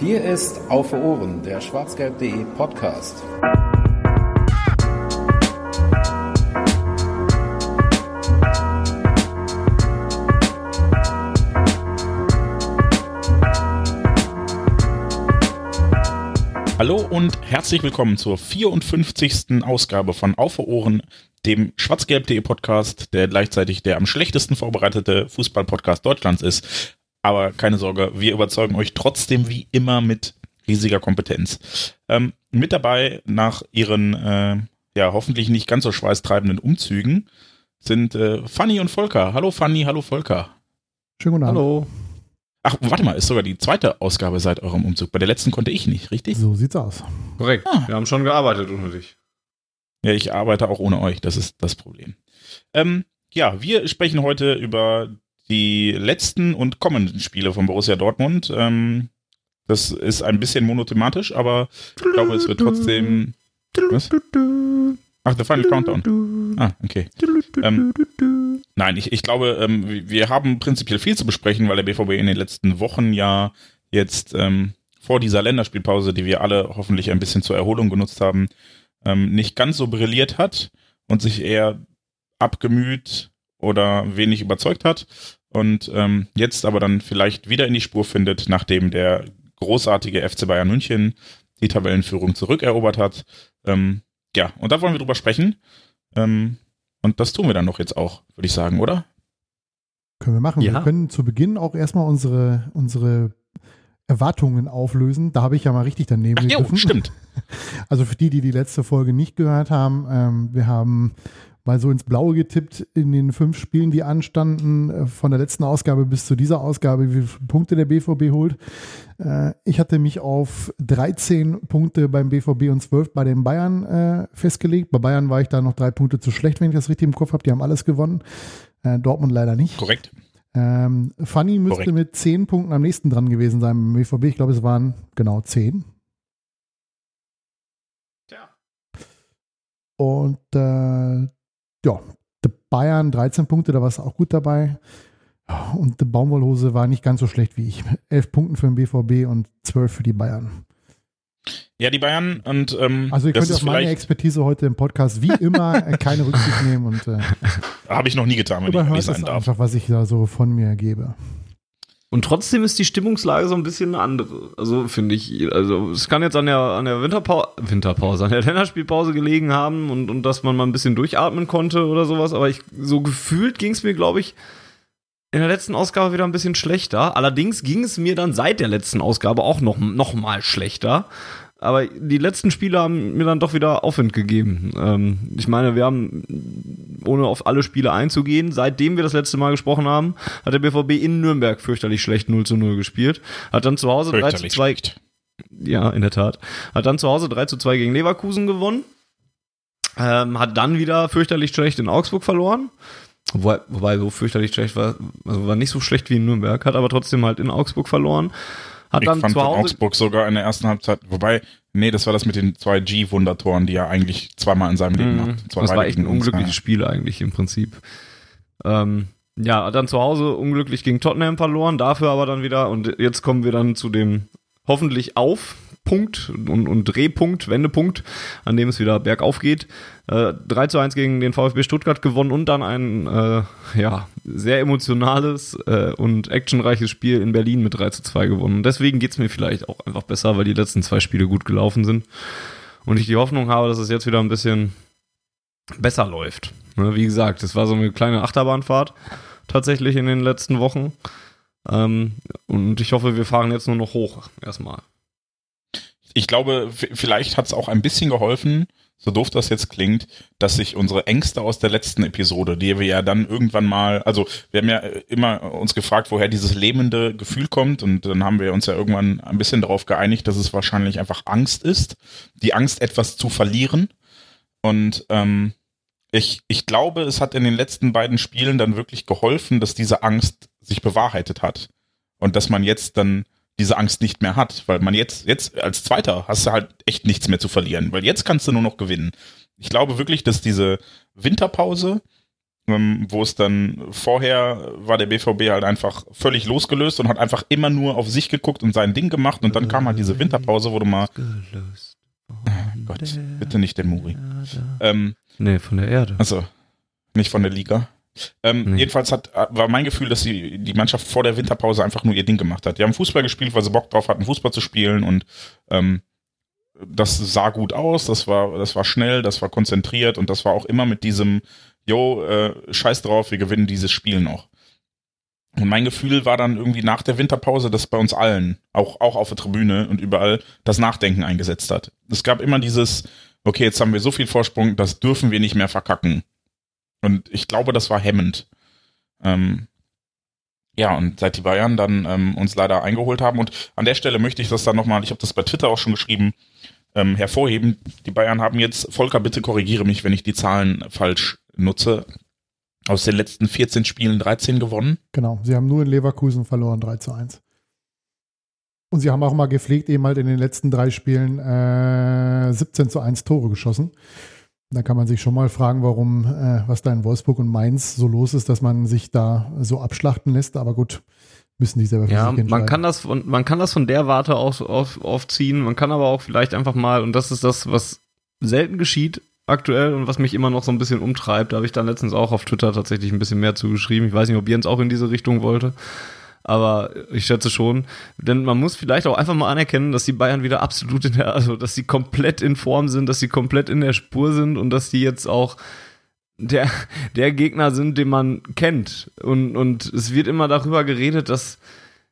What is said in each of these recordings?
Hier ist Auf Ohren, der schwarzgelb.de Podcast. Hallo und herzlich willkommen zur 54. Ausgabe von Auf Ohren, dem schwarzgelb.de Podcast, der gleichzeitig der am schlechtesten vorbereitete Fußball-Podcast Deutschlands ist. Aber keine Sorge, wir überzeugen euch trotzdem wie immer mit riesiger Kompetenz. Ähm, mit dabei nach ihren äh, ja hoffentlich nicht ganz so schweißtreibenden Umzügen sind äh, Fanny und Volker. Hallo Fanny, hallo Volker. Schönen guten Abend. Hallo. Ach, warte mal, ist sogar die zweite Ausgabe seit eurem Umzug. Bei der letzten konnte ich nicht, richtig? So sieht's aus. Korrekt. Ah. Wir haben schon gearbeitet ohne dich. Ja, ich arbeite auch ohne euch, das ist das Problem. Ähm, ja, wir sprechen heute über die letzten und kommenden Spiele von Borussia Dortmund. Ähm, das ist ein bisschen monothematisch, aber ich glaube, es wird trotzdem. Was? Ach, The Final Countdown. Ah, okay. Ähm, nein, ich, ich glaube, ähm, wir haben prinzipiell viel zu besprechen, weil der BVB in den letzten Wochen ja jetzt ähm, vor dieser Länderspielpause, die wir alle hoffentlich ein bisschen zur Erholung genutzt haben, ähm, nicht ganz so brilliert hat und sich eher abgemüht oder wenig überzeugt hat und ähm, jetzt aber dann vielleicht wieder in die Spur findet, nachdem der großartige FC Bayern München die Tabellenführung zurückerobert hat. Ähm, ja, und da wollen wir drüber sprechen. Ähm, und das tun wir dann doch jetzt auch, würde ich sagen, oder? Können wir machen. Ja. Wir können zu Beginn auch erstmal unsere, unsere Erwartungen auflösen. Da habe ich ja mal richtig daneben Ach jo, stimmt. Also für die, die die letzte Folge nicht gehört haben, ähm, wir haben mal so ins Blaue getippt in den fünf Spielen, die anstanden, äh, von der letzten Ausgabe bis zu dieser Ausgabe, wie viele Punkte der BVB holt. Äh, ich hatte mich auf 13 Punkte beim BVB und 12 bei den Bayern äh, festgelegt. Bei Bayern war ich da noch drei Punkte zu schlecht, wenn ich das richtig im Kopf habe. Die haben alles gewonnen. Dortmund leider nicht. Korrekt. Ähm, Fanny müsste Korrekt. mit 10 Punkten am nächsten dran gewesen sein beim BVB. Ich glaube, es waren genau 10. Tja. Und äh, ja, die Bayern 13 Punkte, da war es auch gut dabei. Und die Baumwollhose war nicht ganz so schlecht wie ich. 11 Punkten für den BVB und 12 für die Bayern. Ja, die Bayern und ähm, Also ihr könnt auf meine Expertise heute im Podcast wie immer keine Rücksicht nehmen und äh, habe ich noch nie getan, wenn ich es sein darf. einfach, was ich da so von mir gebe. Und trotzdem ist die Stimmungslage so ein bisschen eine andere. Also finde ich, also es kann jetzt an der, an der Winterpause, Winterpause, an der Länderspielpause gelegen haben und, und dass man mal ein bisschen durchatmen konnte oder sowas. Aber ich, so gefühlt ging es mir, glaube ich, in der letzten Ausgabe wieder ein bisschen schlechter. Allerdings ging es mir dann seit der letzten Ausgabe auch noch, noch mal schlechter. Aber die letzten Spiele haben mir dann doch wieder Aufwind gegeben. Ähm, ich meine, wir haben, ohne auf alle Spiele einzugehen, seitdem wir das letzte Mal gesprochen haben, hat der BVB in Nürnberg fürchterlich schlecht 0 zu 0 gespielt. Hat dann zu Hause 3 zu Fürchterlich 2 schlecht. ja, in der Tat. Hat dann zu Hause 3 zu 2 gegen Leverkusen gewonnen. Ähm, hat dann wieder fürchterlich schlecht in Augsburg verloren. Wobei, wobei so fürchterlich schlecht war, also war nicht so schlecht wie in Nürnberg, hat aber trotzdem halt in Augsburg verloren. Hat Ich dann fand zu von Hause. Augsburg sogar in der ersten Halbzeit, wobei, nee, das war das mit den zwei G-Wundertoren, die er eigentlich zweimal in seinem Leben Mhm. macht. Zwar Das war echt ein unglückliches Spiel eigentlich im Prinzip. Ähm, ja, hat dann zu Hause unglücklich gegen Tottenham verloren, dafür aber dann wieder, und jetzt kommen wir dann zu dem hoffentlich auf Punkt und, und Drehpunkt, Wendepunkt, an dem es wieder bergauf geht. Äh, 3 zu 1 gegen den VfB Stuttgart gewonnen und dann ein äh, ja, sehr emotionales äh, und actionreiches Spiel in Berlin mit 3 zu 2 gewonnen. Deswegen geht es mir vielleicht auch einfach besser, weil die letzten zwei Spiele gut gelaufen sind. Und ich die Hoffnung habe, dass es jetzt wieder ein bisschen besser läuft. Ne, wie gesagt, es war so eine kleine Achterbahnfahrt tatsächlich in den letzten Wochen. Ähm, und ich hoffe, wir fahren jetzt nur noch hoch erstmal. Ich glaube, vielleicht hat es auch ein bisschen geholfen, so doof das jetzt klingt, dass sich unsere Ängste aus der letzten Episode, die wir ja dann irgendwann mal, also wir haben ja äh, immer uns gefragt, woher dieses lähmende Gefühl kommt und dann haben wir uns ja irgendwann ein bisschen darauf geeinigt, dass es wahrscheinlich einfach Angst ist, die Angst etwas zu verlieren. Und ähm, ich, ich glaube, es hat in den letzten beiden Spielen dann wirklich geholfen, dass diese Angst sich bewahrheitet hat. Und dass man jetzt dann diese Angst nicht mehr hat, weil man jetzt, jetzt als Zweiter hast du halt echt nichts mehr zu verlieren, weil jetzt kannst du nur noch gewinnen. Ich glaube wirklich, dass diese Winterpause ähm, wo es dann vorher war der BVB halt einfach völlig losgelöst und hat einfach immer nur auf sich geguckt und sein Ding gemacht und dann kam halt diese Winterpause, wo du mal oh Gott, bitte nicht der Muri. Ähm, nee, von der Erde. Also nicht von der Liga. Ähm, Nee. Jedenfalls hat, war mein Gefühl, dass die, die Mannschaft vor der Winterpause einfach nur ihr Ding gemacht hat. Die haben Fußball gespielt, weil sie Bock drauf hatten, Fußball zu spielen und ähm, das sah gut aus, das war, das war schnell, das war konzentriert und das war auch immer mit diesem, yo, äh, scheiß drauf, wir gewinnen dieses Spiel noch. Und mein Gefühl war dann irgendwie nach der Winterpause, dass bei uns allen, auch, auch auf der Tribüne und überall, das Nachdenken eingesetzt hat. Es gab immer dieses, okay, jetzt haben wir so viel Vorsprung, das dürfen wir nicht mehr verkacken. Und ich glaube, das war hemmend. Ähm, ja, und seit die Bayern dann ähm, uns leider eingeholt haben, und an der Stelle möchte ich das dann nochmal, ich habe das bei Twitter auch schon geschrieben, ähm, hervorheben. Die Bayern haben jetzt, Volker, bitte korrigiere mich, wenn ich die Zahlen falsch nutze, aus den letzten 14 Spielen 13 gewonnen. Genau, sie haben nur in Leverkusen verloren, 3 zu 1. Und sie haben auch mal gepflegt, eben halt in den letzten drei Spielen äh, 17 zu 1 Tore geschossen. Da kann man sich schon mal fragen, warum, äh, was da in Wolfsburg und Mainz so los ist, dass man sich da so abschlachten lässt. Aber gut, müssen die selber für Ja, sich entscheiden. man kann das von, man kann das von der Warte aus auf, aufziehen. Man kann aber auch vielleicht einfach mal, und das ist das, was selten geschieht aktuell und was mich immer noch so ein bisschen umtreibt. Da habe ich dann letztens auch auf Twitter tatsächlich ein bisschen mehr zugeschrieben. Ich weiß nicht, ob Jens auch in diese Richtung wollte. Aber ich schätze schon, denn man muss vielleicht auch einfach mal anerkennen, dass die Bayern wieder absolut in der, also dass sie komplett in Form sind, dass sie komplett in der Spur sind und dass die jetzt auch der, der Gegner sind, den man kennt. Und, und es wird immer darüber geredet, dass,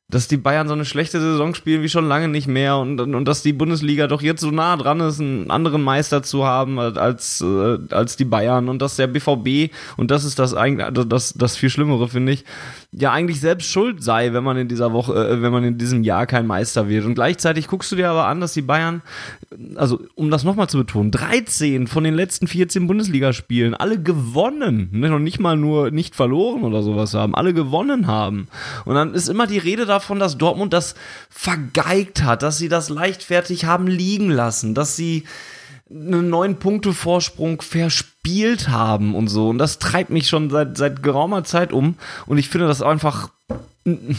dass die Bayern so eine schlechte Saison spielen wie schon lange nicht mehr und, und, und dass die Bundesliga doch jetzt so nah dran ist, einen anderen Meister zu haben als, äh, als die Bayern und dass der BVB, und das ist das eigentlich, also das, das viel Schlimmere, finde ich, ja eigentlich selbst schuld sei, wenn man in dieser Woche, äh, wenn man in diesem Jahr kein Meister wird. Und gleichzeitig guckst du dir aber an, dass die Bayern, also um das nochmal zu betonen, 13 von den letzten 14 Bundesligaspielen alle gewonnen, ne, und nicht mal nur nicht verloren oder sowas haben, alle gewonnen haben. Und dann ist immer die Rede davon, dass Dortmund das vergeigt hat, dass sie das leichtfertig haben liegen lassen, dass sie einen neun Punkte Vorsprung verspielt haben und so. Und das treibt mich schon seit, seit geraumer Zeit um. Und ich finde das einfach,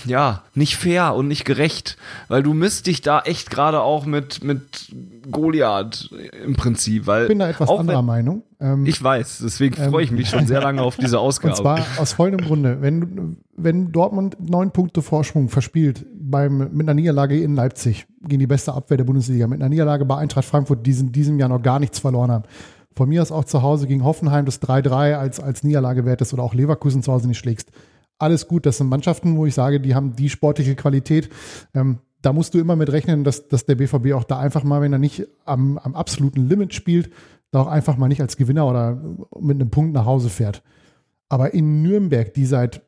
ja, nicht fair und nicht gerecht. Weil du misst dich da echt gerade auch mit, mit Goliath im Prinzip. Weil Ich bin da etwas auch anderer wenn, Meinung. Ähm, Ich weiß, deswegen freue ich mich schon sehr lange auf diese Ausgabe. Und zwar aus folgendem Grunde. Wenn, wenn Dortmund neun Punkte Vorsprung verspielt beim, mit einer Niederlage in Leipzig gegen die beste Abwehr der Bundesliga, mit einer Niederlage bei Eintracht Frankfurt, die in diesem Jahr noch gar nichts verloren haben. Von mir aus auch zu Hause gegen Hoffenheim das 3-3 als, als Niederlage wertest oder auch Leverkusen zu Hause nicht schlägst. Alles gut, das sind Mannschaften, wo ich sage, die haben die sportliche Qualität. Ähm, da musst du immer mit rechnen, dass, dass der BVB auch da einfach mal, wenn er nicht am, am absoluten Limit spielt, da auch einfach mal nicht als Gewinner oder mit einem Punkt nach Hause fährt. Aber in Nürnberg, die seit,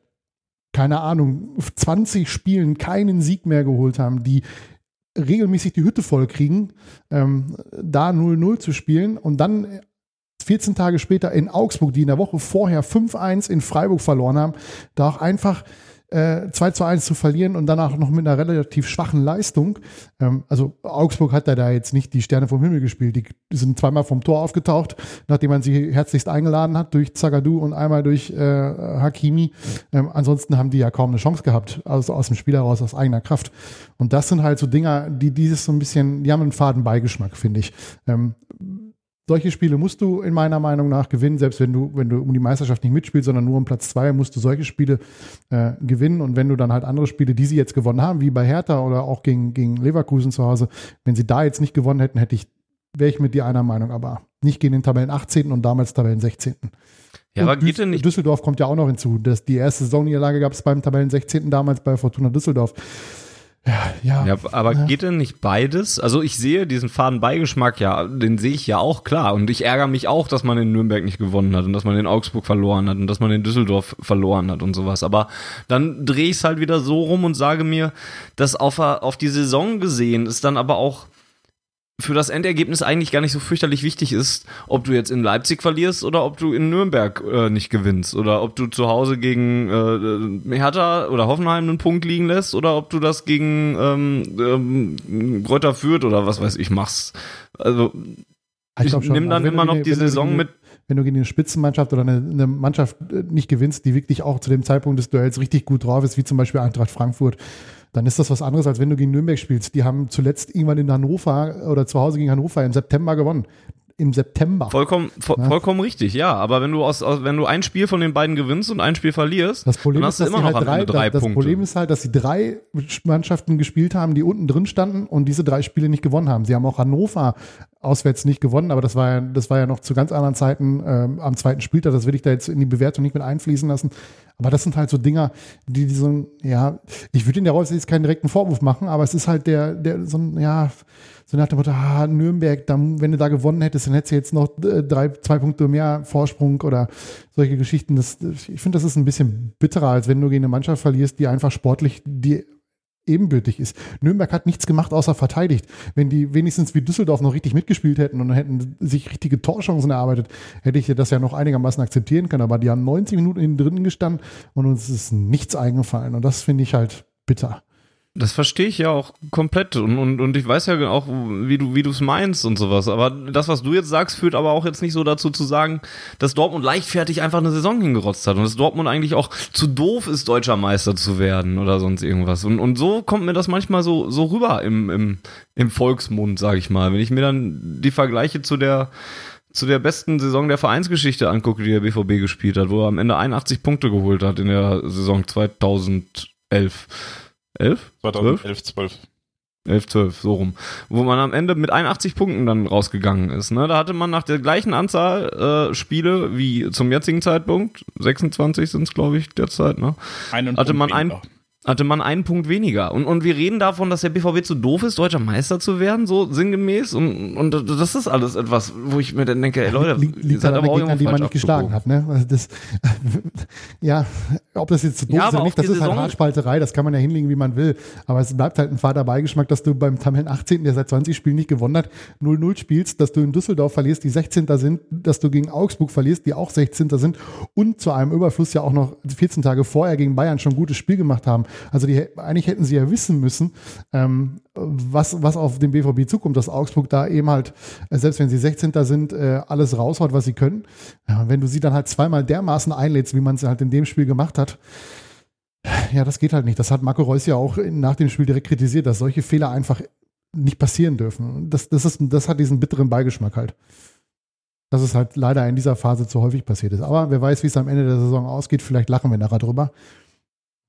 keine Ahnung, 20 Spielen keinen Sieg mehr geholt haben, die regelmäßig die Hütte voll kriegen, ähm, da 0-0 zu spielen und dann 14 Tage später in Augsburg, die in der Woche vorher 5-1 in Freiburg verloren haben, da auch einfach äh, 2 zu 1 zu verlieren und danach noch mit einer relativ schwachen Leistung. Ähm, also Augsburg hat da jetzt nicht die Sterne vom Himmel gespielt. Die sind zweimal vom Tor aufgetaucht, nachdem man sie herzlichst eingeladen hat durch Zagadou und einmal durch äh, Hakimi. Ähm, ansonsten haben die ja kaum eine Chance gehabt, also aus dem Spiel heraus, aus eigener Kraft. Und das sind halt so Dinger, die dieses so ein bisschen, die haben einen faden Beigeschmack, finde ich. Ähm, solche Spiele musst du in meiner Meinung nach gewinnen, selbst wenn du, wenn du um die Meisterschaft nicht mitspielst, sondern nur um Platz zwei, musst du solche Spiele äh, gewinnen. Und wenn du dann halt andere Spiele, die sie jetzt gewonnen haben, wie bei Hertha oder auch gegen, gegen Leverkusen zu Hause, wenn sie da jetzt nicht gewonnen hätten, hätte ich, wäre ich mit dir einer Meinung, aber nicht gegen den Tabellen 18. und damals Tabellen 16. ja, Und aber geht denn nicht Düsseldorf kommt ja auch noch hinzu. Das, die erste Saisonniederlage gab es beim Tabellen 16. damals bei Fortuna Düsseldorf. Ja, ja. Ja, aber Ja. geht denn nicht beides? Also ich sehe diesen faden Beigeschmack ja, den sehe ich ja auch klar. Und ich ärgere mich auch, dass man in Nürnberg nicht gewonnen hat und dass man in Augsburg verloren hat und dass man in Düsseldorf verloren hat und sowas. Aber dann drehe ich es halt wieder so rum und sage mir, dass auf, auf die Saison gesehen ist dann aber auch für das Endergebnis eigentlich gar nicht so fürchterlich wichtig ist, ob du jetzt in Leipzig verlierst oder ob du in Nürnberg äh, nicht gewinnst oder ob du zu Hause gegen äh, Hertha oder Hoffenheim einen Punkt liegen lässt oder ob du das gegen ähm, ähm, Fürth oder was weiß ich machst. Also Ich ich nimm dann Also immer noch die- die Saison mit wenn du gegen eine Spitzenmannschaft oder eine, eine Mannschaft äh, nicht gewinnst, die wirklich auch zu dem Zeitpunkt des Duells richtig gut drauf ist, wie zum Beispiel Eintracht Frankfurt, dann ist das was anderes, als wenn du gegen Nürnberg spielst. Die haben zuletzt irgendwann in Hannover oder zu Hause gegen Hannover im September gewonnen im September. Vollkommen, vo ja. vollkommen richtig, ja. Aber wenn du aus, aus, wenn du ein Spiel von den beiden gewinnst und ein Spiel verlierst, das Problem dann hast ist, du immer noch halt drei, drei das, Punkte. Das Problem ist halt, dass sie drei Mannschaften gespielt haben, die unten drin standen und diese drei Spiele nicht gewonnen haben. Sie haben auch Hannover auswärts nicht gewonnen, aber das war ja, das war ja noch zu ganz anderen Zeiten ähm, am zweiten Spieltag. Das will ich da jetzt in die Bewertung nicht mit einfließen lassen. Aber das sind halt so Dinger, die, die so, ja, ich würde in der Rolle jetzt keinen direkten Vorwurf machen, aber es ist halt der, der, so ein, ja, so nach dem Motto, ah, Nürnberg, dann, wenn du da gewonnen hättest, dann hättest du jetzt noch äh, drei, zwei Punkte mehr Vorsprung oder solche Geschichten. Das, ich finde, das ist ein bisschen bitterer, als wenn du gegen eine Mannschaft verlierst, die einfach sportlich die ebenbürtig ist. Nürnberg hat nichts gemacht, außer verteidigt. Wenn die wenigstens wie Düsseldorf noch richtig mitgespielt hätten und hätten sich richtige Torchancen erarbeitet, hätte ich das ja noch einigermaßen akzeptieren können. Aber die haben 90 Minuten innen drin gestanden und uns ist nichts eingefallen. Und das finde ich halt bitter. Das verstehe ich ja auch komplett und, und, und ich weiß ja auch, wie du wie es meinst und sowas. Aber das, was du jetzt sagst, führt aber auch jetzt nicht so dazu zu sagen, dass Dortmund leichtfertig einfach eine Saison hingerotzt hat und dass Dortmund eigentlich auch zu doof ist, deutscher Meister zu werden oder sonst irgendwas. Und, und so kommt mir das manchmal so, so rüber im, im, im Volksmund, sage ich mal. Wenn ich mir dann die Vergleiche zu der zu der besten Saison der Vereinsgeschichte angucke, die der BVB gespielt hat, wo er am Ende 81 Punkte geholt hat in der Saison 2011 11? 2011, 12. 11, 12, so rum. Wo man am Ende mit 81 Punkten dann rausgegangen ist. Ne? Da hatte man nach der gleichen Anzahl äh, Spiele wie zum jetzigen Zeitpunkt, 26 sind es, glaube ich, derzeit, ne? Einen hatte man ein, hatte man einen Punkt weniger. Und, und wir reden davon, dass der BVB zu doof ist, deutscher Meister zu werden, so sinngemäß. Und, und das ist alles etwas, wo ich mir dann denke, ey Leute, liegt, liegt halt aber auch Gegner, die man nicht geschlagen hat. Ne? Also das, ja, ob das jetzt zu doof ja, ist oder nicht, das ist halt Haarspalterei, das kann man ja hinlegen, wie man will. Aber es bleibt halt ein fader Beigeschmack, dass du beim Tabellen 18., der seit 20 Spielen nicht gewonnen hat, 0-0 spielst, dass du in Düsseldorf verlierst, die 16. sind, dass du gegen Augsburg verlierst, die auch 16. sind und zu einem Überfluss ja auch noch 14 Tage vorher gegen Bayern schon ein gutes Spiel gemacht haben. Also die, eigentlich hätten sie ja wissen müssen, ähm, was, was auf den BVB zukommt, dass Augsburg da eben halt, äh, selbst wenn sie 16. sind, äh, alles raushaut, was sie können. Ja, wenn du sie dann halt zweimal dermaßen einlädst, wie man es halt in dem Spiel gemacht hat, ja, das geht halt nicht. Das hat Marco Reus ja auch nach dem Spiel direkt kritisiert, dass solche Fehler einfach nicht passieren dürfen. Das, das, ist, das hat diesen bitteren Beigeschmack halt. Dass es halt leider in dieser Phase zu häufig passiert ist. Aber wer weiß, wie es am Ende der Saison ausgeht, vielleicht lachen wir nachher drüber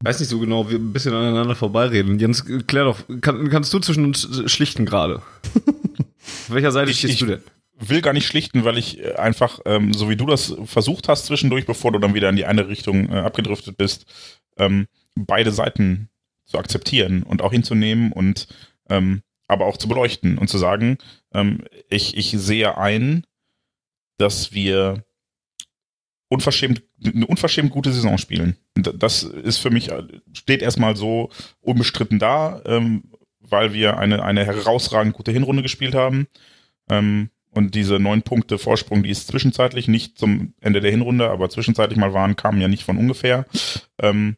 weiß nicht so genau, wir ein bisschen aneinander vorbeireden. Jens, klär doch, kann, kannst du zwischen uns schlichten gerade? Auf welcher Seite ich, stehst ich du denn? will gar nicht schlichten, weil ich äh, einfach, ähm, so wie du das versucht hast zwischendurch, bevor du dann wieder in die eine Richtung äh, abgedriftet bist, ähm, beide Seiten zu akzeptieren und auch hinzunehmen und ähm, aber auch zu beleuchten und zu sagen, ähm, ich, ich sehe ein, dass wir unverschämt, eine unverschämt gute Saison spielen. Das ist für mich, steht erstmal so unbestritten da, ähm, weil wir eine, eine herausragend gute Hinrunde gespielt haben. Ähm, und diese neun Punkte Vorsprung, die ist zwischenzeitlich, nicht zum Ende der Hinrunde, aber zwischenzeitlich mal waren, kamen ja nicht von ungefähr. Ähm,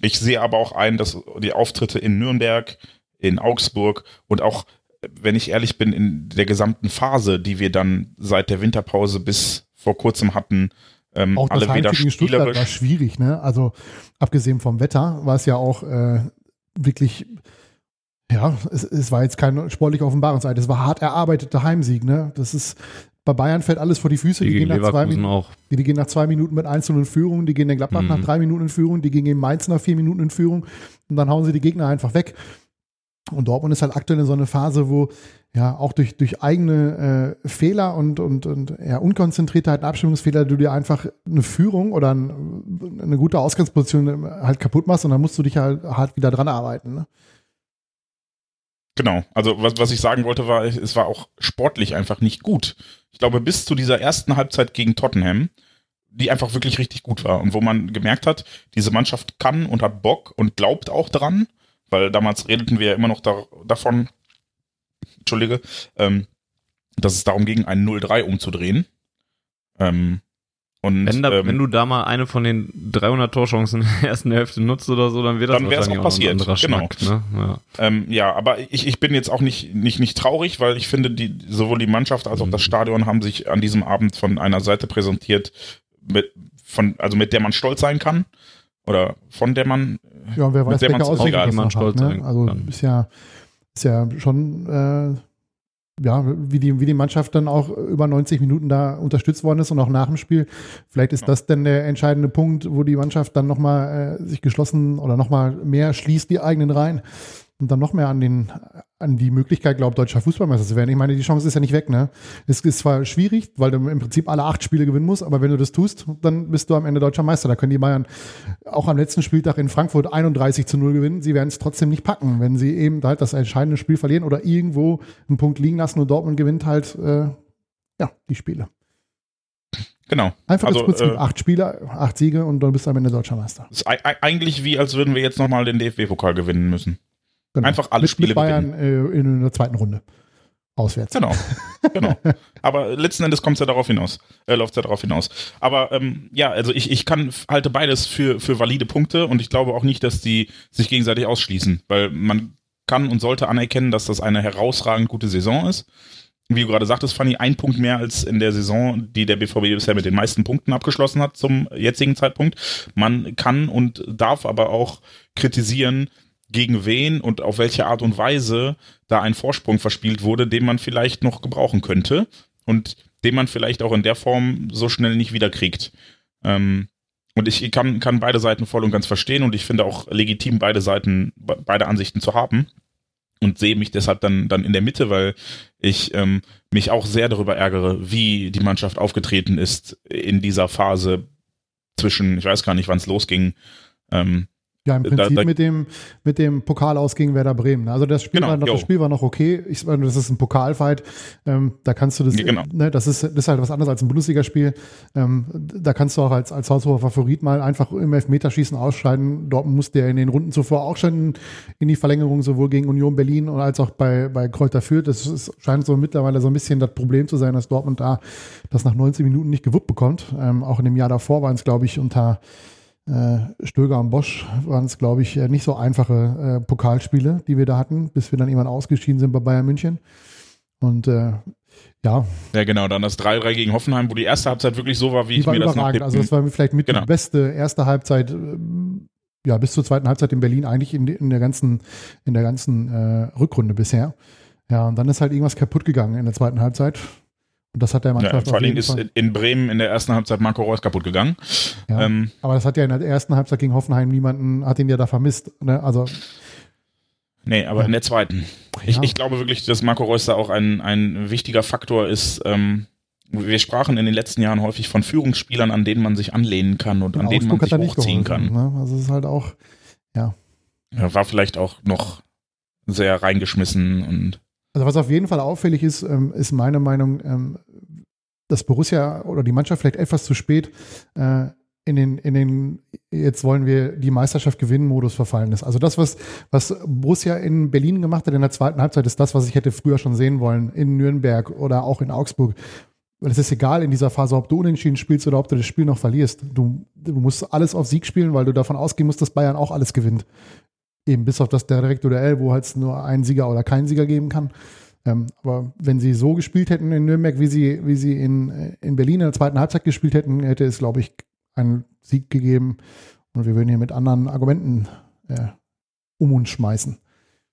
ich sehe aber auch ein, dass die Auftritte in Nürnberg, in Augsburg und auch, wenn ich ehrlich bin, in der gesamten Phase, die wir dann seit der Winterpause bis vor kurzem hatten, ähm, auch das wieder gegen Stuttgart war schwierig, ne? Also abgesehen vom Wetter war es ja auch äh, wirklich, ja, es, es war jetzt kein sportlicher Offenbarungseid, es war hart erarbeiteter Heimsieg, ne? Das ist bei Bayern fällt alles vor die Füße. Die, die, gehen, nach zwei, auch. Die, die, gehen nach zwei Minuten mit 1 in Führung, die gehen in Gladbach mhm. nach drei Minuten in Führung, die gehen in Mainz nach vier Minuten in Führung und dann hauen sie die Gegner einfach weg. Und Dortmund ist halt aktuell in so einer Phase, wo ja auch durch, durch eigene äh, Fehler und, und, und ja, Unkonzentriertheit, Abstimmungsfehler, du dir einfach eine Führung oder ein, eine gute Ausgangsposition halt kaputt machst und dann musst du dich halt hart wieder dran arbeiten. Ne? Genau, also was, was ich sagen wollte war, es war auch sportlich einfach nicht gut. Ich glaube, bis zu dieser ersten Halbzeit gegen Tottenham, die einfach wirklich richtig gut war und wo man gemerkt hat, diese Mannschaft kann und hat Bock und glaubt auch dran weil damals redeten wir ja immer noch da, davon, Entschuldige, ähm, dass es darum ging, einen 0-3 umzudrehen. Ähm, Und, Wenn, da, ähm, wenn du da mal eine von den 300 Torchancen in der ersten Hälfte nutzt oder so, dann wird das Dann wahrscheinlich auch passiert, noch ein anderer genau. Schnack. Ne? Ja. Ähm, ja, aber ich, ich bin jetzt auch nicht, nicht, nicht traurig, weil ich finde, die, sowohl die Mannschaft als auch das Stadion haben sich an diesem Abend von einer Seite präsentiert, mit, von, also mit der man stolz sein kann. Oder von der man. Ja, und wer Mit weiß, der auch Auswirkungen egal, das man stolz hat. sein Ne? Also kann. ist ja, ist ja schon, äh, ja, wie die, wie die Mannschaft dann auch über 90 Minuten da unterstützt worden ist und auch nach dem Spiel. Vielleicht ist Ja. das dann der entscheidende Punkt, wo die Mannschaft dann nochmal äh, sich geschlossen oder nochmal mehr schließt die eigenen Reihen und dann noch mehr an den an die Möglichkeit glaubt, deutscher Fußballmeister zu werden. Ich meine, die Chance ist ja nicht weg, ne? Es ist zwar schwierig, weil du im Prinzip alle acht Spiele gewinnen musst, aber wenn du das tust, dann bist du am Ende deutscher Meister. Da können die Bayern auch am letzten Spieltag in Frankfurt 31 zu 0 gewinnen. Sie werden es trotzdem nicht packen, wenn sie eben halt das entscheidende Spiel verlieren oder irgendwo einen Punkt liegen lassen und Dortmund gewinnt halt äh, ja, die Spiele. Genau. Einfach Also, Prinzip, äh, acht Spiele, acht Siege und dann bist du am Ende deutscher Meister. ist ei- ei- eigentlich wie, als würden wir jetzt nochmal den DFB-Pokal gewinnen müssen. Genau. Einfach alle mit, Spiele mit Bayern äh, in der zweiten Runde. Auswärts. Genau, genau. Aber letzten Endes kommt es ja darauf hinaus, äh, läuft ja darauf hinaus. Aber ähm, ja, also ich, ich kann halte beides für, für valide Punkte und ich glaube auch nicht, dass die sich gegenseitig ausschließen, weil man kann und sollte anerkennen, dass das eine herausragend gute Saison ist. Wie du gerade sagtest, Fanny, ein Punkt mehr als in der Saison, die der BVB bisher mit den meisten Punkten abgeschlossen hat zum jetzigen Zeitpunkt. Man kann und darf aber auch kritisieren, gegen wen und auf welche Art und Weise da ein Vorsprung verspielt wurde, den man vielleicht noch gebrauchen könnte und den man vielleicht auch in der Form so schnell nicht wiederkriegt. Ähm, und ich kann, kann beide Seiten voll und ganz verstehen und ich finde auch legitim, beide Seiten, be- beide Ansichten zu haben und sehe mich deshalb dann, dann in der Mitte, weil ich ähm, mich auch sehr darüber ärgere, wie die Mannschaft aufgetreten ist in dieser Phase zwischen, ich weiß gar nicht, wann es losging, ähm, Ja, im Da- Prinzip da- mit, dem, mit dem Pokal aus gegen Werder Bremen. Also das Spiel, Genau, war, noch, jo. das Spiel war noch okay. Ich meine, das ist ein Pokalfight. Ähm, da kannst du das, Ja, genau. ne, das ist, das ist halt was anderes als ein Bundesligaspiel. Ähm, da kannst du auch als, als haushoher Favorit mal einfach im Elfmeterschießen ausscheiden. Dortmund musste ja in den Runden zuvor auch schon in die Verlängerung, sowohl gegen Union Berlin als auch bei, bei Kräuter Fürth. Das ist, scheint so mittlerweile so ein bisschen das Problem zu sein, dass Dortmund da das nach 19 Minuten nicht gewuppt bekommt. Ähm, auch in dem Jahr davor waren es, glaube ich, unter äh, Stöger und Bosch waren es, glaube ich, äh, nicht so einfache äh, Pokalspiele, die wir da hatten, bis wir dann irgendwann ausgeschieden sind bei Bayern München. Und äh, ja, Ja, genau, dann das 3-3 gegen Hoffenheim, wo die erste Halbzeit wirklich so war, wie die ich war mir das überragend. dem, Also das war vielleicht mit Genau. die beste erste Halbzeit, ähm, ja, bis zur zweiten Halbzeit in Berlin eigentlich in, in der ganzen, in der ganzen äh, Rückrunde bisher. Ja, und dann ist halt irgendwas kaputt gegangen in der zweiten Halbzeit. Und das hat der ja, Mannschaft vor allen Dingen jeden ist in Bremen in der ersten Halbzeit Marco Reus kaputt gegangen. Ja. Ähm, Aber das hat ja in der ersten Halbzeit gegen Hoffenheim niemanden, hat ihn ja da vermisst. Ne? Also nee, aber Ja. in der zweiten. Ich, Ja. ich glaube wirklich, dass Marco Reus da auch ein, ein wichtiger Faktor ist. Ähm, wir sprachen in den letzten Jahren häufig von Führungsspielern, an denen man sich anlehnen kann und an denen man sich hochziehen geholfen. kann. Ne? Also es ist halt auch, Ja, war vielleicht auch noch sehr reingeschmissen und also was auf jeden Fall auffällig ist, ähm, ist meine Meinung, ähm, dass Borussia oder die Mannschaft vielleicht etwas zu spät äh, in den, in den, jetzt wollen wir die Meisterschaft gewinnen, Modus verfallen ist. Also das, was, was Borussia in Berlin gemacht hat in der zweiten Halbzeit, ist das, was ich hätte früher schon sehen wollen, in Nürnberg oder auch in Augsburg. Es ist egal in dieser Phase, ob du unentschieden spielst oder ob du das Spiel noch verlierst. Du, du musst alles auf Sieg spielen, weil du davon ausgehen musst, dass Bayern auch alles gewinnt. Eben bis auf das direkte Duell, wo halt nur einen Sieger oder keinen Sieger geben kann. Ähm, aber wenn sie so gespielt hätten in Nürnberg, wie sie, wie sie in, äh, in Berlin in der zweiten Halbzeit gespielt hätten, hätte es, glaube ich, einen Sieg gegeben. Und wir würden hier mit anderen Argumenten äh, um uns schmeißen.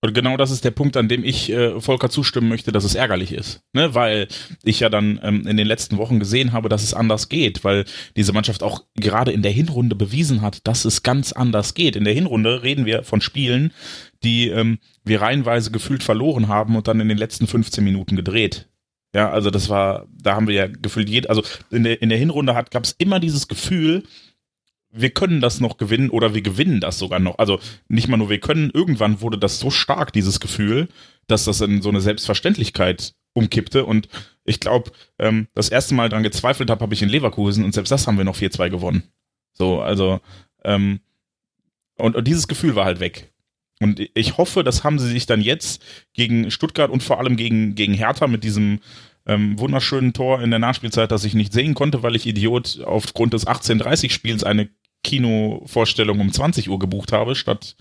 Und genau das ist der Punkt, an dem ich äh, Volker zustimmen möchte, dass es ärgerlich ist. Ne? Weil ich ja dann ähm, in den letzten Wochen gesehen habe, dass es anders geht, weil diese Mannschaft auch gerade in der Hinrunde bewiesen hat, dass es ganz anders geht. In der Hinrunde reden wir von Spielen, die ähm, wir reihenweise gefühlt verloren haben und dann in den letzten 15 Minuten gedreht. Ja, also das war, da haben wir ja gefühlt jed, also in der, in der Hinrunde gab es immer dieses Gefühl, wir können das noch gewinnen oder wir gewinnen das sogar noch. Also nicht mal nur wir können, irgendwann wurde das so stark, dieses Gefühl, dass das in so eine Selbstverständlichkeit umkippte. Und ich glaube, ähm, das erste Mal dran gezweifelt habe, habe ich in Leverkusen und selbst das haben wir noch 4-2 gewonnen. So, also, ähm, und, und dieses Gefühl war halt weg. Und ich hoffe, das haben sie sich dann jetzt gegen Stuttgart und vor allem gegen, gegen Hertha mit diesem ähm, wunderschönen Tor in der Nachspielzeit, das ich nicht sehen konnte, weil ich Idiot aufgrund des 18:30-Spiels eine Kinovorstellung um 20 Uhr gebucht habe, statt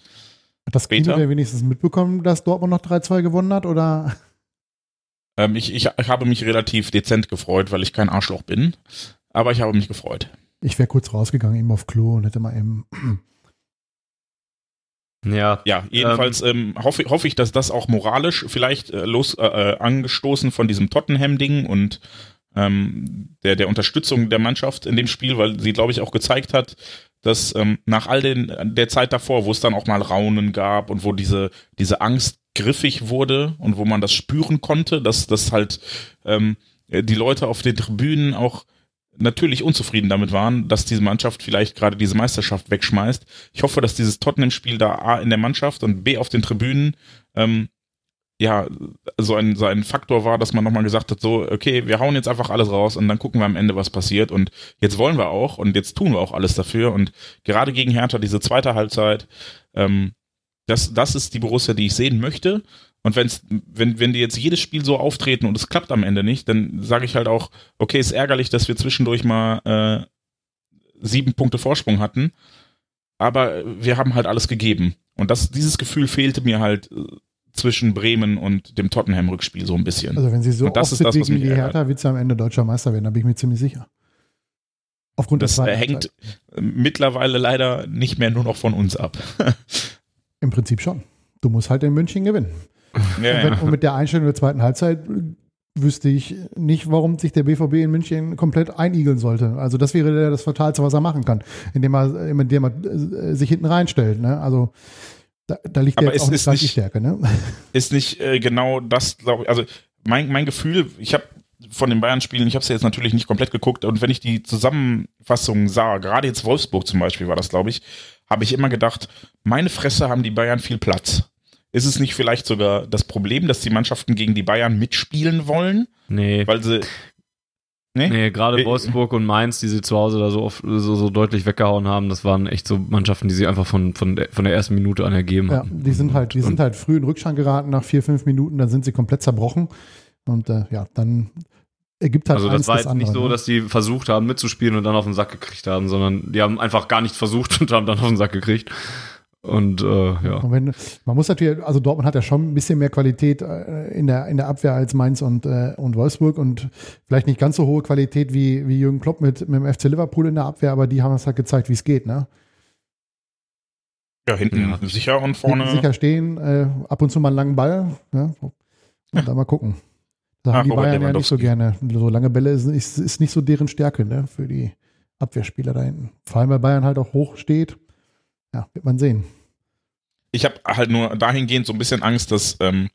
Hat das Kino der wenigstens mitbekommen, dass Dortmund noch 3-2 gewonnen hat? Oder? ähm, ich, ich, ich habe mich relativ dezent gefreut, weil ich kein Arschloch bin. Aber ich habe mich gefreut. Ich wäre kurz rausgegangen, eben auf Klo und hätte mal eben. Ja, Ja, jedenfalls ähm, hoffe, hoffe ich, dass das auch moralisch vielleicht äh, los äh, äh, angestoßen von diesem Tottenham-Ding und ähm, der, der Unterstützung der Mannschaft in dem Spiel, weil sie, glaube ich, auch gezeigt hat, dass ähm, nach all den, der Zeit davor, wo es dann auch mal Raunen gab und wo diese, diese Angst griffig wurde und wo man das spüren konnte, dass, dass halt ähm, die Leute auf den Tribünen auch natürlich unzufrieden damit waren, dass diese Mannschaft vielleicht gerade diese Meisterschaft wegschmeißt. Ich hoffe, dass dieses Tottenham-Spiel da A in der Mannschaft und B auf den Tribünen ähm, ja so ein, so ein Faktor war, dass man nochmal gesagt hat, so, okay, wir hauen jetzt einfach alles raus und dann gucken wir am Ende, was passiert. Und jetzt wollen wir auch und jetzt tun wir auch alles dafür. Und gerade gegen Hertha, diese zweite Halbzeit, ähm, das, das ist die Borussia, die ich sehen möchte. Und wenn's, wenn, wenn die jetzt jedes Spiel so auftreten und es klappt am Ende nicht, dann sage ich halt auch, okay, ist ärgerlich, dass wir zwischendurch mal äh, sieben Punkte Vorsprung hatten, aber wir haben halt alles gegeben. Und das, dieses Gefühl fehlte mir halt äh, zwischen Bremen und dem Tottenham-Rückspiel so ein bisschen. Also, wenn sie so Und das ist das, was mich die. Hertha, wird sie am Ende deutscher Meister werden, da bin ich mir ziemlich sicher. Aufgrund das hängt mittlerweile leider nicht mehr nur noch von uns ab. Im Prinzip schon. Du musst halt in München gewinnen. Ja, ja. und mit der Einstellung der zweiten Halbzeit wüsste ich nicht, warum sich der BVB in München komplett einigeln sollte. Also das wäre das Fatalste, was er machen kann, indem er, indem er äh, sich hinten reinstellt. Ne? Also da, da liegt Aber jetzt es auch nicht ist gleich die nicht- Stärke. Ne? ist nicht äh, genau das, glaube ich. Also mein, mein Gefühl, ich habe von den Bayern-Spielen, ich habe es ja jetzt natürlich nicht komplett geguckt und wenn ich die Zusammenfassung sah, gerade jetzt Wolfsburg zum Beispiel war das, glaube ich, habe ich immer gedacht, meine Fresse haben die Bayern viel Platz. Ist es nicht vielleicht sogar das Problem, dass die Mannschaften gegen die Bayern mitspielen wollen, nee. weil sie Nee? Nee, gerade Äh, Wolfsburg und Mainz, die sie zu Hause da so, oft, so, so deutlich weggehauen haben, das waren echt so Mannschaften, die sie einfach von, von, der, von der ersten Minute an ergeben Ja, hatten. die sind halt, die sind halt früh in Rückstand geraten nach vier, fünf Minuten, dann sind sie komplett zerbrochen. Und äh, ja, dann ergibt halt Also das war das jetzt andere. nicht so, ne? dass die versucht haben mitzuspielen und dann auf den Sack gekriegt haben, sondern die haben einfach gar nichts versucht und haben dann auf den Sack gekriegt. Und äh, ja. Und wenn, man muss natürlich, also Dortmund hat ja schon ein bisschen mehr Qualität äh, in der, in der Abwehr als Mainz und, äh, und Wolfsburg und vielleicht nicht ganz so hohe Qualität wie, wie Jürgen Klopp mit, mit dem FC Liverpool in der Abwehr, aber die haben es halt gezeigt, wie es geht. Ne? ja hinten Ja. sicher und vorne. Sicher stehen, äh, ab und zu mal einen langen Ball ne? und dann mal gucken. Da Ach, haben die Robert Bayern ja nicht so gerne. So lange Bälle ist, ist, ist nicht so deren Stärke ne? für die Abwehrspieler da hinten. Vor allem, weil Bayern halt auch hoch steht. Ja, wird man sehen. Ich habe halt nur dahingehend so ein bisschen Angst, dass ähm,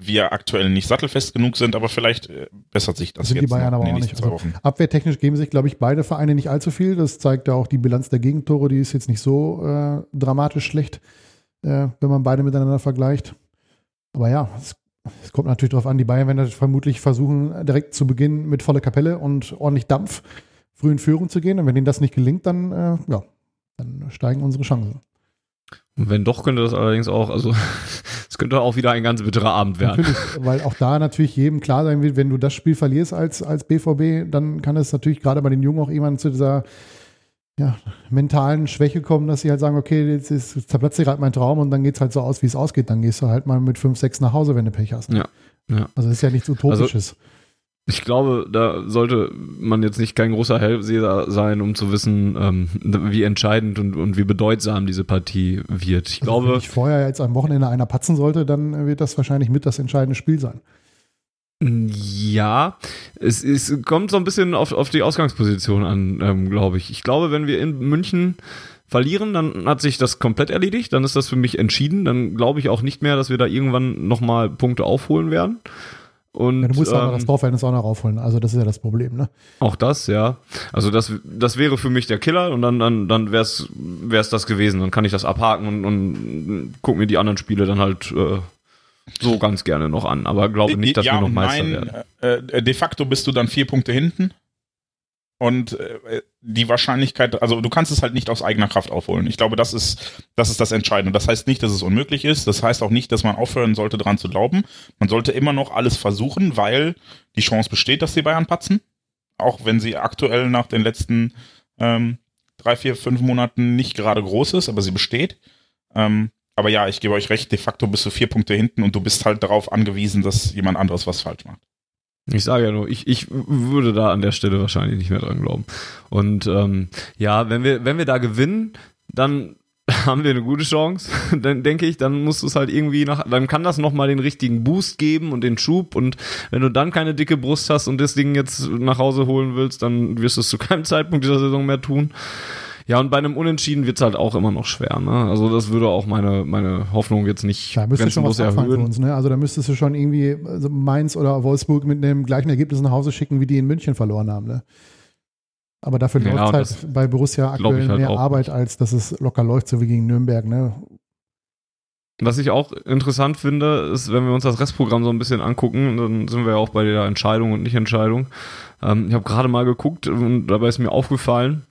wir aktuell nicht sattelfest genug sind, aber vielleicht äh, bessert sich das Sind die jetzt Bayern aber auch nicht. Also. Abwehrtechnisch geben sich, glaube ich, beide Vereine nicht allzu viel. Das zeigt ja auch die Bilanz der Gegentore. Die ist jetzt nicht so äh, dramatisch schlecht, äh, wenn man beide miteinander vergleicht. Aber ja, es, es kommt natürlich darauf an. Die Bayern werden das vermutlich versuchen, direkt zu Beginn mit voller Kapelle und ordentlich Dampf früh in Führung zu gehen. Und wenn ihnen das nicht gelingt, dann, äh, ja, dann steigen unsere Chancen. Und wenn doch, könnte das allerdings auch, also es könnte auch wieder ein ganz bitterer Abend werden. Natürlich, weil auch da natürlich jedem klar sein wird, wenn du das Spiel verlierst als, als BVB, dann kann es natürlich gerade bei den Jungen auch irgendwann zu dieser ja, mentalen Schwäche kommen, dass sie halt sagen, okay, jetzt, ist, jetzt zerplatzt dir gerade mein Traum und dann geht es halt so aus, wie es ausgeht. Dann gehst du halt mal mit 5, 6 nach Hause, wenn du Pech hast. Ja, ja. Also das ist ja nichts Utopisches. Ich glaube, da sollte man jetzt nicht kein großer Hellseher sein, um zu wissen, ähm, wie entscheidend und, und wie bedeutsam diese Partie wird. Ich also wenn glaube, ich vorher jetzt am Wochenende einer patzen sollte, dann wird das wahrscheinlich mit das entscheidende Spiel sein. Ja, es, es kommt so ein bisschen auf, auf die Ausgangsposition an, ähm, glaube ich. Ich glaube, wenn wir in München verlieren, dann hat sich das komplett erledigt. Dann ist das für mich entschieden. Dann glaube ich auch nicht mehr, dass wir da irgendwann nochmal Punkte aufholen werden. Und Ja, du musst auch noch das ähm, Torverhältnis auch noch raufholen. Also das ist ja das Problem. Ne? auch das, ja. Also das, das wäre für mich der Killer und dann, dann, dann wäre es das gewesen. Dann kann ich das abhaken und, und guck mir die anderen Spiele dann halt äh, so ganz gerne noch an. Aber glaube nicht, dass ja, wir noch Meister mein, werden. Äh, äh, de facto bist du dann vier Punkte hinten. Und äh, die Wahrscheinlichkeit, also du kannst es halt nicht aus eigener Kraft aufholen. Ich glaube, das ist, das ist das Entscheidende. Das heißt nicht, dass es unmöglich ist. Das heißt auch nicht, dass man aufhören sollte, dran zu glauben. Man sollte immer noch alles versuchen, weil die Chance besteht, dass die Bayern patzen. Auch wenn sie aktuell nach den letzten ähm, drei, vier, fünf Monaten nicht gerade groß ist, aber sie besteht. Ähm, aber ja, ich gebe euch recht, de facto bist du vier Punkte hinten und du bist halt darauf angewiesen, dass jemand anderes was falsch macht. Ich sage ja nur, ich, ich würde da an der Stelle wahrscheinlich nicht mehr dran glauben. Und ähm, ja, wenn wir, wenn wir da gewinnen, dann haben wir eine gute Chance, dann denke ich, dann musst du es halt irgendwie nach, dann kann das nochmal den richtigen Boost geben und den Schub und wenn du dann keine dicke Brust hast und das Ding jetzt nach Hause holen willst, dann wirst du es zu keinem Zeitpunkt dieser Saison mehr tun. Ja, und bei einem Unentschieden wird es halt auch immer noch schwer. Ne? Also das würde auch meine, meine Hoffnung jetzt nicht Da müsstest du schon was abfangen für erhöhen. uns. Ne? Also da müsstest du schon irgendwie also Mainz oder Wolfsburg mit einem gleichen Ergebnis nach Hause schicken, wie die in München verloren haben. Ne? Aber dafür Ja, läuft halt bei Borussia aktuell halt mehr Arbeit, als dass es locker läuft, so wie gegen Nürnberg. Ne? Was ich auch interessant finde, ist, wenn wir uns das Restprogramm so ein bisschen angucken, dann sind wir ja auch bei der Entscheidung und Nicht-Entscheidung. Ähm, ich habe gerade mal geguckt und dabei ist mir aufgefallen,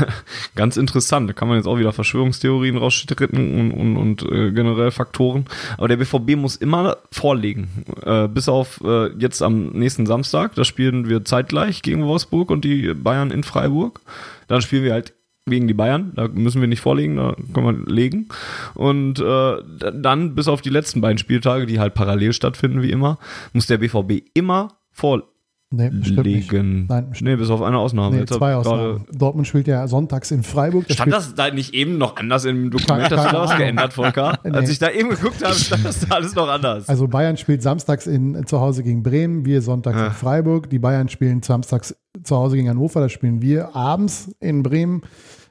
ganz interessant, da kann man jetzt auch wieder Verschwörungstheorien rausstricken und, und, und äh, generell Faktoren. Aber der BVB muss immer vorlegen. Äh, bis auf äh, jetzt am nächsten Samstag, da spielen wir zeitgleich gegen Wolfsburg und die Bayern in Freiburg. Dann spielen wir halt gegen die Bayern, da müssen wir nicht vorlegen, da können wir legen. Und äh, dann, bis auf die letzten beiden Spieltage, die halt parallel stattfinden, wie immer, muss der BVB immer vorlegen. Nee, bestimmt nicht. Nein, bestimmt nee, bis auf eine Ausnahme. Nee, zwei Ausnahmen. Dortmund spielt ja sonntags in Freiburg. Da Stand das da nicht eben noch anders im Dokument? Hast du da was geändert, Volker? Nee. Als ich da eben geguckt habe, stand das da alles noch anders. Also Bayern spielt samstags in, zu Hause gegen Bremen, wir sonntags Ja. in Freiburg. Die Bayern spielen samstags zu Hause gegen Hannover, da spielen wir abends in Bremen.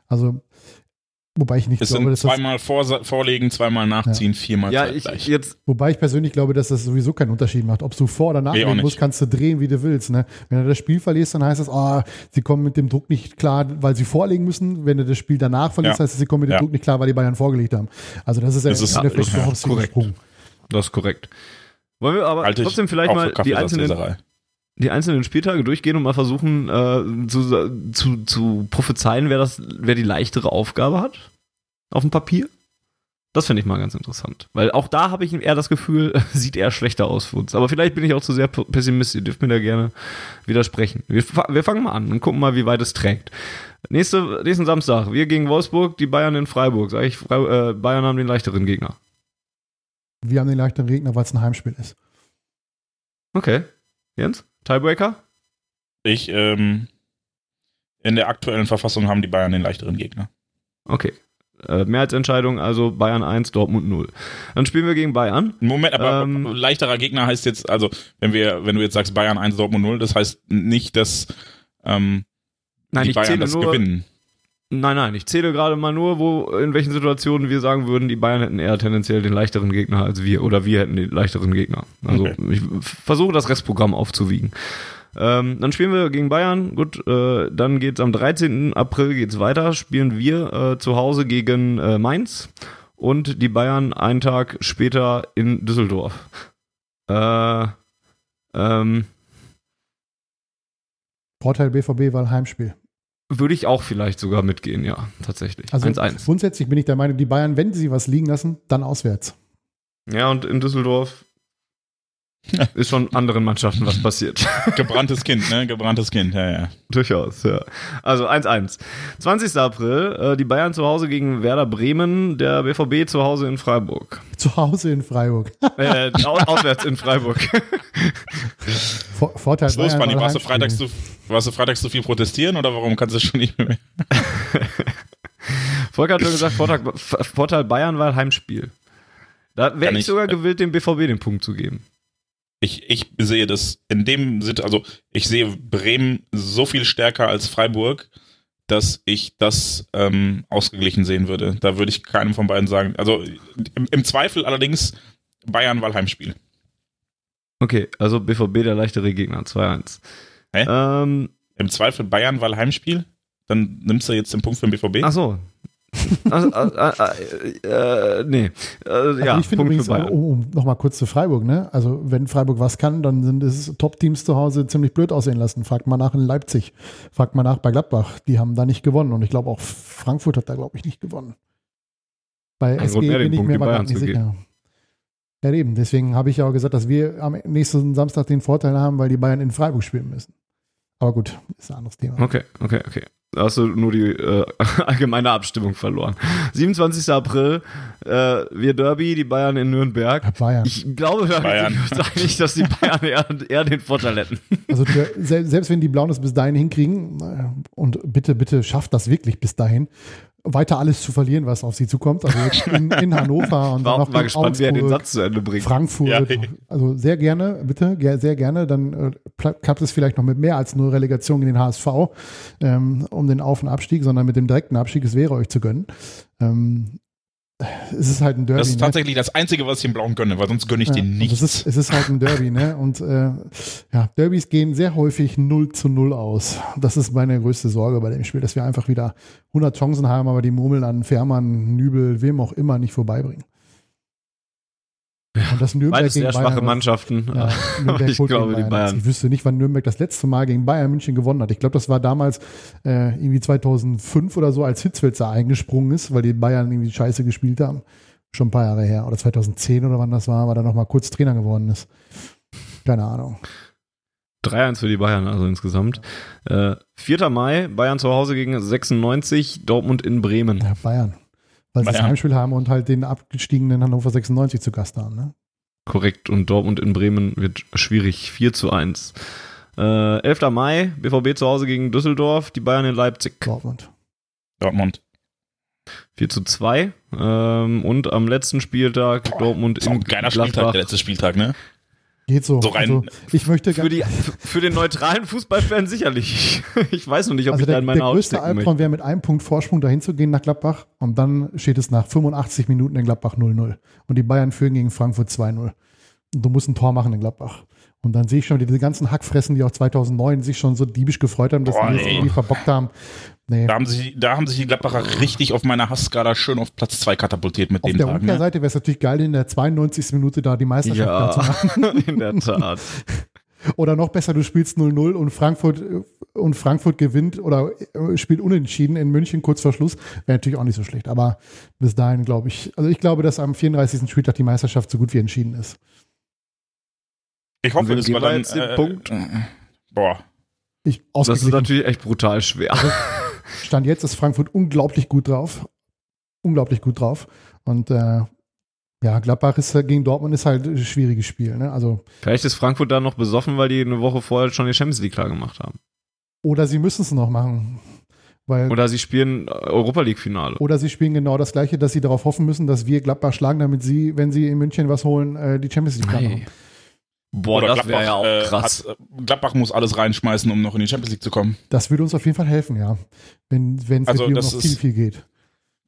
Also, wobei ich nicht Es glaube, sind dass das, zweimal vor, vorlegen, zweimal nachziehen, viermal ja, ich jetzt, wobei ich persönlich glaube, dass das sowieso keinen Unterschied macht. Ob du vor oder Nee, auch nachlegen musst, kannst du drehen, wie du willst. Ne? Wenn du das Spiel verlierst, dann heißt das, ah, sie kommen mit dem Druck nicht klar, weil sie vorlegen müssen. Wenn du das Spiel danach verlierst, Ja. heißt es, sie kommen mit dem Ja. Druck nicht klar, weil die Bayern vorgelegt haben. Also das ist ja Das ist- Endeffekt ja, überhaupt kein korrekt. Sprung. das ist korrekt. Wollen wir aber Halte ich trotzdem vielleicht mal die einzelnen. Die einzelnen Spieltage durchgehen und mal versuchen äh, zu, zu, zu prophezeien, wer, das, wer die leichtere Aufgabe hat? Auf dem Papier? Das finde ich mal ganz interessant. Weil auch da habe ich eher das Gefühl, sieht eher schlechter aus für uns. Aber vielleicht bin ich auch zu sehr pessimistisch. Ihr dürft mir da gerne widersprechen. Wir, wir fangen mal an und gucken mal, wie weit es trägt. Nächste, nächsten Samstag, wir gegen Wolfsburg, die Bayern in Freiburg. Sag ich, Frei, äh, Bayern haben den leichteren Gegner. Wir haben den leichteren Gegner, weil es ein Heimspiel ist. Okay. Jens? Tiebreaker? Ich, ähm, in der aktuellen Verfassung haben die Bayern den leichteren Gegner. Okay. Äh, Mehrheitsentscheidung, also Bayern 1, Dortmund 0. Dann spielen wir gegen Bayern. Moment, aber Ähm, leichterer Gegner heißt jetzt, also wenn wir, wenn du jetzt sagst Bayern 1, Dortmund 0, das heißt nicht, dass ähm, Nein, die ich Bayern zähle das nur. gewinnen. Nein, nein, ich zähle gerade mal nur, wo in welchen Situationen wir sagen würden, die Bayern hätten eher tendenziell den leichteren Gegner als wir oder wir hätten den leichteren Gegner. Also Okay. ich versuche das Restprogramm aufzuwiegen. Ähm, dann spielen wir gegen Bayern. Gut, äh, dann geht's am 13. April geht's weiter. Spielen wir äh, zu Hause gegen äh, Mainz und die Bayern einen Tag später in Düsseldorf. Äh, ähm, Vorteil BVB, weil Heimspiel. Würde ich auch vielleicht sogar mitgehen, ja, tatsächlich. Also 1-1. grundsätzlich bin ich der Meinung, die Bayern, wenn sie was liegen lassen, dann auswärts. Ja, und in Düsseldorf ist schon anderen Mannschaften was passiert. Gebranntes Kind, ne? Gebranntes Kind, ja, ja. Durchaus, ja. Also 1-1. 20. April, äh, die Bayern zu Hause gegen Werder Bremen, der BVB zu Hause in Freiburg. Zu Hause in Freiburg. Äh, au auswärts in Freiburg. Vor Vorteil Was los, Warst du, freitags zu, warst du freitags zu viel protestieren oder warum kannst du schon nicht mehr? Volker hat schon gesagt, Vorteil, Vorteil Bayern, weil Heimspiel. Da wäre ich ich- sogar gewillt, dem BVB den Punkt zu geben. Ich, ich sehe das in dem Sit also ich sehe Bremen so viel stärker als Freiburg, dass ich das ähm, ausgeglichen sehen würde. Da würde ich keinem von beiden sagen. Also im, im Zweifel allerdings Bayern weil Heimspiel. Okay, also BVB der leichtere Gegner, 2-1. Hä? Ähm, Im Zweifel Bayern weil Heimspiel. Dann nimmst du jetzt den Punkt für den BVB. ach so. Äh, äh, äh, nee. Äh, Also ja, ich finde übrigens, um, um nochmal kurz zu Freiburg, ne? Also wenn Freiburg was kann, dann sind es Top-Teams zu Hause ziemlich blöd aussehen lassen. Fragt mal nach in Leipzig, fragt mal nach bei Gladbach. Die haben da nicht gewonnen und ich glaube auch Frankfurt hat da, glaube ich, nicht gewonnen. Bei Ein SG bin ich Punkt mir grad nicht sicher. Ja, eben. Deswegen habe ich ja auch gesagt, dass wir am nächsten Samstag den Vorteil haben, weil die Bayern in Freiburg spielen müssen. Aber gut, ist ein anderes Thema. Okay, okay, okay. Da hast du nur die äh, allgemeine Abstimmung verloren. 27. April, äh, wir Derby, die Bayern in Nürnberg. Bayern. Ich glaube, da Bayern. sind wir einig, dass die Bayern eher, eher den Vorteil hätten. Also selbst wenn die Blauen es bis dahin hinkriegen, und bitte, bitte schafft das wirklich bis dahin, weiter alles zu verlieren, was auf sie zukommt. Also jetzt in, in Hannover und dann War noch auch mal gespannt, wer den Augsburg, Satz zu Ende bringt. Frankfurt. Ja. Also sehr gerne, bitte, sehr gerne. Dann äh, klappt es vielleicht noch mit mehr als nur Relegation in den HSV ähm, um den Auf- und Abstieg, sondern mit dem direkten Abstieg. Es wäre euch zu gönnen. Ähm, es ist halt ein Derby. Das ist ne? tatsächlich das Einzige, was ich dem Blauen gönne, weil sonst gönne ich Ja, denen und nichts. Es ist, es ist halt ein Derby, ne? Und äh, ja, Derbys gehen sehr häufig 0 zu 0 aus. Das ist meine größte Sorge bei dem Spiel, dass wir einfach wieder 100 Chancen haben, aber die Murmeln an Fährmann, Nübel, wem auch immer nicht vorbeibringen. Und das Nürnberg Beides sehr schwache Bayern, Mannschaften. ja, ich glaube, gegen die Bayern. Bayern. Ich wüsste nicht, wann Nürnberg das letzte Mal gegen Bayern München gewonnen hat. Ich glaube, das war damals äh, irgendwie 2005 oder so, als Hitzfeldzer eingesprungen ist, weil die Bayern irgendwie scheiße gespielt haben. Schon ein paar Jahre her. Oder 2010 oder wann das war, weil er nochmal kurz Trainer geworden ist. Keine Ahnung. 3-1 für die Bayern, also insgesamt. Äh, 4. Mai, Bayern zu Hause gegen 96, Dortmund in Bremen. Ja, Bayern. Weil sie das Bayern. Heimspiel haben und halt den abgestiegenen Hannover 96 zu Gast haben. Ne? Korrekt. Und Dortmund in Bremen wird schwierig. 4 zu 1. Äh, 11. Mai, BVB zu Hause gegen Düsseldorf, die Bayern in Leipzig. Dortmund. Dortmund. 4 zu 2. Ähm, und am letzten Spieltag Dortmund Ist auch in ein geiler Spieltag, Gladbach. der letzte Spieltag, ne? Geht so. So rein- also, ich möchte Für, die, für den neutralen Fußballfan sicherlich. Ich weiß noch nicht, ob also ich da der, in der meiner Haut größte stecken Albtraum wäre mit einem Punkt Vorsprung dahin zu gehen nach Gladbach und dann steht es nach 85 Minuten in Gladbach 0-0 und die Bayern führen gegen Frankfurt 2-0 und du musst ein Tor machen in Gladbach. Und dann sehe ich schon diese ganzen Hackfressen, die auch 2009 sich schon so diebisch gefreut haben, dass sie das irgendwie verbockt haben. Nee. Da haben, sich, da haben sich die Gladbacher richtig auf meiner Hassskala schön auf Platz 2 katapultiert mit Auf den der Tagen. Ne? Umkehrseite wäre es natürlich geil, in der 92. Minute da die Meisterschaft klar zu machen. Ja, in der Tat. Oder noch besser, du spielst 0-0 und Frankfurt äh, und Frankfurt gewinnt oder äh, spielt unentschieden in München kurz vor Schluss. Wäre natürlich auch nicht so schlecht. Aber bis dahin glaube ich, also ich glaube, dass am 34. Spieltag die Meisterschaft so gut wie entschieden ist. Ich hoffe, geben war dann. jetzt den äh, Punkt? Äh, boah. Ich Das ist natürlich echt brutal schwer. Stand jetzt ist Frankfurt unglaublich gut drauf. Unglaublich gut drauf. Und äh, ja, Gladbach ist äh, gegen Dortmund ist halt ein schwieriges Spiel. Ne? Also, Vielleicht ist Frankfurt da noch besoffen, weil die eine Woche vorher schon die Champions League klar gemacht haben. oder sie müssen es noch machen. Weil Oder sie spielen Europa League Finale. Oder sie spielen genau das Gleiche, dass sie darauf hoffen müssen, dass wir Gladbach schlagen, damit sie, wenn sie in München was holen, äh, die Champions League klar machen. Boah, Oder das wäre ja auch äh, krass. Hat, äh, Gladbach muss alles reinschmeißen, um noch in die Champions League zu kommen. Das würde uns auf jeden Fall helfen, ja. Wenn es Also, um das noch ist- viel, viel geht.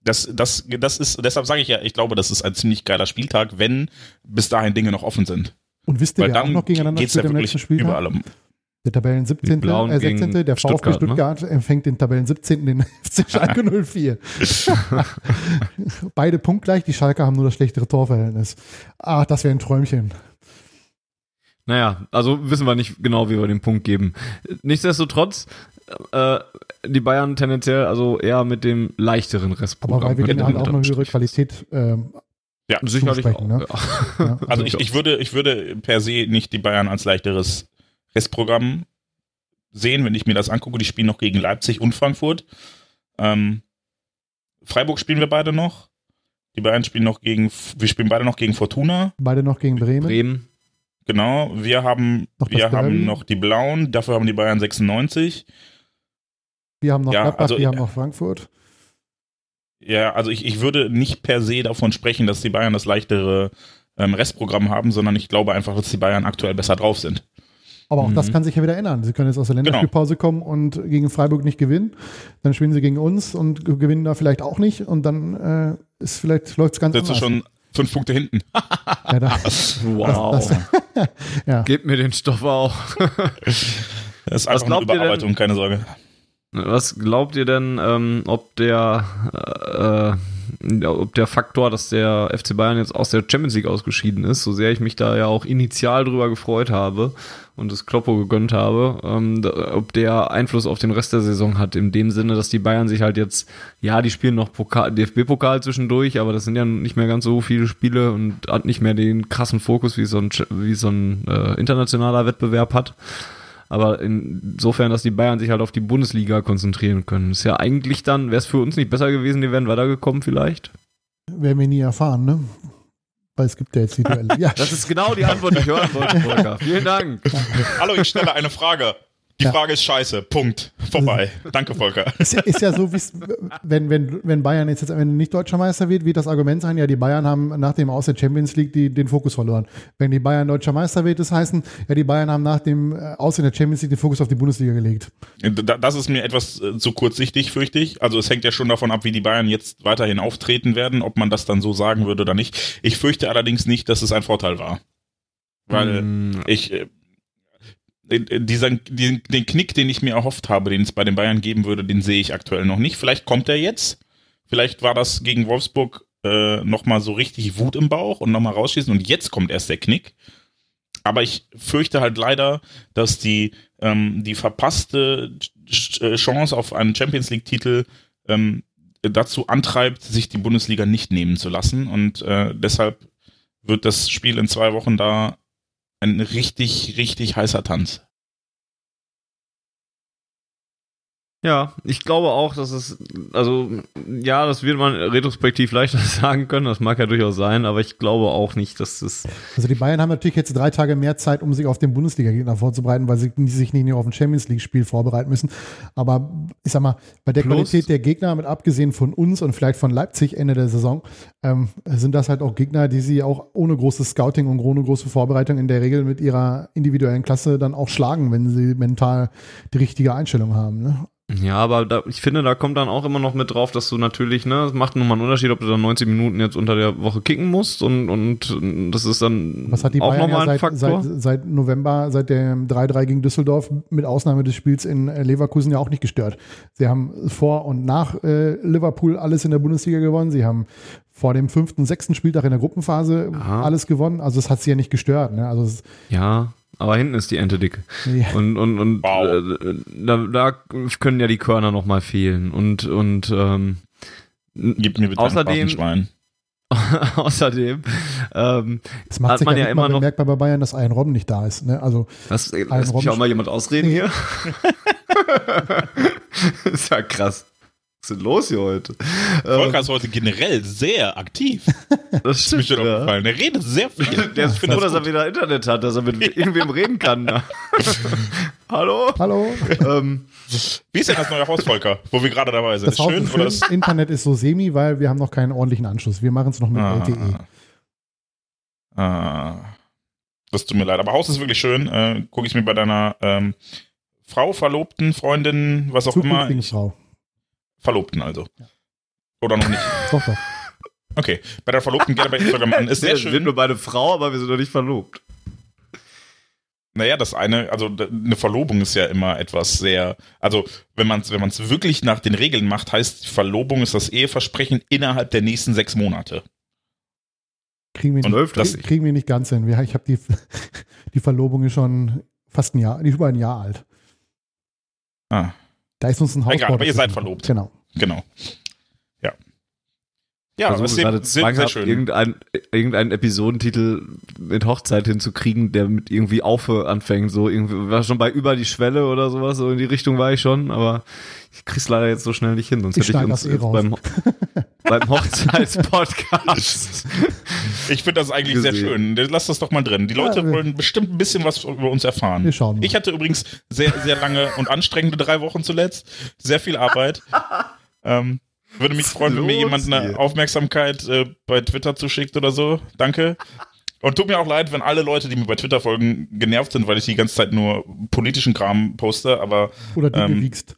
Das, das, das ist, deshalb sage ich ja, ich glaube, das ist ein ziemlich geiler Spieltag, wenn bis dahin Dinge noch offen sind. Und wisst ihr, Weil wer auch noch gegeneinander ja spielt im letzten Spieltag? überall um. Der Tabellen 17. Die Blauen Äh, 16. gegen Der VfB Stuttgart, ne? Stuttgart empfängt den Tabellen 17. den FC Schalke 04. Beide punktgleich, die Schalke haben nur das schlechtere Torverhältnis. Ach, das wäre ein Träumchen. Naja, also wissen wir nicht genau, wie wir den Punkt geben. Nichtsdestotrotz, äh, die Bayern tendenziell also eher mit dem leichteren Restprogramm. Aber weil wir denen halt auch eine unterm höhere Qualität ähm, Ja, Sicherlich auch. ne? ja. ja, Also ich, ich, würde, ich würde per se nicht die Bayern als leichteres Restprogramm sehen, wenn ich mir das angucke. Die spielen noch gegen Leipzig und Frankfurt. Ähm, Freiburg spielen wir beide noch. Die Bayern spielen noch gegen, wir spielen beide noch gegen Fortuna. beide noch gegen Bremen. Bremen. Genau. Wir haben, Noch das wir haben Derby. noch die Blauen. Dafür haben die Bayern 96. Wir haben noch Ja, Gladbach, also- wir haben noch Frankfurt. Ja, also ich, ich würde nicht per se davon sprechen, dass die Bayern das leichtere ähm, Restprogramm haben, sondern ich glaube einfach, dass die Bayern aktuell besser drauf sind. Aber auch das Mhm. kann sich ja wieder ändern. Sie können jetzt aus der Länderspielpause kommen und gegen Freiburg nicht gewinnen. Dann spielen sie gegen uns und gewinnen da vielleicht auch nicht. Und dann äh, ist vielleicht läuft es ganz sie anders. schon fünf Punkte hinten. Ja, da, Wow. das, ja. Gebt mir den Stoff auch. Das ist einfach eine Überarbeitung, keine Sorge. Was glaubt ihr denn, ähm, ob der äh, ob der Faktor, dass der FC Bayern jetzt aus der Champions League ausgeschieden ist, so sehr ich mich da ja auch initial drüber gefreut habe und das Kloppo gegönnt habe, ähm, ob der Einfluss auf den Rest der Saison hat, in dem Sinne, dass die Bayern sich halt jetzt, ja, die spielen noch DFB-Pokal zwischendurch, aber das sind ja nicht mehr ganz so viele Spiele und hat nicht mehr den krassen Fokus, wie so ein, wie so ein äh, internationaler Wettbewerb hat. Aber insofern, dass die Bayern sich halt auf die Bundesliga konzentrieren können. Ist ja eigentlich dann, wäre es für uns nicht besser gewesen, die wären weitergekommen vielleicht? Werden wir nie erfahren, ne? Weil es gibt ja jetzt die Duelle. Ja. Das ist genau die Antwort, die ich hören wollte, Volker. Vielen Dank. Hallo, ich stelle eine Frage. Die ja. Frage ist scheiße. Punkt. Vorbei. Danke, Volker. Ist, ist ja so, wenn, wenn, wenn Bayern jetzt, jetzt nicht deutscher Meister wird, wird das Argument sein, ja, die Bayern haben nach dem Aus der Champions League die, den Fokus verloren. Wenn die Bayern deutscher Meister wird, das heißen, ja, die Bayern haben nach dem äh, Aus in der Champions League den Fokus auf die Bundesliga gelegt. Das ist mir etwas äh, zu kurzsichtig, fürchte ich. Also es hängt ja schon davon ab, wie die Bayern jetzt weiterhin auftreten werden, ob man das dann so sagen würde oder nicht. Ich fürchte allerdings nicht, dass es ein Vorteil war. Weil mm. ich äh, dieser, den, den Knick, den ich mir erhofft habe, den es bei den Bayern geben würde, den sehe ich aktuell noch nicht. Vielleicht kommt er jetzt. Vielleicht war das gegen Wolfsburg äh, nochmal so richtig Wut im Bauch und nochmal rausschießen und jetzt kommt erst der Knick. Aber ich fürchte halt leider, dass die, ähm, die verpasste äh, Chance auf einen Champions League-Titel ähm, dazu antreibt, sich die Bundesliga nicht nehmen zu lassen. Und äh, deshalb wird das Spiel in zwei Wochen da ein richtig, richtig heißer Tanz. Ja, ich glaube auch, dass es, also, ja, das wird man retrospektiv leichter sagen können, das mag ja durchaus sein, aber ich glaube auch nicht, dass es. Also die Bayern haben natürlich jetzt drei Tage mehr Zeit, um sich auf den Bundesliga-Gegner vorzubereiten, weil sie sich nicht nur auf ein Champions League-Spiel vorbereiten müssen. Aber ich sag mal, bei der Plus, Qualität der Gegner, mit abgesehen von uns und vielleicht von Leipzig Ende der Saison, ähm, sind das halt auch Gegner, die sie auch ohne großes Scouting und ohne große Vorbereitung in der Regel mit ihrer individuellen Klasse dann auch schlagen, wenn sie mental die richtige Einstellung haben. Ne? Ja, aber da, ich finde, da kommt dann auch immer noch mit drauf, dass du natürlich, ne, es macht nochmal einen Unterschied, ob du dann 90 Minuten jetzt unter der Woche kicken musst und, und das ist dann Was hat die auch nochmal ein seit, Faktor. Seit, seit November, seit dem 3-3 gegen Düsseldorf, mit Ausnahme des Spiels in Leverkusen ja auch nicht gestört. Sie haben vor und nach äh, Liverpool alles in der Bundesliga gewonnen. Sie haben vor dem fünften, sechsten Spieltag in der Gruppenphase Aha. alles gewonnen. Also es hat sie ja nicht gestört. Ne? Also ja, aber hinten ist die Ente dick. Ja. Und, und, und wow. äh, da, da, können ja die Körner nochmal fehlen. Und, und ähm, Gib mir bitte außerdem, Schwein. außerdem ähm, es macht hat sich man ja, ja immer noch bemerkbar bei Bayern, dass ein Robben nicht da ist. Ne? Also Was, lässt mich auch mal jemand ausreden hier? ist ja krass. Was ist denn los hier heute? Volker ist heute generell sehr aktiv. Das stimmt. Ist mir schon ja. aufgefallen. Er redet sehr viel. Der ist froh, dass er wieder Internet hat, dass er mit irgendwem reden kann. Hallo? Hallo? Ähm, Wie ist denn das neue Haus, Volker, wo wir gerade dabei sind? Das ist schön, oder das Internet ist so semi, weil wir haben noch keinen ordentlichen Anschluss. Wir machen es noch mit ah. LTE. Ah. Das tut mir leid. Aber Haus ist wirklich schön. Äh, Gucke ich mir bei deiner ähm, Frau, Verlobten, Freundin, was auch immer. Frau. Verlobten also. Oder noch nicht? doch, doch. Okay, bei der Verlobten gerne bei Instagram an. Ist sehr schön. Wir sind nur beide Frau, aber wir sind noch nicht verlobt. Naja, das eine, also eine Verlobung ist ja immer etwas sehr, also wenn man es wenn man's wirklich nach den Regeln macht, heißt Verlobung ist das Eheversprechen innerhalb der nächsten sechs Monate. Kriegen wir, nicht, das, kriegen wir nicht ganz hin. Ich habe die, die Verlobung ist schon fast ein Jahr, nicht über ein Jahr alt. Ah. Da ist uns ein Haus. Egal, aber ihr seid verlobt. Genau. Genau. Ja. Also ist gerade sehr schön. Irgendein, irgendeinen Episodentitel mit Hochzeit hinzukriegen, der mit irgendwie Aufe anfängt. So irgendwie, war schon bei über die Schwelle oder sowas, so in die Richtung war ich schon, aber ich krieg's leider jetzt so schnell nicht hin, sonst ich hätte ich uns eh beim, beim Hochzeitspodcast. ich finde das eigentlich gesehen. sehr schön. Lass das doch mal drin. Die Leute ja, wollen bestimmt ein bisschen was über uns erfahren. Wir schauen mal. Ich hatte übrigens sehr, sehr lange und anstrengende drei Wochen zuletzt. Sehr viel Arbeit. ähm, würde mich freuen, wenn mir jemand eine hier? Aufmerksamkeit äh, bei Twitter zuschickt oder so. Danke. Und tut mir auch leid, wenn alle Leute, die mir bei Twitter folgen, genervt sind, weil ich die ganze Zeit nur politischen Kram poste, aber. Oder Dinge ähm, wiegst.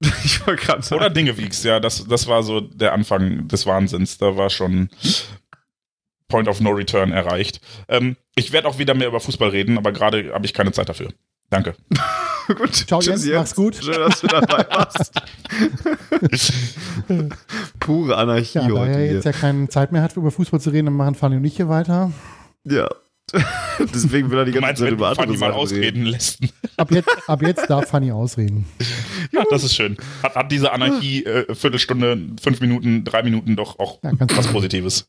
ich wollte gerade sagen. Oder Dinge wiegst, ja. Das, das war so der Anfang des Wahnsinns. Da war schon Point of No Return erreicht. Ähm, ich werde auch wieder mehr über Fußball reden, aber gerade habe ich keine Zeit dafür. Danke. gut. Ciao, Tschüss, Jens, mach's gut. Schön, dass du dabei warst. Pure Anarchie Ja, da heute er hier. jetzt ja keine Zeit mehr hat, über Fußball zu reden, dann machen Fanny und ich hier weiter. Ja. Deswegen will er die ganze meinst, Zeit über andere Fanny mal ausreden reden. lässt. Ab jetzt, ab jetzt darf Fanny ausreden. Ja, das ist schön. Hat, hat diese Anarchie äh, Viertelstunde, fünf Minuten, drei Minuten doch auch Ja, ganz was Positives.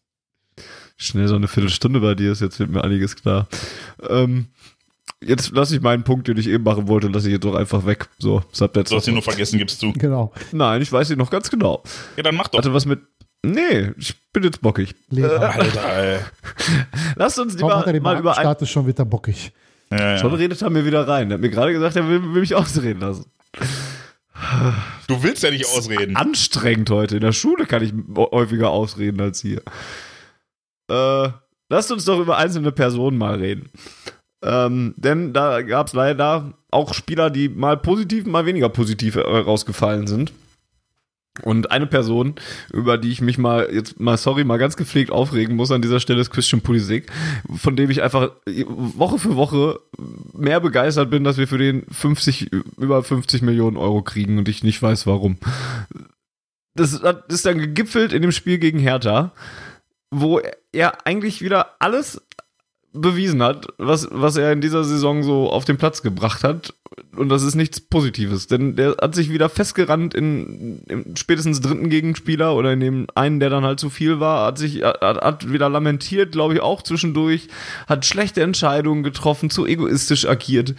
Schnell so eine Viertelstunde bei dir ist, jetzt wird mir einiges klar. Ähm, jetzt lasse ich meinen Punkt, den ich eben machen wollte, lasse ich jetzt doch einfach weg. So, das habt ihr jetzt Du hast ihn nur vergessen, gibst du. Genau. Nein, ich weiß ihn noch ganz genau. Ja, dann mach doch. Hatte was mit. Nee, ich bin jetzt bockig. Lehrer. Alter, ey. Lasst uns Warum hat er lieber den mal über ein. Status schon wieder bockig? Ja, Schon ja. redet er mir wieder rein. Er hat mir gerade gesagt, er will, will mich ausreden lassen. Du willst ja nicht ausreden. Anstrengend heute. In der Schule kann ich häufiger ausreden als hier. Äh, lasst uns doch über einzelne Personen mal reden. Ähm, denn da gab es leider auch Spieler, die mal positiv, mal weniger positiv äh, rausgefallen sind. Und eine Person, über die ich mich mal jetzt mal sorry mal ganz gepflegt aufregen muss an dieser Stelle ist Christian Pulisic, von dem ich einfach Woche für Woche mehr begeistert bin, dass wir für den 50 über 50 Millionen Euro kriegen und ich nicht weiß warum. Das ist dann gegipfelt in dem Spiel gegen Hertha, wo er eigentlich wieder alles bewiesen hat, was, was er in dieser Saison so auf den Platz gebracht hat. Und das ist nichts Positives, denn der hat sich wieder festgerannt in, im spätestens dritten Gegenspieler oder in dem einen, der dann halt zu viel war, hat sich hat, hat wieder lamentiert, glaube ich, auch zwischendurch, hat schlechte Entscheidungen getroffen, zu egoistisch agiert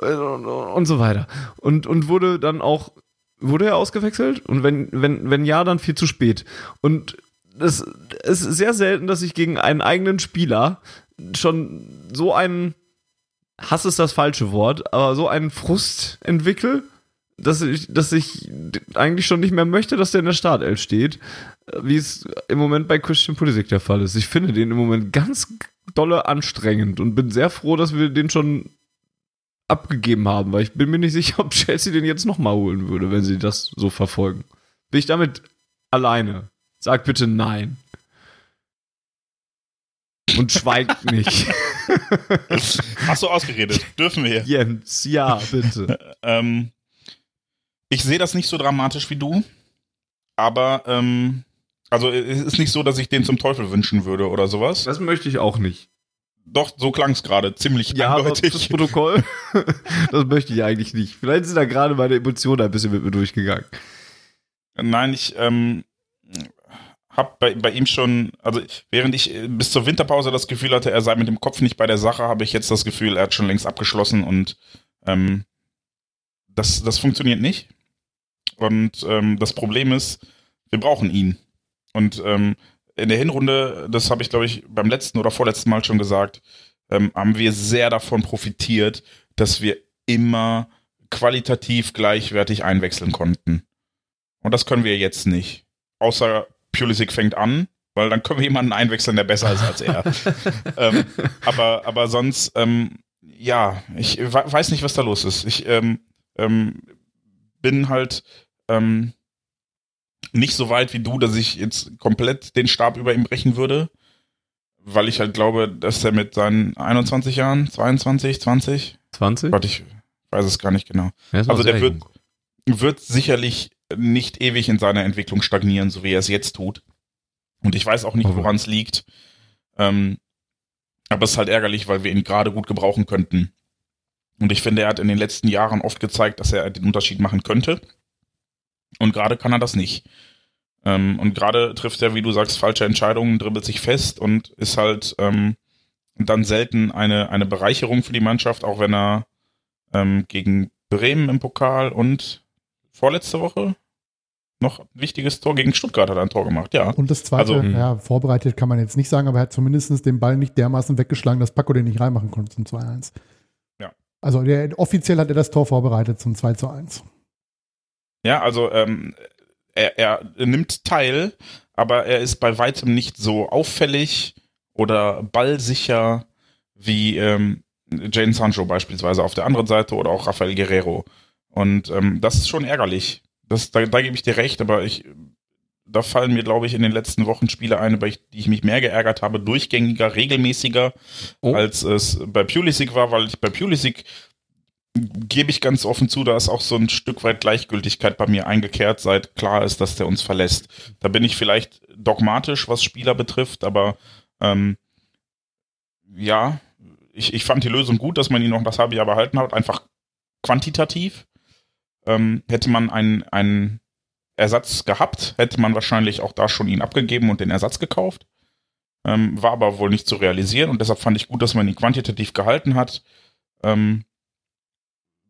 äh, und, und so weiter. Und, und wurde dann auch, wurde er ausgewechselt? Und wenn, wenn, wenn ja, dann viel zu spät. Und es ist sehr selten, dass ich gegen einen eigenen Spieler schon so einen, Hass ist das falsche Wort, aber so einen Frust entwickle, dass ich, dass ich eigentlich schon nicht mehr möchte, dass der in der Startelf steht, wie es im Moment bei Christian Pulisic der Fall ist. Ich finde den im Moment ganz dolle anstrengend und bin sehr froh, dass wir den schon abgegeben haben, weil ich bin mir nicht sicher, ob Chelsea den jetzt nochmal holen würde, wenn sie das so verfolgen. Bin ich damit alleine? Sag bitte nein. Und schweigt nicht. Hast du ausgeredet? Dürfen wir. Jens, ja, bitte. Ähm, ich sehe das nicht so dramatisch wie du, aber ähm, also es ist nicht so, dass ich den zum Teufel wünschen würde oder sowas. Das möchte ich auch nicht. Doch, so klang es gerade, ziemlich Ja, aber das eindeutig. Protokoll, das möchte ich eigentlich nicht. Vielleicht sind da gerade meine Emotionen ein bisschen mit mir durchgegangen. Nein, ich ähm, habe bei, bei ihm schon, also während ich äh, bis zur Winterpause das Gefühl hatte, er sei mit dem Kopf nicht bei der Sache, habe ich jetzt das Gefühl, er hat schon längst abgeschlossen und ähm, das, das funktioniert nicht. Und ähm, das Problem ist, wir brauchen ihn. Und ähm, in der Hinrunde, das habe ich glaube ich beim letzten oder vorletzten Mal schon gesagt, ähm, haben wir sehr davon profitiert, dass wir immer qualitativ gleichwertig einwechseln konnten. Und das können wir jetzt nicht. Außer Pulisic fängt an, weil dann können wir jemanden einwechseln, der besser ist als er. ähm, aber, aber sonst, ähm, ja, ich we- weiß nicht, was da los ist. Ich ähm, ähm, bin halt ähm, nicht so weit wie du, dass ich jetzt komplett den Stab über ihm brechen würde, weil ich halt glaube, dass er mit seinen 21 Jahren, 22, 20, 20? Gott, ich weiß es gar nicht genau, Also der wird- wird sicherlich nicht ewig in seiner Entwicklung stagnieren, so wie er es jetzt tut. Und ich weiß auch nicht, woran es liegt. Ähm, aber es ist halt ärgerlich, weil wir ihn gerade gut gebrauchen könnten. Und ich finde, er hat in den letzten Jahren oft gezeigt, dass er den Unterschied machen könnte. Und gerade kann er das nicht. Ähm, und gerade trifft er, wie du sagst, falsche Entscheidungen, dribbelt sich fest und ist halt ähm, dann selten eine, eine Bereicherung für die Mannschaft, auch wenn er ähm, gegen Bremen im Pokal und vorletzte Woche noch ein wichtiges Tor gegen Stuttgart hat er ein Tor gemacht, ja. Und das zweite, Also- ja, vorbereitet kann man jetzt nicht sagen, aber er hat zumindest den Ball nicht dermaßen weggeschlagen, dass Paco den nicht reinmachen konnte zum 2-1. Ja. Also der, offiziell hat er das Tor vorbereitet zum 2 zu 1. Ja, also ähm, er, er nimmt teil, aber er ist bei weitem nicht so auffällig oder ballsicher wie ähm, Jane Sancho beispielsweise auf der anderen Seite oder auch Rafael Guerrero. Und ähm, das ist schon ärgerlich. Das, da, da gebe ich dir recht, aber ich, da fallen mir, glaube ich, in den letzten Wochen Spiele ein, bei ich, die ich mich mehr geärgert habe, durchgängiger, regelmäßiger, Oh. als es bei Pulisic war, weil ich bei Pulisic gebe ich ganz offen zu, da ist auch so ein Stück weit Gleichgültigkeit bei mir eingekehrt, seit klar ist, dass der uns verlässt. Da bin ich vielleicht dogmatisch, was Spieler betrifft, aber ähm, ja, ich, ich fand die Lösung gut, dass man ihn noch das halbe Jahr behalten hat, einfach quantitativ. Ähm, hätte man einen, einen Ersatz gehabt, hätte man wahrscheinlich auch da schon ihn abgegeben und den Ersatz gekauft. Ähm, war aber wohl nicht zu realisieren und deshalb fand ich gut, dass man ihn quantitativ gehalten hat. Ähm,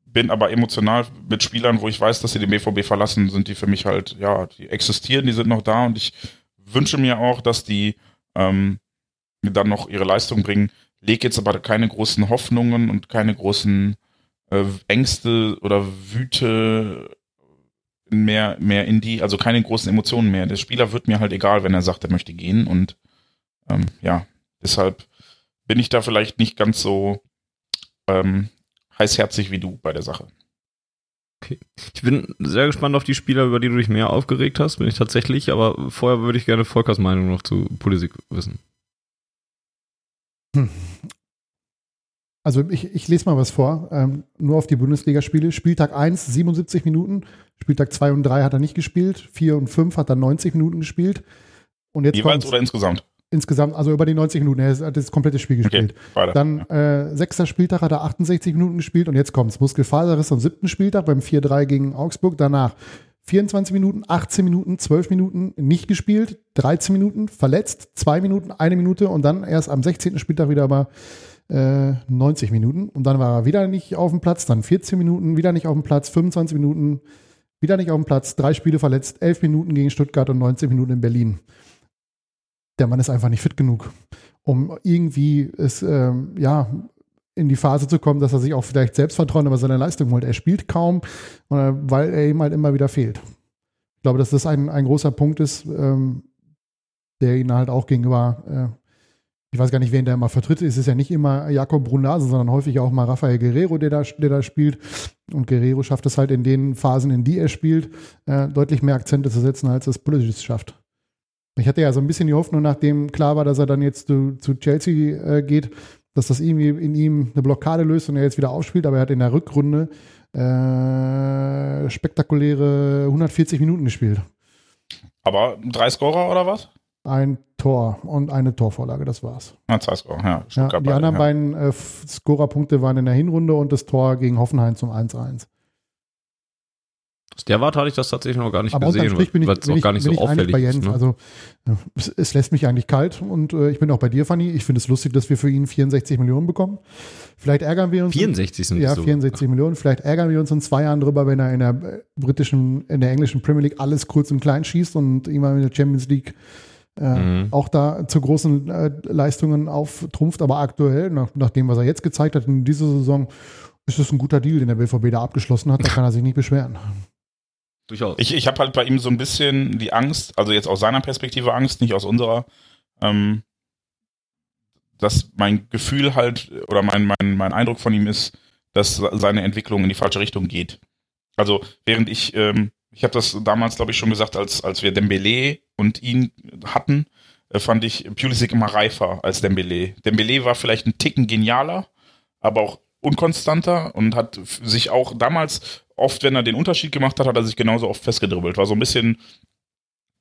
bin aber emotional mit Spielern, wo ich weiß, dass sie den BVB verlassen, sind die für mich halt, ja, die existieren, die sind noch da und ich wünsche mir auch, dass die ähm, dann noch ihre Leistung bringen. Leg jetzt aber keine großen Hoffnungen und keine großen äh, Ängste oder Wüte mehr, mehr in die, also keine großen Emotionen mehr. Der Spieler wird mir halt egal, wenn er sagt, er möchte gehen und ähm, ja, deshalb bin ich da vielleicht nicht ganz so ähm, heißherzig wie du bei der Sache. Okay. Ich bin sehr gespannt auf die Spieler, über die du dich mehr aufgeregt hast, bin ich tatsächlich, aber vorher würde ich gerne Volkers Meinung noch zu Politik wissen. Hm. Also ich, ich lese mal was vor, ähm, nur auf die Bundesligaspiele. Spieltag 1, 77 Minuten. Spieltag 2 und 3 hat er nicht gespielt. 4 und 5 hat er 90 Minuten gespielt. Und jetzt Jeweils oder insgesamt? Insgesamt, also über die 90 Minuten. Er hat das komplette Spiel gespielt. Okay, Dann äh, sechster Spieltag hat er 68 Minuten gespielt und jetzt kommt's. Muskelfaserriss am siebten Spieltag beim 4-3 gegen Augsburg. Danach 24 Minuten, 18 Minuten, 12 Minuten nicht gespielt, 13 Minuten verletzt, 2 Minuten, 1 Minute und dann erst am 16. Spieltag wieder mal äh, 90 Minuten. Und dann war er wieder nicht auf dem Platz, dann 14 Minuten, wieder nicht auf dem Platz, 25 Minuten, wieder nicht auf dem Platz, drei Spiele verletzt, 11 Minuten gegen Stuttgart und 19 Minuten in Berlin der Mann ist einfach nicht fit genug, um irgendwie es, ähm, ja, in die Phase zu kommen, dass er sich auch vielleicht Selbstvertrauen über seine Leistung holt. Er spielt kaum, äh, weil er ihm halt immer wieder fehlt. Ich glaube, dass das ein, ein großer Punkt ist, ähm, der ihn halt auch gegenüber, äh, ich weiß gar nicht, wen der immer vertritt. Es ist ja nicht immer Jakob Brunase, sondern häufig auch mal Rafael Guerrero, der da, der da spielt. Und Guerrero schafft es halt in den Phasen, in die er spielt, äh, deutlich mehr Akzente zu setzen, als es Pulisic schafft. Ich hatte ja so ein bisschen die Hoffnung, nachdem klar war, dass er dann jetzt zu, zu Chelsea äh, geht, dass das irgendwie in ihm eine Blockade löst und er jetzt wieder aufspielt, aber er hat in der Rückrunde äh, spektakuläre 140 Minuten gespielt. Aber drei Scorer oder was? Ein Tor und eine Torvorlage, das war's. Ah, zwei Scorer, ja. ja die beide, anderen ja. beiden äh, Scorerpunkte waren in der Hinrunde und das Tor gegen Hoffenheim zum 1-1. Aus der Warte hatte ich das tatsächlich noch gar nicht Aber gesehen, weil es auch gar nicht so auffällig ist. Ne? Also es, es, lässt mich eigentlich kalt und äh, ich bin auch bei dir, Fanny. Ich finde es lustig, dass wir für ihn 64 Millionen bekommen. Vielleicht ärgern wir uns. 64 sind Ja, 64 so. Millionen. Vielleicht ärgern wir uns in zwei Jahren drüber, wenn er in der britischen, in der englischen Premier League alles kurz und klein schießt und immer in der Champions League äh, mhm. auch da zu großen äh, Leistungen auftrumpft. Aber aktuell, nach, nach dem, was er jetzt gezeigt hat in dieser Saison, ist es ein guter Deal, den der BVB da abgeschlossen hat. Da kann er sich nicht beschweren. Durchaus. Ich, ich habe halt bei ihm so ein bisschen die Angst, also jetzt aus seiner Perspektive Angst, nicht aus unserer, ähm, dass mein Gefühl halt oder mein, mein, mein Eindruck von ihm ist, dass seine Entwicklung in die falsche Richtung geht. Also während ich, ähm, ich habe das damals, glaube ich, schon gesagt, als, als wir Dembele und ihn hatten, äh, fand ich Pulisic immer reifer als Dembele. Dembele war vielleicht ein Ticken genialer, aber auch unkonstanter und hat sich auch damals oft, wenn er den Unterschied gemacht hat, hat er sich genauso oft festgedribbelt. War so ein bisschen,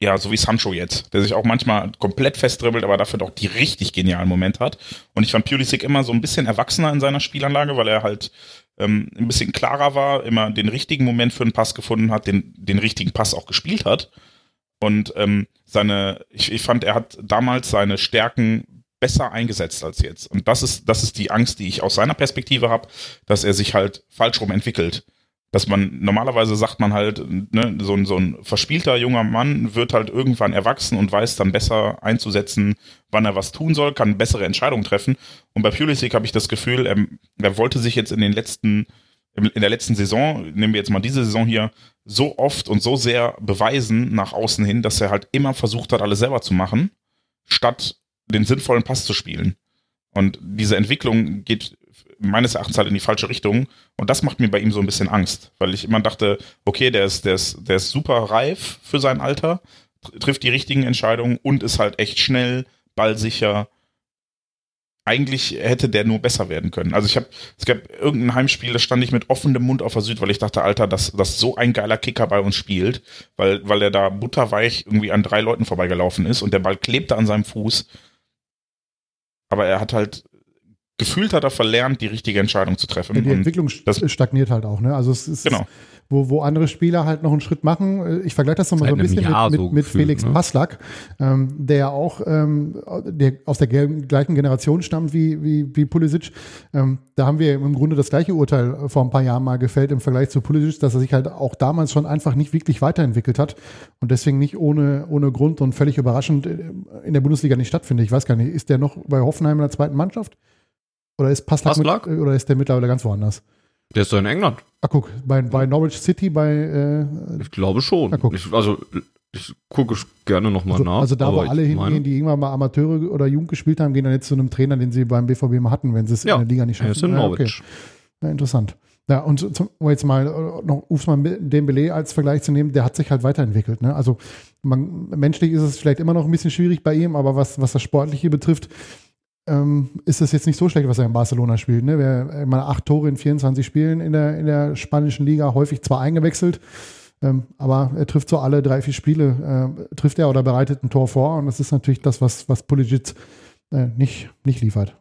ja, so wie Sancho jetzt, der sich auch manchmal komplett festdribbelt, aber dafür doch die richtig genialen Momente hat. Und ich fand Pulisic immer so ein bisschen erwachsener in seiner Spielanlage, weil er halt ähm, ein bisschen klarer war, immer den richtigen Moment für einen Pass gefunden hat, den, den richtigen Pass auch gespielt hat. Und ähm, seine, ich, ich fand, er hat damals seine Stärken besser eingesetzt als jetzt. Und das ist, das ist die Angst, die ich aus seiner Perspektive habe, dass er sich halt falsch rum entwickelt. Dass man, normalerweise sagt man halt, ne, so, ein, so ein verspielter junger Mann wird halt irgendwann erwachsen und weiß dann besser einzusetzen, wann er was tun soll, kann bessere Entscheidungen treffen. Und bei Pulisic habe ich das Gefühl, er, er wollte sich jetzt in den letzten, in der letzten Saison, nehmen wir jetzt mal diese Saison hier, so oft und so sehr beweisen nach außen hin, dass er halt immer versucht hat, alles selber zu machen, statt den sinnvollen Pass zu spielen. Und diese Entwicklung geht meines Erachtens halt in die falsche Richtung. Und das macht mir bei ihm so ein bisschen Angst, weil ich immer dachte, okay, der ist, der ist, der ist super reif für sein Alter, trifft die richtigen Entscheidungen und ist halt echt schnell, ballsicher. Eigentlich hätte der nur besser werden können. Also ich habe, es gab irgendein Heimspiel, da stand ich mit offenem Mund auf der Süd, weil ich dachte, Alter, dass, dass so ein geiler Kicker bei uns spielt, weil, weil er da butterweich irgendwie an drei Leuten vorbeigelaufen ist und der Ball klebte an seinem Fuß. Aber er hat halt gefühlt hat er verlernt, die richtige Entscheidung zu treffen. Ja, die Und Entwicklung das- stagniert halt auch. Ne? Also es ist, Genau. wo, wo andere Spieler halt noch einen Schritt machen. Äh, Ich vergleiche das nochmal so ein bisschen Jahr mit, so mit, mit gefühlt, Felix ne? Passlack, ähm, der ja auch ähm, der aus der gleichen Generation stammt wie, wie, wie Pulisic. Ähm, da haben wir im Grunde das gleiche Urteil äh, vor ein paar Jahren mal gefällt im Vergleich zu Pulisic, dass er sich halt auch damals schon einfach nicht wirklich weiterentwickelt hat und deswegen nicht ohne, ohne Grund und völlig überraschend äh, in der Bundesliga nicht stattfindet. Ich weiß gar nicht, ist der noch bei Hoffenheim in der zweiten Mannschaft? Oder ist Passlack, Passlack? Mit, oder ist der mittlerweile ganz woanders? Der ist doch in England. Ah, guck, bei, bei Norwich City, bei äh, Ich glaube schon. Guck. Ich, also, ich gucke gerne nochmal also, nach. also da, wo alle hingehen, die irgendwann mal Amateure oder Jugend gespielt haben, gehen dann jetzt zu einem Trainer, den sie beim BVB mal hatten, wenn sie es Ja, in der Liga nicht Er schaffen. ist in Ja, okay. Norwich. Ja, interessant. Ja, und zum, um jetzt mal äh, noch Usman Dembele als Vergleich zu nehmen, der hat sich halt weiterentwickelt. Ne? Also man, menschlich ist es vielleicht immer noch ein bisschen schwierig bei ihm, aber was, was das Sportliche betrifft, ähm, ist es jetzt nicht so schlecht, was er in Barcelona spielt. Ne? Wer mal acht Tore in 24 Spielen in der, in der spanischen Liga, häufig zwar eingewechselt, ähm, aber er trifft so alle drei, vier Spiele, äh, trifft er oder bereitet ein Tor vor. Und das ist natürlich das, was, was Pulisic äh, nicht, nicht liefert.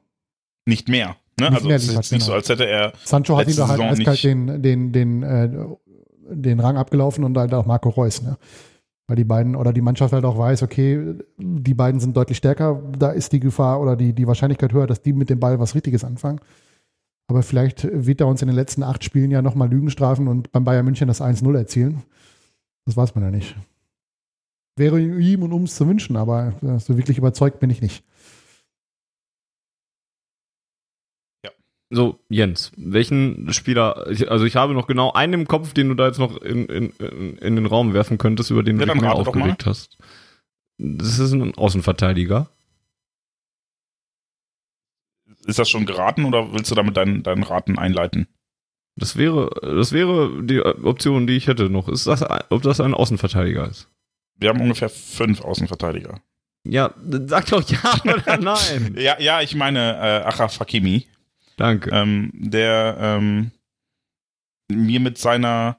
nicht mehr. Ne? Nicht also mehr es ist liefert, jetzt nicht genau. so, als hätte er Sancho hat ihm da halt eiskalt den, den, den, äh, den Rang abgelaufen und halt auch Marco Reus. Ne? Weil die beiden oder die Mannschaft halt auch weiß, okay, die beiden sind deutlich stärker, da ist die Gefahr oder die, die Wahrscheinlichkeit höher, dass die mit dem Ball was Richtiges anfangen. Aber vielleicht wird er uns in den letzten acht Spielen ja nochmal Lügen strafen und beim Bayern München das 1-0 erzielen. Das weiß man ja nicht. Wäre ihm und ums zu wünschen, aber so wirklich überzeugt bin ich nicht. So, Jens, welchen Spieler, ich- also ich habe noch genau einen im Kopf, den du da jetzt noch in, in, in, den Raum werfen könntest, über den Ja, du dich mehr aufgeregt hast. Das ist ein Außenverteidiger. Ist das schon geraten oder willst du damit deinen, deinen Raten einleiten? Das wäre, das wäre die Option, die ich hätte noch. Ist das, ob das ein Außenverteidiger ist? Wir haben ungefähr fünf Außenverteidiger. Ja, sag doch ja oder nein. Ja, ja, ich meine äh, Achraf Hakimi, Danke. ähm, der ähm, mir mit seiner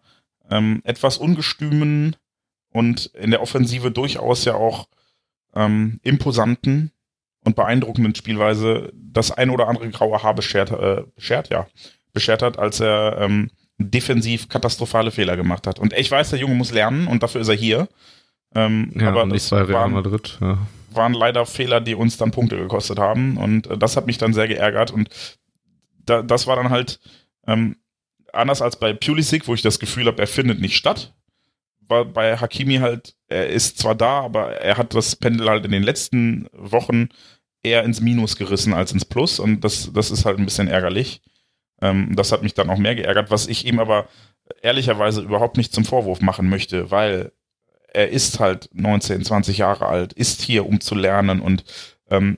ähm, etwas ungestümen und in der Offensive durchaus ja auch ähm, imposanten und beeindruckenden Spielweise das ein oder andere graue Haar beschert, äh, beschert, ja, beschert hat, als er ähm, defensiv katastrophale Fehler gemacht hat. Und ich weiß, der Junge muss lernen und dafür ist er hier. Ähm, ja, aber das bei Real waren, Madrid. Ja. waren leider Fehler, die uns dann Punkte gekostet haben. Und äh, das hat mich dann sehr geärgert. Und da, das war dann halt ähm, anders als bei Pulisic, wo ich das Gefühl habe, er findet nicht statt. War bei Hakimi halt, er ist zwar da, aber er hat das Pendel halt in den letzten Wochen eher ins Minus gerissen als ins Plus. Und das, das ist halt ein bisschen ärgerlich. Ähm, das hat mich dann auch mehr geärgert, was ich ihm aber ehrlicherweise überhaupt nicht zum Vorwurf machen möchte, weil er ist halt 19, 20 Jahre alt, ist hier, um zu lernen und ähm,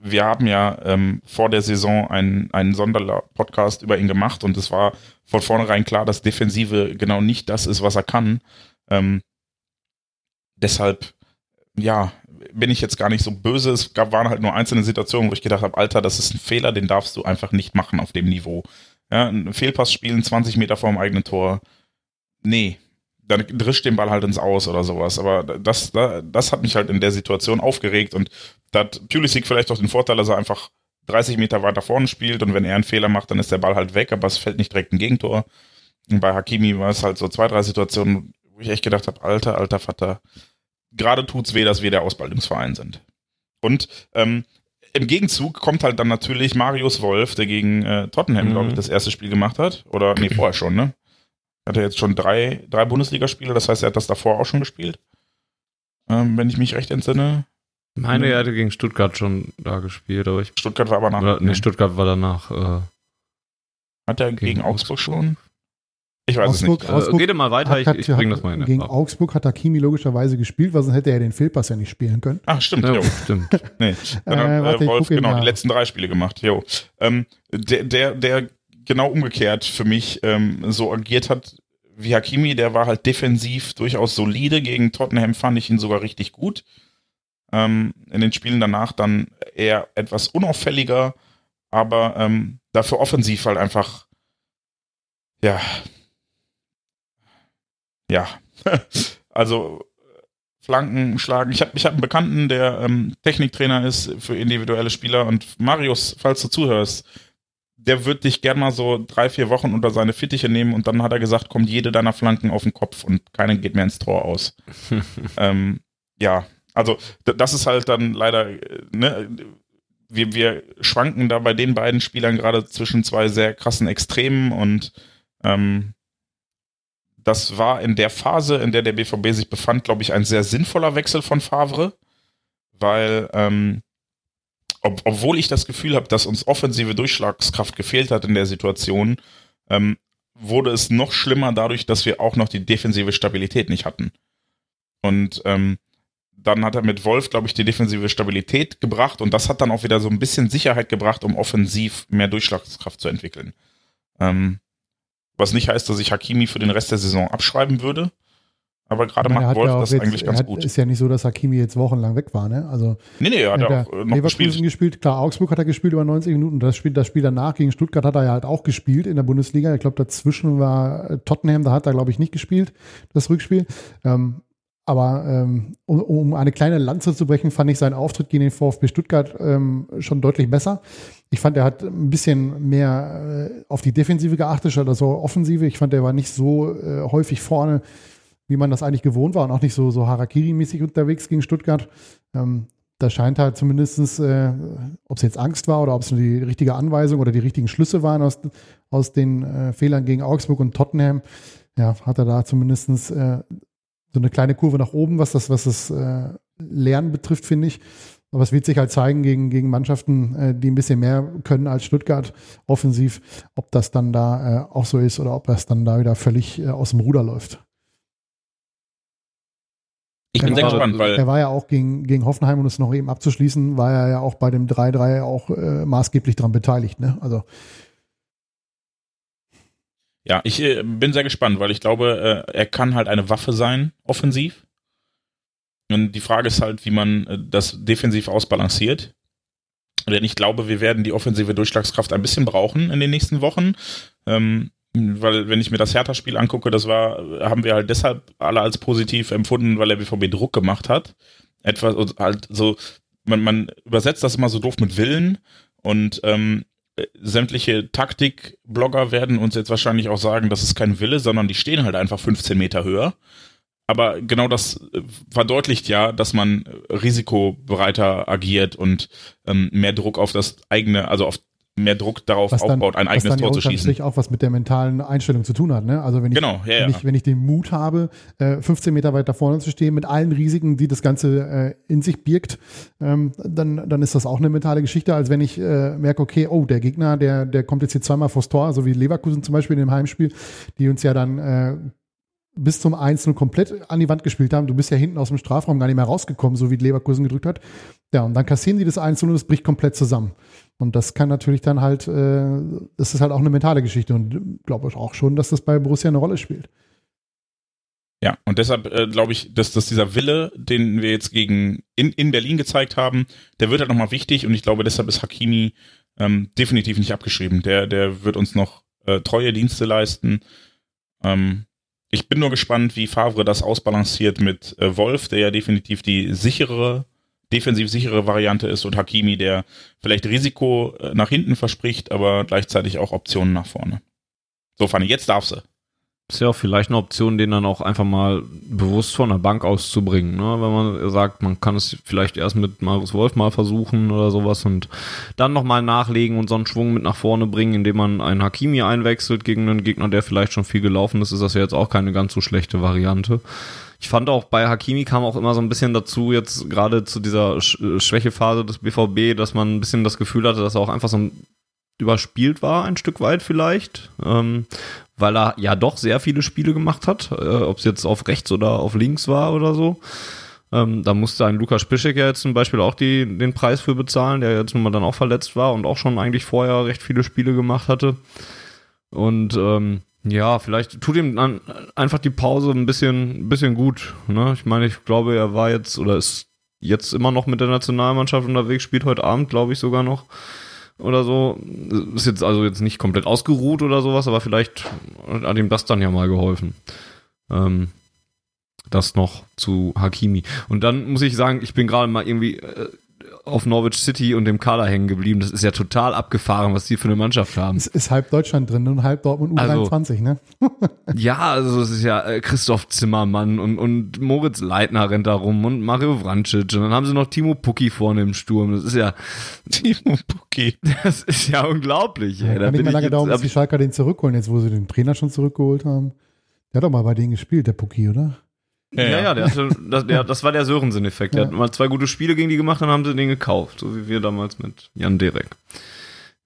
wir haben ja ähm, vor der Saison einen, einen Sonderpodcast über ihn gemacht und es war von vornherein klar, dass Defensive genau nicht das ist, was er kann. Ähm, deshalb, ja, bin ich jetzt gar nicht so böse. Es gab, waren halt nur einzelne Situationen, wo ich gedacht habe, Alter, das ist ein Fehler, den darfst du einfach nicht machen auf dem Niveau. Ja, ein Fehlpass spielen, 20 Meter vor dem eigenen Tor. Nee, dann drischt den Ball halt ins Aus oder sowas. Aber das, das hat mich halt in der Situation aufgeregt und da hat Pulisic vielleicht auch den Vorteil, dass er einfach 30 Meter weiter vorne spielt und wenn er einen Fehler macht, dann ist der Ball halt weg, aber es fällt nicht direkt ein Gegentor. Und bei Hakimi war es halt so zwei, drei Situationen, wo ich echt gedacht habe, alter, alter Vater, gerade tut's weh, dass wir der Ausbildungsverein sind. Und ähm, im Gegenzug kommt halt dann natürlich Marius Wolf, der gegen äh, Tottenham, Mhm. glaube ich, das erste Spiel gemacht hat. Oder, nee, vorher schon, ne? Hat er jetzt schon drei, drei Bundesligaspiele, das heißt, er hat das davor auch schon gespielt. Ähm, wenn ich mich recht entsinne. Meine, Mhm. er hatte gegen Stuttgart schon da gespielt, aber ich. Stuttgart war aber nach. Oder, nee, Stuttgart war danach. Äh, hat er gegen, Augsburg schon? Ich weiß Augsburg, es nicht. Augsburg äh, geht mal weiter, ich, hat- ich hat- bringe das mal in Gegen Erfahrung. Augsburg hat Hakimi logischerweise gespielt, weil sonst hätte er den Fehlpass ja nicht spielen können. Ach, stimmt, Ja, jo. stimmt. Nee. Dann hat, Äh, äh, warte, ich Wolf genau die letzten drei Spiele gemacht. Jo. Ähm, der, der, der genau umgekehrt für mich ähm, so agiert hat wie Hakimi, der war halt defensiv durchaus solide. Gegen Tottenham fand ich ihn sogar richtig gut. Ähm, in den Spielen danach dann eher etwas unauffälliger, aber ähm, dafür offensiv halt einfach, ja, ja, also Flanken schlagen. Ich habe ich hab einen Bekannten, der ähm, Techniktrainer ist für individuelle Spieler und Marius, falls du zuhörst, der wird dich gern mal so drei, vier Wochen unter seine Fittiche nehmen und dann hat er gesagt, kommt jede deiner Flanken auf den Kopf und keine geht mehr ins Tor aus. ähm, ja, also das ist halt dann leider, äh, ne, wir, wir schwanken da bei den beiden Spielern gerade zwischen zwei sehr krassen Extremen und ähm, das war in der Phase, in der der BVB sich befand, glaube ich, ein sehr sinnvoller Wechsel von Favre, weil ähm, ob, obwohl ich das Gefühl habe, dass uns offensive Durchschlagskraft gefehlt hat in der Situation, ähm, wurde es noch schlimmer dadurch, dass wir auch noch die defensive Stabilität nicht hatten. Und ähm, dann hat er mit Wolf, glaube ich, die defensive Stabilität gebracht und das hat dann auch wieder so ein bisschen Sicherheit gebracht, um offensiv mehr Durchschlagskraft zu entwickeln. Ähm, was nicht heißt, dass ich Hakimi für den Rest der Saison abschreiben würde. Aber gerade macht Wolf ja das jetzt, eigentlich ganz hat, gut. Ist ja nicht so, dass Hakimi jetzt wochenlang weg war, ne? Also, nee, nee, er hat ja auch äh, noch gespielt. gespielt. Klar, Augsburg hat er gespielt über 90 Minuten. Das Spiel, das Spiel danach gegen Stuttgart hat er ja halt auch gespielt in der Bundesliga. Ich glaube, dazwischen war äh, Tottenham, da hat er, glaube ich, nicht gespielt, das Rückspiel. Ähm, aber ähm, um, um, eine kleine Lanze zu brechen, fand ich seinen Auftritt gegen den VfB Stuttgart ähm, schon deutlich besser. Ich fand, er hat ein bisschen mehr äh, auf die Defensive geachtet, statt also Offensive. Ich fand, er war nicht so äh, häufig vorne, wie man das eigentlich gewohnt war und auch nicht so, so Harakiri-mäßig unterwegs gegen Stuttgart. Ähm, da scheint halt zumindestens, äh, ob es jetzt Angst war oder ob es nur die richtige Anweisung oder die richtigen Schlüsse waren aus, aus den äh, Fehlern gegen Augsburg und Tottenham, ja, hat er da zumindestens äh, so eine kleine Kurve nach oben, was das, was das äh, Lernen betrifft, finde ich. Aber es wird sich halt zeigen gegen, gegen Mannschaften, äh, die ein bisschen mehr können als Stuttgart offensiv, ob das dann da äh, auch so ist oder ob das dann da wieder völlig äh, aus dem Ruder läuft. Ich bin sehr gespannt, weil. Er war ja auch gegen, gegen Hoffenheim, um es noch eben abzuschließen, war er ja auch bei dem 3-3 auch äh, maßgeblich daran beteiligt. Ne? Also ja, ich äh, bin sehr gespannt, weil ich glaube, äh, er kann halt eine Waffe sein, offensiv. Und die Frage ist halt, wie man äh, das defensiv ausbalanciert. Denn ich glaube, wir werden die offensive Durchschlagskraft ein bisschen brauchen in den nächsten Wochen. Ähm, weil, wenn ich mir das Hertha-Spiel angucke, das war, haben wir halt deshalb alle als positiv empfunden, weil der BVB Druck gemacht hat. Etwas halt so, man, man übersetzt das immer so doof mit Willen und ähm, sämtliche Taktik-Blogger werden uns jetzt wahrscheinlich auch sagen, das ist kein Wille, sondern die stehen halt einfach 15 Meter höher. Aber genau das äh, verdeutlicht ja, dass man risikobereiter agiert und ähm, mehr Druck auf das eigene, also auf mehr Druck darauf was aufbaut, ein eigenes Tor zu schießen. Was auch was mit der mentalen Einstellung zu tun hat. Ne? Also wenn ich, genau, ja, wenn, ja. ich, wenn ich den Mut habe, 15 äh, Meter weiter vorne zu stehen, mit allen Risiken, die das Ganze äh, in sich birgt, ähm, dann, dann ist das auch eine mentale Geschichte, als wenn ich äh, merke, okay, oh, der Gegner, der, der kommt jetzt hier zweimal vors Tor, so wie Leverkusen zum Beispiel in dem Heimspiel, die uns ja dann bis zum 1-0 komplett an die Wand gespielt haben. Du bist ja hinten aus dem Strafraum gar nicht mehr rausgekommen, so wie Leverkusen gedrückt hat. Ja, und dann kassieren die das 1-0 und es bricht komplett zusammen. Und das kann natürlich dann halt, äh, das ist halt auch eine mentale Geschichte und glaube ich auch schon, dass das bei Borussia eine Rolle spielt. Ja, und deshalb äh, glaube ich, dass, dass dieser Wille, den wir jetzt gegen in, in Berlin gezeigt haben, der wird halt nochmal wichtig und ich glaube, deshalb ist Hakimi ähm, definitiv nicht abgeschrieben. Der, der wird uns noch äh, treue Dienste leisten. Ähm, ich bin nur gespannt, wie Favre das ausbalanciert mit äh, Wolf, der ja definitiv die sichere defensiv sichere Variante ist und Hakimi, der vielleicht Risiko äh, nach hinten verspricht, aber gleichzeitig auch Optionen nach vorne. So, Fanny, jetzt darf sie. Ist ja auch vielleicht eine Option, den dann auch einfach mal bewusst von der Bank auszubringen. Ne? Wenn man sagt, man kann es vielleicht erst mit Marius Wolf mal versuchen oder sowas und dann nochmal nachlegen und so einen Schwung mit nach vorne bringen, indem man einen Hakimi einwechselt gegen einen Gegner, der vielleicht schon viel gelaufen ist, ist das ja jetzt auch keine ganz so schlechte Variante. Ich fand auch bei Hakimi kam auch immer so ein bisschen dazu, jetzt gerade zu dieser Sch äh, Schwächephase des BVB, dass man ein bisschen das Gefühl hatte, dass er auch einfach so überspielt war, ein Stück weit vielleicht, ähm, weil er ja doch sehr viele Spiele gemacht hat, äh, ob es jetzt auf rechts oder auf links war oder so. Ähm, da musste ein Lukas Piszek ja jetzt zum Beispiel auch die, den Preis für bezahlen, der jetzt nun mal dann auch verletzt war und auch schon eigentlich vorher recht viele Spiele gemacht hatte. Und ähm, ja, vielleicht tut ihm dann einfach die Pause ein bisschen, ein bisschen gut. Ne? Ich meine, ich glaube, er war jetzt oder ist jetzt immer noch mit der Nationalmannschaft unterwegs, spielt heute Abend, glaube ich, sogar noch oder so. Ist jetzt also jetzt nicht komplett ausgeruht oder sowas, aber vielleicht hat ihm das dann ja mal geholfen. Ähm, das noch zu Hakimi. Und dann muss ich sagen, ich bin gerade mal irgendwie äh, auf Norwich City und dem Kader hängen geblieben. Das ist ja total abgefahren, was die für eine Mannschaft haben. Es ist halb Deutschland drin und halb Dortmund U23, also, ne? ja, also es ist ja äh, Christoph Zimmermann und, und Moritz Leitner rennt da rum und Mario Vrancic und dann haben sie noch Timo Pucki vorne im Sturm. Das ist ja Timo Pucki. Das ist ja unglaublich. Ja, ey. Da kann nicht mehr lange dauern, bis die Schalker den zurückholen, jetzt wo sie den Trainer schon zurückgeholt haben. Der hat doch mal bei denen gespielt, der Pucki, oder? Ja, ja, ja der hatte, das, der, das war der Sörensen-Effekt. Der ja. hat mal zwei gute Spiele gegen die gemacht, dann haben sie den gekauft. So wie wir damals mit Jan Derek.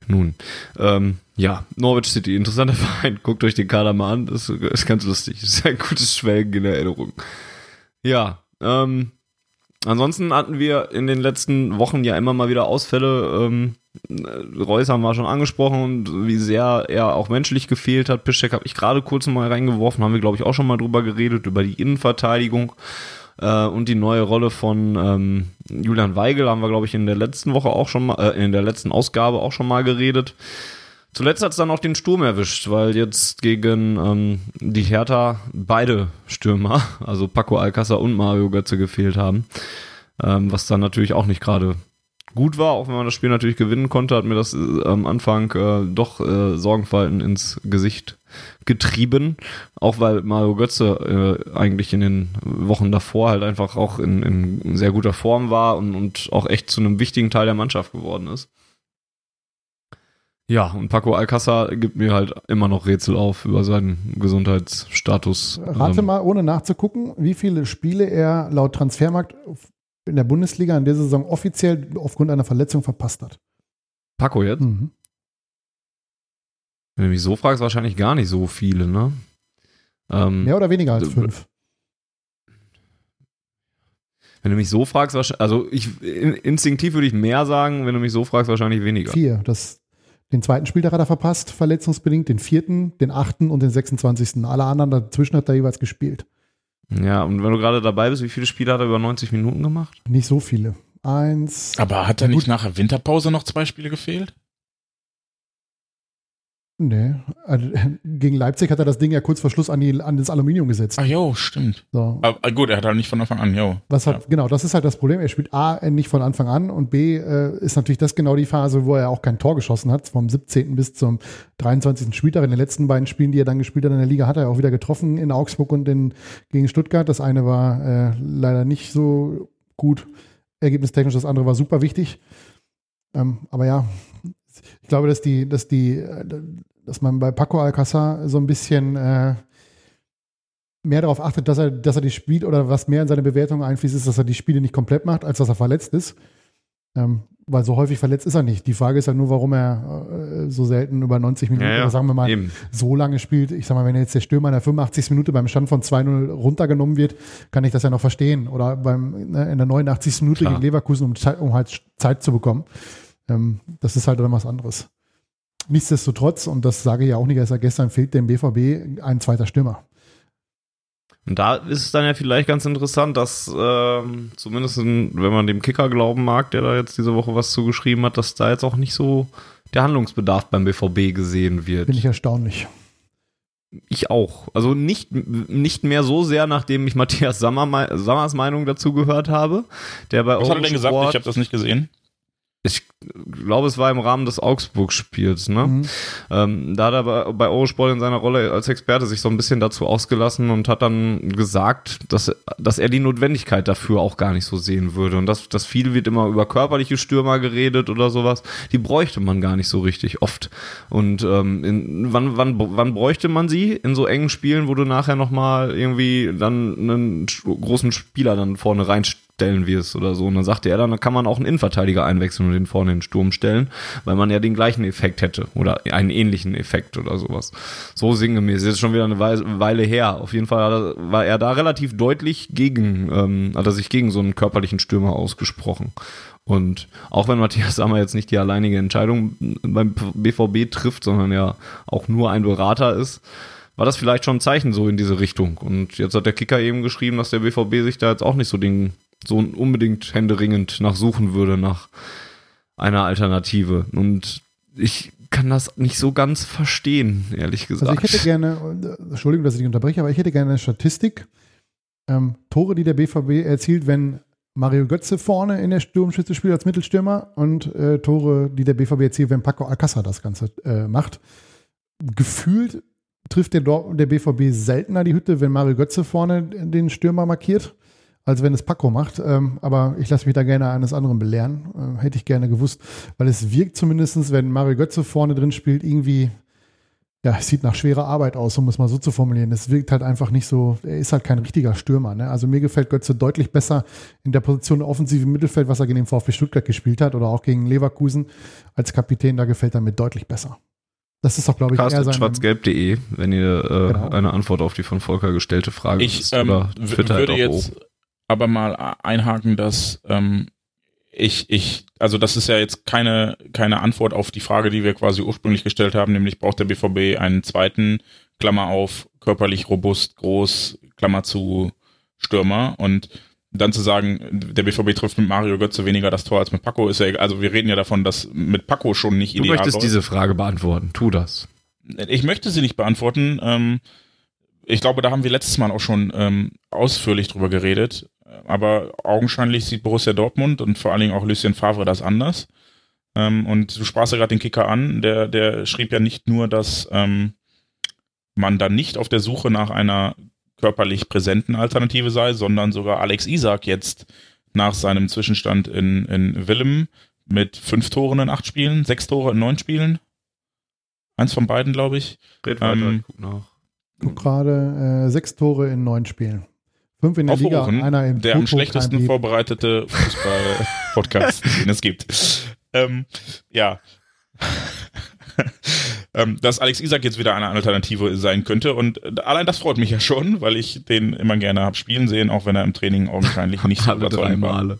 Nun, ähm, ja, Norwich City, interessanter Verein. Guckt euch den Kader mal an, das ist ganz lustig. Das ist ein gutes Schwelgen in Erinnerung. Ja, ähm, ansonsten hatten wir in den letzten Wochen ja immer mal wieder Ausfälle. Ähm, Reus haben wir schon angesprochen und wie sehr er auch menschlich gefehlt hat. Piszczek habe ich gerade kurz mal reingeworfen, haben wir glaube ich auch schon mal drüber geredet, über die Innenverteidigung äh, und die neue Rolle von ähm, Julian Weigel haben wir glaube ich in der letzten Woche auch schon mal, äh, in der letzten Ausgabe auch schon mal geredet. Zuletzt hat es dann auch den Sturm erwischt, weil jetzt gegen ähm, die Hertha beide Stürmer, also Paco Alcázar und Mario Götze gefehlt haben. Ähm, was dann natürlich auch nicht gerade gut war, auch wenn man das Spiel natürlich gewinnen konnte, hat mir das äh, am Anfang äh, doch äh, Sorgenfalten ins Gesicht getrieben. Auch weil Mario Götze äh, eigentlich in den Wochen davor halt einfach auch in, in sehr guter Form war und, und auch echt zu einem wichtigen Teil der Mannschaft geworden ist. Ja, und Paco Alcázar gibt mir halt immer noch Rätsel auf über seinen Gesundheitsstatus. Rate ähm, mal, ohne nachzugucken, wie viele Spiele er laut Transfermarkt in der Bundesliga in der Saison offiziell aufgrund einer Verletzung verpasst hat. Paco jetzt? Mhm. Wenn du mich so fragst, wahrscheinlich gar nicht so viele, ne? Ähm, Mehr oder weniger als fünf. Wenn du mich so fragst, also ich instinktiv würde ich mehr sagen, wenn du mich so fragst, wahrscheinlich weniger. Vier. Das, den zweiten Spieltag hat er verpasst, verletzungsbedingt, den vierten, den achten und den 26. Alle anderen dazwischen hat er jeweils gespielt. Ja, und wenn du gerade dabei bist, wie viele Spiele hat er über 90 Minuten gemacht? Nicht so viele. Eins. Aber hat er nicht nach der Winterpause noch zwei Spiele gefehlt? Nee, also, gegen Leipzig hat er das Ding ja kurz vor Schluss an, die, an das Aluminium gesetzt. Ach jo, stimmt. So. Aber gut, er hat halt nicht von Anfang an, jo. Was hat, ja. Genau, das ist halt das Problem. Er spielt A, nicht von Anfang an und B, äh, ist natürlich das genau die Phase, wo er auch kein Tor geschossen hat. Vom 17. bis zum 23. Spieltag. In den letzten beiden Spielen, die er dann gespielt hat in der Liga, hat er auch wieder getroffen in Augsburg und in, gegen Stuttgart. Das eine war äh, leider nicht so gut ergebnistechnisch, das andere war super wichtig. Ähm, aber ja, ich glaube, dass die, dass die, dass man bei Paco Alcázar so ein bisschen äh, mehr darauf achtet, dass er, dass er die spielt oder was mehr in seine Bewertung einfließt, ist, dass er die Spiele nicht komplett macht, als dass er verletzt ist. Ähm, weil so häufig verletzt ist er nicht. Die Frage ist ja nur, warum er äh, so selten über 90 Minuten ja, ja, oder sagen wir mal eben. so lange spielt. Ich sag mal, wenn jetzt der Stürmer in der 85. Minute beim Stand von 2-0 runtergenommen wird, kann ich das ja noch verstehen. Oder beim, ne, in der 89. Minute Klar. gegen Leverkusen, um, Zeit, um halt Zeit zu bekommen. Ähm, das ist halt dann was anderes. Nichtsdestotrotz, und das sage ich ja auch nicht erst gestern, fehlt dem BVB ein zweiter Stürmer. Und da ist es dann ja vielleicht ganz interessant, dass ähm, zumindest in, wenn man dem Kicker glauben mag, der da jetzt diese Woche was zugeschrieben hat, dass da jetzt auch nicht so der Handlungsbedarf beim BVB gesehen wird. Bin ich erstaunlich. Ich auch. Also nicht, nicht mehr so sehr, nachdem ich Matthias Sammer, Sammers Meinung dazu gehört habe. Der bei Was hat er denn gesagt? Ich habe das nicht gesehen ich glaube, es war im Rahmen des Augsburg-Spiels, ne? Mhm. Ähm, da hat er bei, Eurosport in seiner Rolle als Experte sich so ein bisschen dazu ausgelassen und hat dann gesagt, dass, dass er die Notwendigkeit dafür auch gar nicht so sehen würde. Und das, das viel wird immer über körperliche Stürmer geredet oder sowas. Die bräuchte man gar nicht so richtig oft. Und ähm, in, wann, wann, wann bräuchte man sie? In so engen Spielen, wo du nachher nochmal irgendwie dann einen großen Spieler dann vorne reinstellst stellen wirst oder so. Und dann sagte er, dann kann man auch einen Innenverteidiger einwechseln und den vorne in den Sturm stellen, weil man ja den gleichen Effekt hätte oder einen ähnlichen Effekt oder sowas. So sinngemäß. Ist schon wieder eine Weile her. Auf jeden Fall war er da relativ deutlich gegen, ähm, hat er sich gegen so einen körperlichen Stürmer ausgesprochen. Und auch wenn Matthias Sammer jetzt nicht die alleinige Entscheidung beim BVB trifft, sondern ja auch nur ein Berater ist, war das vielleicht schon ein Zeichen so in diese Richtung. Und jetzt hat der Kicker eben geschrieben, dass der BVB sich da jetzt auch nicht so den so unbedingt händeringend nachsuchen würde nach einer Alternative. Und ich kann das nicht so ganz verstehen, ehrlich gesagt. Also ich hätte gerne, Entschuldigung, dass ich dich unterbreche, aber ich hätte gerne eine Statistik. Ähm, Tore, die der BVB erzielt, wenn Mario Götze vorne in der Sturmschütze spielt als Mittelstürmer und äh, Tore, die der BVB erzielt, wenn Paco Alcázar das Ganze äh, macht. Gefühlt trifft der, der BVB seltener die Hütte, wenn Mario Götze vorne den Stürmer markiert, als wenn es Paco macht. Ähm, aber ich lasse mich da gerne eines anderen belehren. Äh, hätte ich gerne gewusst, weil es wirkt zumindest, wenn Mario Götze vorne drin spielt, irgendwie ja, es sieht nach schwerer Arbeit aus, um es mal so zu formulieren. Es wirkt halt einfach nicht so, er ist halt kein richtiger Stürmer. Ne? Also mir gefällt Götze deutlich besser in der Position offensive Mittelfeld, was er gegen den VfB Stuttgart gespielt hat oder auch gegen Leverkusen als Kapitän, da gefällt er mir deutlich besser. Das ist doch, glaube ich, eher sein... schwarzgelb.de, wenn ihr äh, genau. eine Antwort auf die von Volker gestellte Frage ich, wisst, ähm, oder würde halt jetzt. Aber mal einhaken, dass ähm, ich, ich, also das ist ja jetzt keine, keine Antwort auf die Frage, die wir quasi ursprünglich gestellt haben, nämlich braucht der BVB einen zweiten, Klammer auf, körperlich robust, groß, Klammer zu, Stürmer und dann zu sagen, der BVB trifft mit Mario Götze weniger das Tor als mit Paco, ist ja, also wir reden ja davon, dass mit Paco schon nicht du ideal Du möchtest läuft. diese Frage beantworten, tu das. Ich möchte sie nicht beantworten, ähm, ich glaube, da haben wir letztes Mal auch schon ähm, ausführlich drüber geredet. Aber augenscheinlich sieht Borussia Dortmund und vor allen Dingen auch Lucien Favre das anders. Ähm, und du sprachst ja gerade den Kicker an, der, der schrieb ja nicht nur, dass ähm, man dann nicht auf der Suche nach einer körperlich präsenten Alternative sei, sondern sogar Alex Isak jetzt nach seinem Zwischenstand in, in Willem mit fünf Toren in acht Spielen, sechs Tore in neun Spielen. Eins von beiden, glaube ich. Red weiter, ähm, guck nach. Gerade äh, sechs Tore in neun Spielen. Fünf in der Liga, einer im Der am schlechtesten vorbereitete Fußball-Podcast, den es gibt. Ähm, ja. ähm, dass Alex Isak jetzt wieder eine Alternative sein könnte. Und allein das freut mich ja schon, weil ich den immer gerne habe spielen sehen, auch wenn er im Training augenscheinlich nicht so überzeugend war.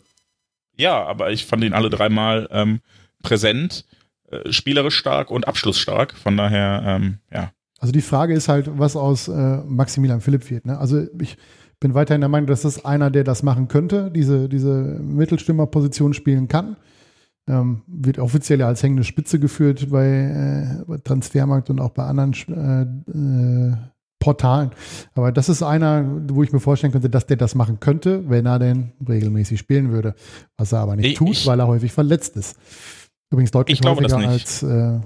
Ja, aber ich fand ihn alle dreimal ähm, präsent, äh, spielerisch stark und abschlussstark. Von daher, ähm, ja. Also die Frage ist halt, was aus äh, Maximilian Philipp wird. Ne? Also ich bin weiterhin der Meinung, dass das einer, der das machen könnte, diese, diese Mittelstürmerposition spielen kann. Ähm, wird offiziell ja als hängende Spitze geführt bei, äh, bei Transfermarkt und auch bei anderen äh, äh, Portalen. Aber das ist einer, wo ich mir vorstellen könnte, dass der das machen könnte, wenn er denn regelmäßig spielen würde. Was er aber nicht ich, tut, weil er häufig verletzt ist. Übrigens deutlich häufiger als äh,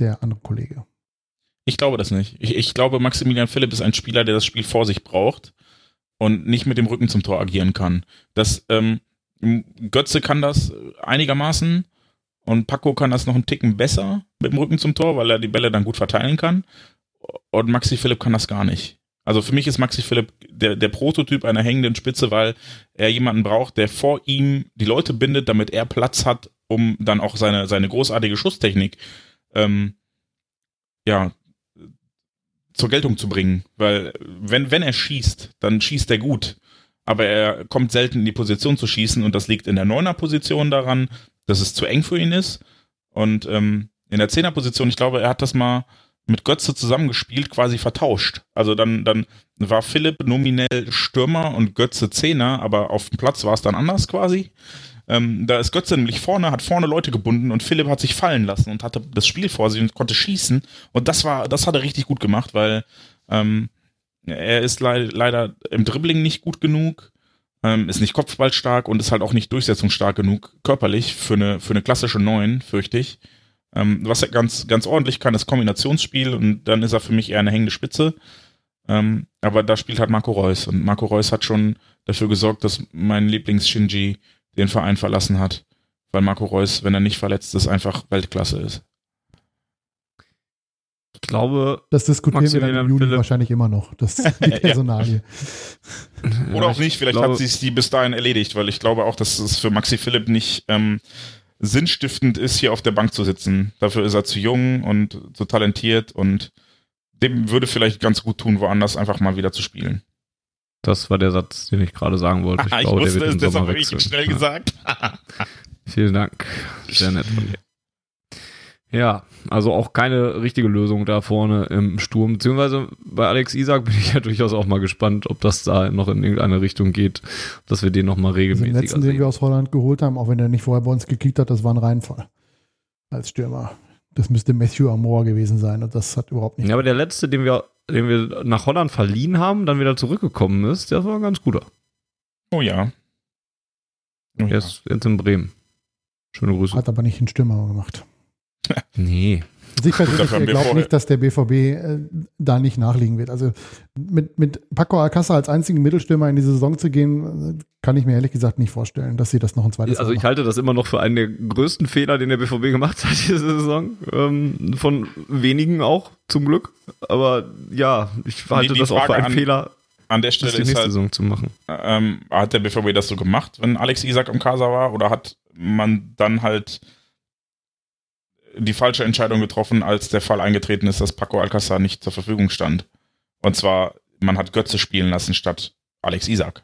der andere Kollege. Ich glaube das nicht. Ich, ich, glaube, Maximilian Philipp ist ein Spieler, der das Spiel vor sich braucht und nicht mit dem Rücken zum Tor agieren kann. Das, ähm, Götze kann das einigermaßen und Paco kann das noch einen Ticken besser mit dem Rücken zum Tor, weil er die Bälle dann gut verteilen kann. Und Maxi Philipp kann das gar nicht. Also für mich ist Maxi Philipp der, der Prototyp einer hängenden Spitze, weil er jemanden braucht, der vor ihm die Leute bindet, damit er Platz hat, um dann auch seine, seine großartige Schusstechnik ähm, ja, zur Geltung zu bringen. Weil wenn, wenn er schießt, dann schießt er gut. Aber er kommt selten in die Position zu schießen und das liegt in der Neuner-Position daran, dass es zu eng für ihn ist. Und ähm, in der Zehner-Position, ich glaube, er hat das mal mit Götze zusammengespielt, quasi vertauscht. Also dann, dann war Philipp nominell Stürmer und Götze Zehner, aber auf dem Platz war es dann anders quasi. Ähm, da ist Götze nämlich vorne, hat vorne Leute gebunden und Philipp hat sich fallen lassen und hatte das Spiel vor sich und konnte schießen. Und das war, das hat er richtig gut gemacht, weil ähm, er ist le leider im Dribbling nicht gut genug, ähm, ist nicht kopfballstark und ist halt auch nicht durchsetzungsstark genug körperlich für eine, für eine klassische Neun, fürchte ich. Ähm, was er ganz, ganz ordentlich kann, ist Kombinationsspiel und dann ist er für mich eher eine hängende Spitze. Ähm, aber da spielt halt Marco Reus und Marco Reus hat schon dafür gesorgt, dass mein Lieblings-Shinji den Verein verlassen hat, weil Marco Reus, wenn er nicht verletzt ist, einfach Weltklasse ist. Ich glaube, das diskutieren wir dann im Juli Philipp. wahrscheinlich immer noch, das die Personalie. Oder auch nicht, vielleicht glaube, hat sich die bis dahin erledigt, weil ich glaube auch, dass es für Maxi Philipp nicht ähm, sinnstiftend ist, hier auf der Bank zu sitzen. Dafür ist er zu jung und zu talentiert und dem würde vielleicht ganz gut tun, woanders einfach mal wieder zu spielen. Das war der Satz, den ich gerade sagen wollte. Ich, ich glaube, wusste der wird es, deshalb richtig schnell gesagt. Vielen Dank. Sehr nett von dir. Ja, also auch keine richtige Lösung da vorne im Sturm. Beziehungsweise bei Alex Isak bin ich ja durchaus auch mal gespannt, ob das da noch in irgendeine Richtung geht, dass wir den nochmal Also regelmäßiger den letzten, den sehen. wir aus Holland geholt haben, auch wenn er nicht vorher bei uns gekickt hat, das war ein Reinfall. Als Stürmer. Das müsste Matthew Amor gewesen sein und das hat überhaupt nicht. Ja, aber der letzte, den wir, den wir nach Holland verliehen haben, dann wieder zurückgekommen ist, der war ein ganz guter. Oh ja. Oh, ja. ist jetzt in Bremen. Schöne Grüße. Hat aber nicht den Stürmer gemacht. Nee. Also ich persönlich glaube nicht, dass der BVB äh, da nicht nachliegen wird. Also mit, mit Paco Alcázar als einzigen Mittelstürmer in die Saison zu gehen, äh, kann ich mir ehrlich gesagt nicht vorstellen, dass sie das noch ein zweites Also Mal ich halte das immer noch für einen der größten Fehler, den der BVB gemacht hat diese Saison. Ähm, von wenigen auch, zum Glück. Aber ja, ich halte die das auch für einen an- Fehler, An der das Stelle die ist nächste halt, Saison zu machen. ähm, hat der BVB das so gemacht, wenn Alex Isak im Kader war, oder hat man dann halt die falsche Entscheidung getroffen, als der Fall eingetreten ist, dass Paco Alcázar nicht zur Verfügung stand? Und zwar, man hat Götze spielen lassen statt Alex Isak.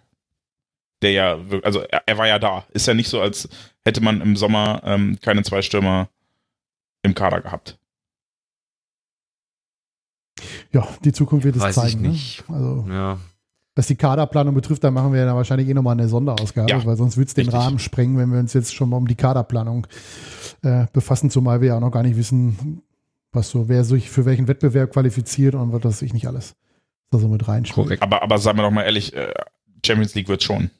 Der ja, also er, er war ja da. Ist ja nicht so, als hätte man im Sommer ähm, keine zwei Stürmer im Kader gehabt. Ja, die Zukunft wird es Weiß ich zeigen. nicht. Ne? Also, Ja. Was die Kaderplanung betrifft, da machen wir ja wahrscheinlich eh nochmal eine Sonderausgabe, Ja, weil sonst würde es den. Rahmen sprengen, wenn wir uns jetzt schon mal um die Kaderplanung äh, befassen, zumal wir ja auch noch gar nicht wissen, was so, wer sich für welchen Wettbewerb qualifiziert und was das ich nicht alles da so mit reinspielt. Korrekt. Aber, aber sagen wir doch mal ehrlich, äh, Champions League wird schon.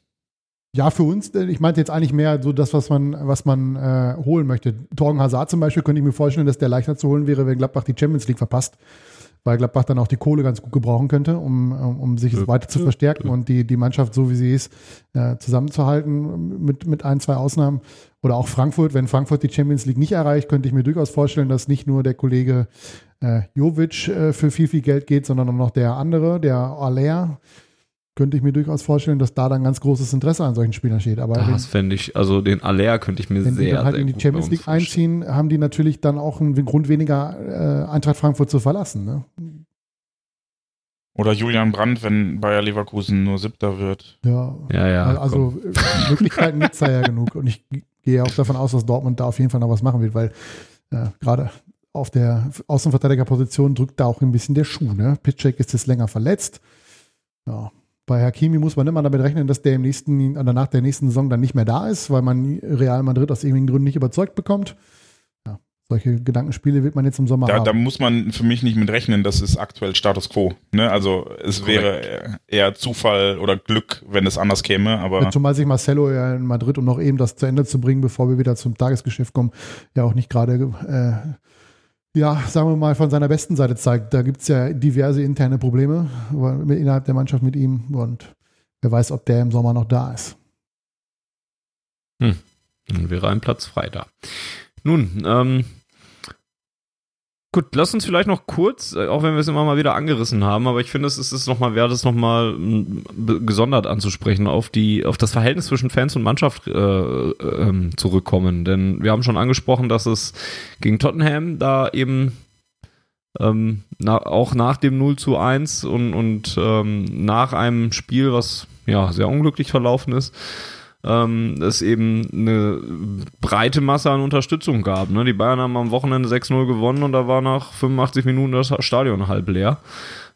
Ja, für uns, äh, ich meinte jetzt eigentlich mehr so das, was man, was man äh, holen möchte. Torgen Hazard zum Beispiel könnte ich mir vorstellen, dass der leichter zu holen wäre, wenn Gladbach die Champions League verpasst, weil Gladbach dann auch die Kohle ganz gut gebrauchen könnte, um, um, sich Ja. weiter zu Ja. verstärken Ja. und die, die Mannschaft, so wie sie ist, äh, zusammenzuhalten mit, mit ein, zwei Ausnahmen. Oder auch Frankfurt, wenn Frankfurt die Champions League nicht erreicht, könnte ich mir durchaus vorstellen, dass nicht nur der Kollege äh, Jovic äh, für viel, viel Geld geht, sondern auch noch der andere, der Aller, könnte ich mir durchaus vorstellen, dass da dann ganz großes Interesse an solchen Spielern steht. Aber Das fände ich, also den Aller könnte ich mir wenn die sehr, dann halt sehr in die gut Champions League vorstellen. einziehen, haben die natürlich dann auch einen Grund weniger, äh, Eintracht Frankfurt zu verlassen. Ne? Oder Julian Brandt, wenn Bayer Leverkusen nur Siebter wird. Ja, Ja, ja. also äh, Möglichkeiten gibt es da ja genug. Und ich gehe auch davon aus, dass Dortmund da auf jeden Fall noch was machen wird, weil äh, gerade auf der Außenverteidigerposition drückt da auch ein bisschen der Schuh. Ne? Pitschek ist jetzt länger verletzt. Ja. Bei Hakimi muss man immer damit rechnen, dass der im nächsten, oder nach der nächsten Saison dann nicht mehr da ist, weil man Real Madrid aus irgendwelchen Gründen nicht überzeugt bekommt. Ja, solche Gedankenspiele wird man jetzt im Sommer Da, haben. da muss man für mich nicht mit rechnen, das ist aktuell Status quo. Ne? Also es Korrekt. wäre eher Zufall oder Glück, wenn es anders käme, aber Zumal sich Marcelo ja in Madrid, um noch eben das zu Ende zu bringen, bevor wir wieder zum Tagesgeschäft kommen, ja auch nicht gerade, äh, ja, sagen wir mal, von seiner besten Seite zeigt. Da gibt es ja diverse interne Probleme innerhalb der Mannschaft mit ihm und wer weiß, ob der im Sommer noch da ist. Dann wäre ein Platz frei da. Nun, ähm, gut, lass uns vielleicht noch kurz, äh, auch wenn wir es immer mal wieder angerissen haben, aber ich finde, es ist nochmal wert, es nochmal gesondert anzusprechen, auf die, auf das Verhältnis zwischen Fans und Mannschaft äh, ähm, zurückkommen. Denn wir haben schon angesprochen, dass es gegen Tottenham da eben ähm, na, auch nach dem 0 zu 1 und, und ähm, nach einem Spiel, was ja sehr unglücklich verlaufen ist, ähm, es eben eine breite Masse an Unterstützung gab. Ne? Die Bayern haben am Wochenende 6-0 gewonnen und da war nach 85 Minuten das Stadion halb leer.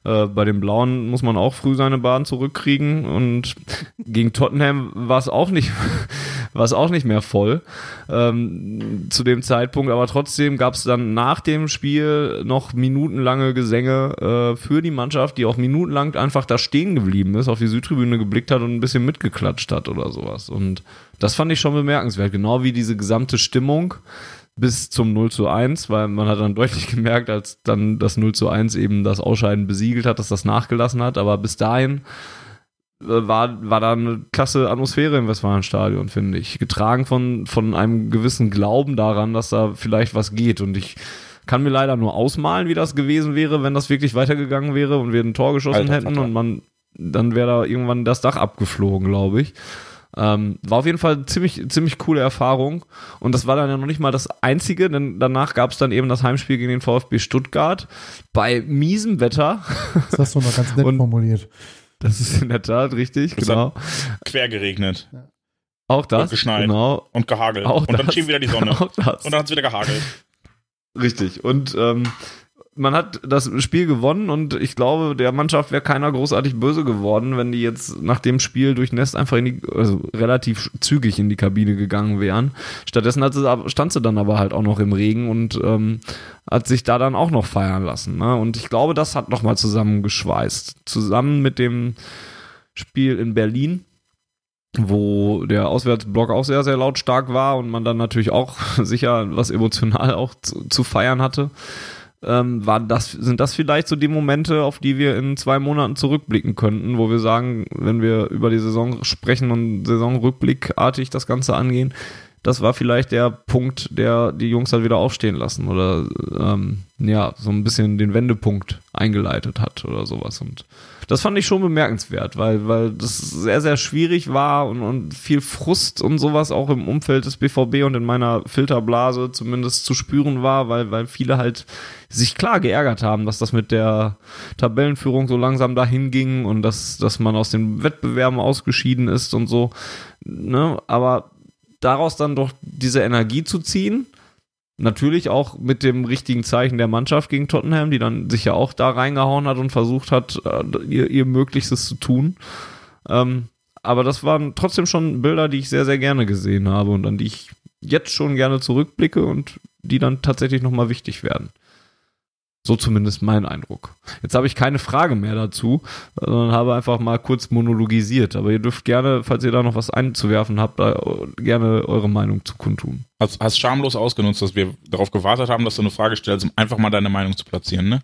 Äh, bei den Blauen muss man auch früh seine Bahn zurückkriegen und gegen Tottenham war es auch nicht, war es auch nicht mehr voll ähm, zu dem Zeitpunkt, aber trotzdem gab es dann nach dem Spiel noch minutenlange Gesänge äh, für die Mannschaft, die auch minutenlang einfach da stehen geblieben ist, auf die Südtribüne geblickt hat und ein bisschen mitgeklatscht hat oder sowas. Und das fand ich schon bemerkenswert, genau wie diese gesamte Stimmung bis zum 0 zu 1, weil man hat dann deutlich gemerkt, als dann das 0 zu 1 eben das Ausscheiden besiegelt hat, dass das nachgelassen hat, aber bis dahin äh, war, war da eine klasse Atmosphäre im Westfalenstadion, finde ich. Getragen von, von einem gewissen Glauben daran, dass da vielleicht was geht. Und ich kann mir leider nur ausmalen, wie das gewesen wäre, wenn das wirklich weitergegangen wäre und wir ein Tor geschossen Alter hätten Vater. und man, dann wäre da irgendwann das Dach abgeflogen, glaube ich. Ähm, war auf jeden Fall ziemlich, ziemlich coole Erfahrung. Und das war dann ja noch nicht mal das Einzige, denn danach gab es dann eben das Heimspiel gegen den VfB Stuttgart bei miesem Wetter. Das hast du noch ganz nett Und- formuliert. Das ist in der Tat richtig, Das genau. quer geregnet Auch das, und geschneit. genau. und gehagelt. Auch und dann das. schien wieder die Sonne. Auch das. Und dann hat es wieder gehagelt. Richtig. Und ähm, man hat das Spiel gewonnen und ich glaube, der Mannschaft wäre keiner großartig böse geworden, wenn die jetzt nach dem Spiel durch Nest einfach in die, also relativ zügig in die Kabine gegangen wären. Stattdessen sie, stand sie dann aber halt auch noch im Regen und ähm, hat sich da dann auch noch feiern lassen. Ne? Und ich glaube, das hat nochmal zusammengeschweißt. Zusammen mit dem Spiel in Berlin wo der Auswärtsblock auch sehr, sehr lautstark war und man dann natürlich auch sicher was emotional auch zu, zu feiern hatte ähm, waren das, sind das vielleicht so die Momente, auf die wir in zwei Monaten zurückblicken könnten, wo wir sagen, wenn wir über die Saison sprechen und Saisonrückblickartig das Ganze angehen, das war vielleicht der Punkt, der die Jungs halt wieder aufstehen lassen oder ähm, ja, so ein bisschen den Wendepunkt eingeleitet hat oder sowas. Und das fand ich schon bemerkenswert, weil, weil das sehr, sehr schwierig war und, und viel Frust und sowas auch im Umfeld des BVB und in meiner Filterblase zumindest zu spüren war, weil, weil viele halt sich klar geärgert haben, dass das mit der Tabellenführung so langsam dahin ging und dass, dass man aus den Wettbewerben ausgeschieden ist und so. Ne? Aber daraus dann doch diese Energie zu ziehen Natürlich auch mit dem richtigen Zeichen der Mannschaft gegen Tottenham, die dann sich ja auch da reingehauen hat und versucht hat, äh, ihr, ihr Möglichstes zu tun. Ähm, aber das waren trotzdem schon Bilder, die ich sehr, sehr gerne gesehen habe und an die ich jetzt schon gerne zurückblicke und die dann tatsächlich nochmal wichtig werden. So zumindest mein Eindruck. Jetzt habe ich keine Frage mehr dazu, sondern habe einfach mal kurz monologisiert. Aber ihr dürft gerne, falls ihr da noch was einzuwerfen habt, gerne eure Meinung zu kundtun. Hast, hast schamlos ausgenutzt, dass wir darauf gewartet haben, dass du eine Frage stellst, um einfach mal deine Meinung zu platzieren, ne?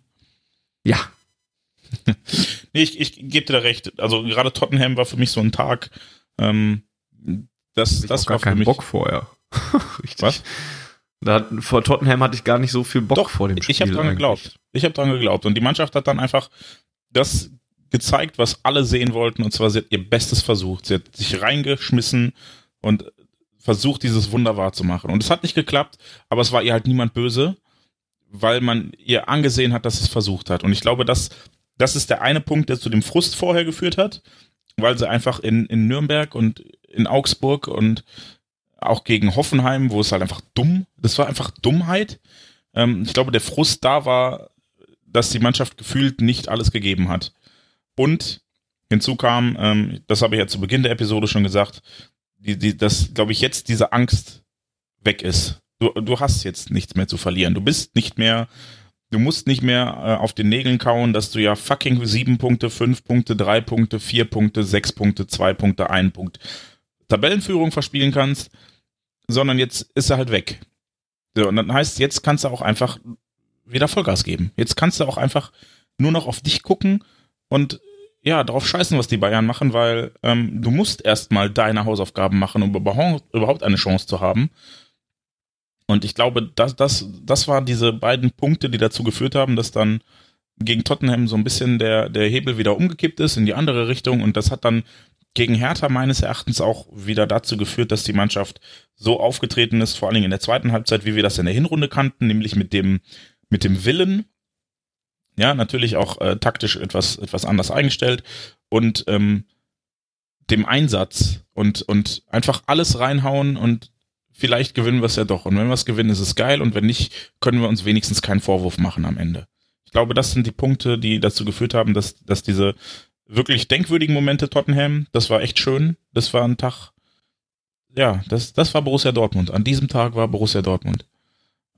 Ja. nee, ich, ich gebe dir da recht. Also gerade Tottenham war für mich so ein Tag. Ähm, das ich das war gar für mich Bock vorher. Richtig. Was? Da, vor Tottenham hatte ich gar nicht so viel Bock Doch, vor dem Spiel. Ich habe dran eigentlich. geglaubt. Ich habe dran geglaubt. Und die Mannschaft hat dann einfach das gezeigt, was alle sehen wollten. Und zwar, sie hat ihr Bestes versucht. Sie hat sich reingeschmissen und versucht, dieses Wunder wahrzumachen. Und es hat nicht geklappt, aber es war ihr halt niemand böse, weil man ihr angesehen hat, dass es versucht hat. Und ich glaube, das, das ist der eine Punkt, der zu dem Frust vorher geführt hat, weil sie einfach in, in Nürnberg und in Augsburg und auch gegen Hoffenheim, wo es halt einfach dumm, das war einfach Dummheit. Ähm, ich glaube, der Frust da war, dass die Mannschaft gefühlt nicht alles gegeben hat. Und hinzu kam, ähm, das habe ich ja zu Beginn der Episode schon gesagt, die, die, dass, glaube ich, jetzt diese Angst weg ist. Du, du hast jetzt nichts mehr zu verlieren. Du bist nicht mehr, du musst nicht mehr äh, auf den Nägeln kauen, dass du ja fucking sieben Punkte, fünf Punkte, drei Punkte, vier Punkte, sechs Punkte, zwei Punkte, ein Punkt Tabellenführung verspielen kannst sondern jetzt ist er halt weg. So, und dann heißt, jetzt kannst du auch einfach wieder Vollgas geben. Jetzt kannst du auch einfach nur noch auf dich gucken und ja, darauf scheißen, was die Bayern machen, weil ähm, du musst erstmal deine Hausaufgaben machen, um überhaupt eine Chance zu haben. Und ich glaube, das, das, das waren diese beiden Punkte, die dazu geführt haben, dass dann gegen Tottenham so ein bisschen der, der Hebel wieder umgekippt ist in die andere Richtung und das hat dann gegen Hertha meines Erachtens auch wieder dazu geführt, dass die Mannschaft so aufgetreten ist, vor allen Dingen in der zweiten Halbzeit, wie wir das in der Hinrunde kannten, nämlich mit dem, mit dem Willen, ja, natürlich auch äh, taktisch etwas, etwas anders eingestellt und ähm, dem Einsatz und, und einfach alles reinhauen und vielleicht gewinnen wir es ja doch. Und wenn wir es gewinnen, ist es geil und wenn nicht, können wir uns wenigstens keinen Vorwurf machen am Ende. Ich glaube, das sind die Punkte, die dazu geführt haben, dass, dass diese wirklich denkwürdigen Momente Tottenham. Das war echt schön. Das war ein Tag. Ja, das, das war Borussia Dortmund. An diesem Tag war Borussia Dortmund.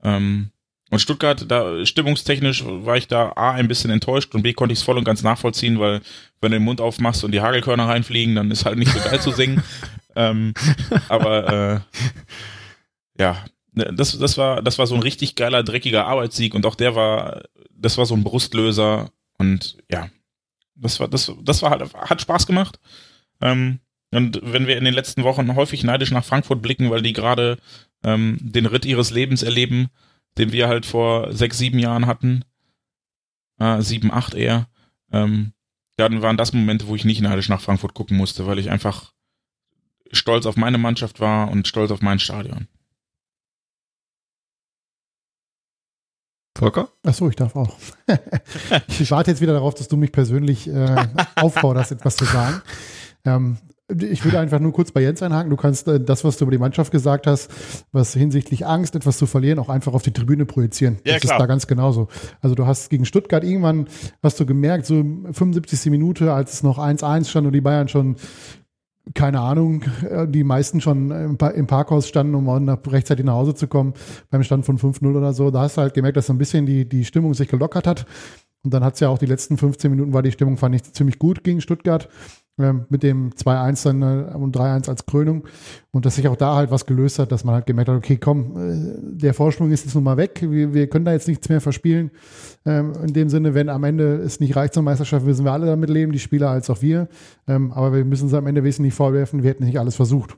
Ähm, und Stuttgart, da stimmungstechnisch war ich da A ein bisschen enttäuscht und B konnte ich es voll und ganz nachvollziehen, weil wenn du den Mund aufmachst und die Hagelkörner reinfliegen, dann ist halt nicht so geil zu singen. ähm, aber äh, ja, das, das war, das war so ein richtig geiler, dreckiger Arbeitssieg und auch der war, das war so ein Brustlöser und ja, das war, das, das war halt, hat Spaß gemacht. Ähm, und wenn wir in den letzten Wochen häufig neidisch nach Frankfurt blicken, weil die gerade ähm, den Ritt ihres Lebens erleben, den wir halt vor sechs, sieben Jahren hatten, äh, sieben, acht eher, ähm, dann waren das Momente, wo ich nicht neidisch nach Frankfurt gucken musste, weil ich einfach stolz auf meine Mannschaft war und stolz auf mein Stadion. Volker? Achso, ich darf auch. ich warte jetzt wieder darauf, dass du mich persönlich äh, aufforderst, etwas zu sagen. Ähm, Ich würde einfach nur kurz bei Jens einhaken. Du kannst äh, das, was du über die Mannschaft gesagt hast, was hinsichtlich Angst, etwas zu verlieren, auch einfach auf die Tribüne projizieren. Ja, das klar. ist da ganz genauso. Also du hast gegen Stuttgart irgendwann, hast du gemerkt, so 75. Minute, als es noch 1-1 stand und die Bayern schon keine Ahnung, äh, die meisten schon im, Pa- im Parkhaus standen, um rechtzeitig nach Hause zu kommen, beim Stand von 5-0 oder so. Da hast du halt gemerkt, dass so ein bisschen die, die Stimmung sich gelockert hat. Und dann hat es ja auch die letzten 15 Minuten war die Stimmung, fand ich, ziemlich gut gegen Stuttgart. Mit dem 2-1 dann äh, und 3-1 als Krönung. Und dass sich auch da halt was gelöst hat, dass man halt gemerkt hat, okay, komm, äh, der Vorsprung ist jetzt nun mal weg. Wir, wir können da jetzt nichts mehr verspielen. Ähm, in dem Sinne, wenn am Ende es nicht reicht zur Meisterschaft, müssen wir alle damit leben, die Spieler als auch wir. Ähm, aber wir müssen es am Ende wesentlich vorwerfen, wir hätten nicht alles versucht.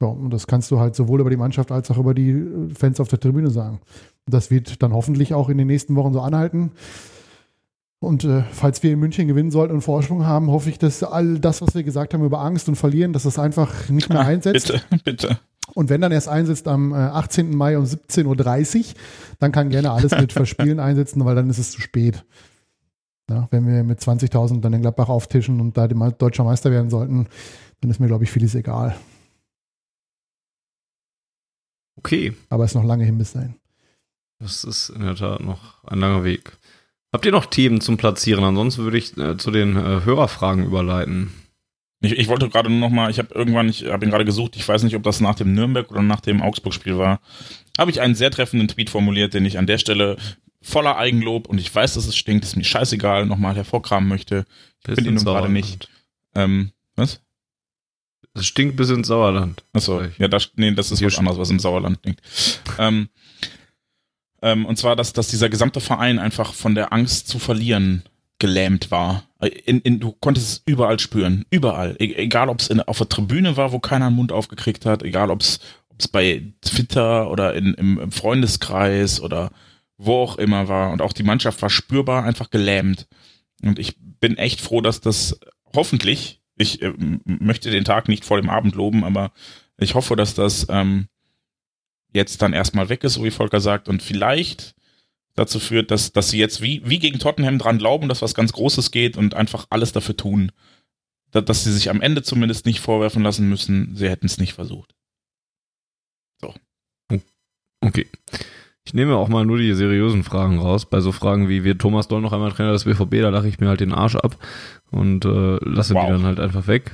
Ja, und das kannst du halt sowohl über die Mannschaft als auch über die äh, Fans auf der Tribüne sagen. Das wird dann hoffentlich auch in den nächsten Wochen so anhalten. Und äh, falls wir in München gewinnen sollten und Vorsprung haben, hoffe ich, dass all das, was wir gesagt haben über Angst und Verlieren, dass das einfach nicht mehr einsetzt. Bitte, bitte. Und wenn dann erst einsetzt am äh, 18. Mai um 17.30 Uhr, dann kann gerne alles mit Verspielen einsetzen, weil dann ist es zu spät. Ja, wenn wir mit 20.000 dann in Gladbach auftischen und da deutscher Meister werden sollten, dann ist mir, glaube ich, vieles egal. Okay, Aber es ist noch lange hin bis dahin. das ist in der Tat noch ein langer Weg. Habt ihr noch Themen zum Platzieren? Ansonsten würde ich äh, zu den äh, Hörerfragen überleiten. Ich, ich wollte gerade nur noch mal, ich habe irgendwann, ich habe ihn gerade gesucht, ich weiß nicht, ob das nach dem Nürnberg oder nach dem Augsburg-Spiel war, habe ich einen sehr treffenden Tweet formuliert, den ich an der Stelle voller Eigenlob und ich weiß, dass es stinkt, ist mir scheißegal, nochmal hervorkramen möchte. Ich Bis finde ihn gerade nicht. Ähm, was? Es stinkt bis ins Sauerland. Achso, ja, das, nee, das ist Hier was anderes, was im Sauerland liegt. ähm, ähm, und zwar, dass, dass dieser gesamte Verein einfach von der Angst zu verlieren gelähmt war. In, in, du konntest es überall spüren, überall. E egal, ob es auf der Tribüne war, wo keiner einen Mund aufgekriegt hat, egal, ob es bei Twitter oder in, im, im Freundeskreis oder wo auch immer war. Und auch die Mannschaft war spürbar einfach gelähmt. Und ich bin echt froh, dass das hoffentlich, ich äh, möchte den Tag nicht vor dem Abend loben, aber ich hoffe, dass das ähm, jetzt dann erstmal weg ist, so wie Volker sagt, und vielleicht dazu führt, dass, dass sie jetzt wie, wie gegen Tottenham dran glauben, dass was ganz Großes geht und einfach alles dafür tun. Da, dass sie sich am Ende zumindest nicht vorwerfen lassen müssen, sie hätten es nicht versucht. Okay. Ich nehme auch mal nur die seriösen Fragen raus. Bei so Fragen wie, wird Thomas Doll noch einmal Trainer des BVB, da lache ich mir halt den Arsch ab und äh, lasse Wow. die dann halt einfach weg.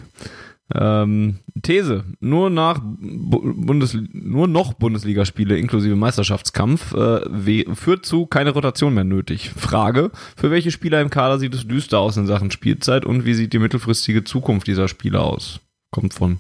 Ähm, These. Nur nach Bu Bundes nur noch Bundesligaspiele inklusive Meisterschaftskampf äh, führt zu keine Rotation mehr nötig. Frage, für welche Spieler im Kader sieht es düster aus in Sachen Spielzeit und wie sieht die mittelfristige Zukunft dieser Spieler aus? Kommt von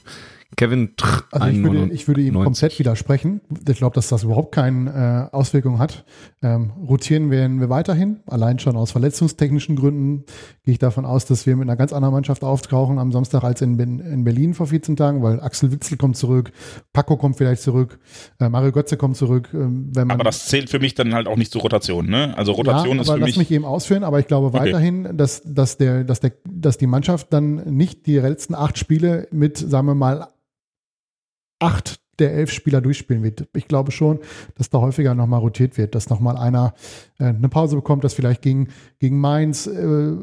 Kevin Tr Also ich würde, 91. ich würde ihm komplett widersprechen. Ich glaube, dass das überhaupt keine äh, Auswirkung hat. Ähm, rotieren werden wir weiterhin. Allein schon aus verletzungstechnischen Gründen gehe ich davon aus, dass wir mit einer ganz anderen Mannschaft auftauchen am Samstag als in, in Berlin vor 14 Tagen, weil Axel Witzel kommt zurück, Paco kommt vielleicht zurück, äh, Mario Götze kommt zurück. Ähm, wenn man Aber das zählt für mich dann halt auch nicht zur Rotation, ne? Also Rotation ja, ist aber für lass mich. mich eben ausführen, aber ich glaube Okay. weiterhin, dass, dass, der, dass, der, dass die Mannschaft dann nicht die letzten acht Spiele mit, sagen wir mal, acht der elf Spieler durchspielen wird. Ich glaube schon, dass da häufiger nochmal rotiert wird, dass nochmal einer äh, eine Pause bekommt, dass vielleicht gegen, gegen Mainz, äh,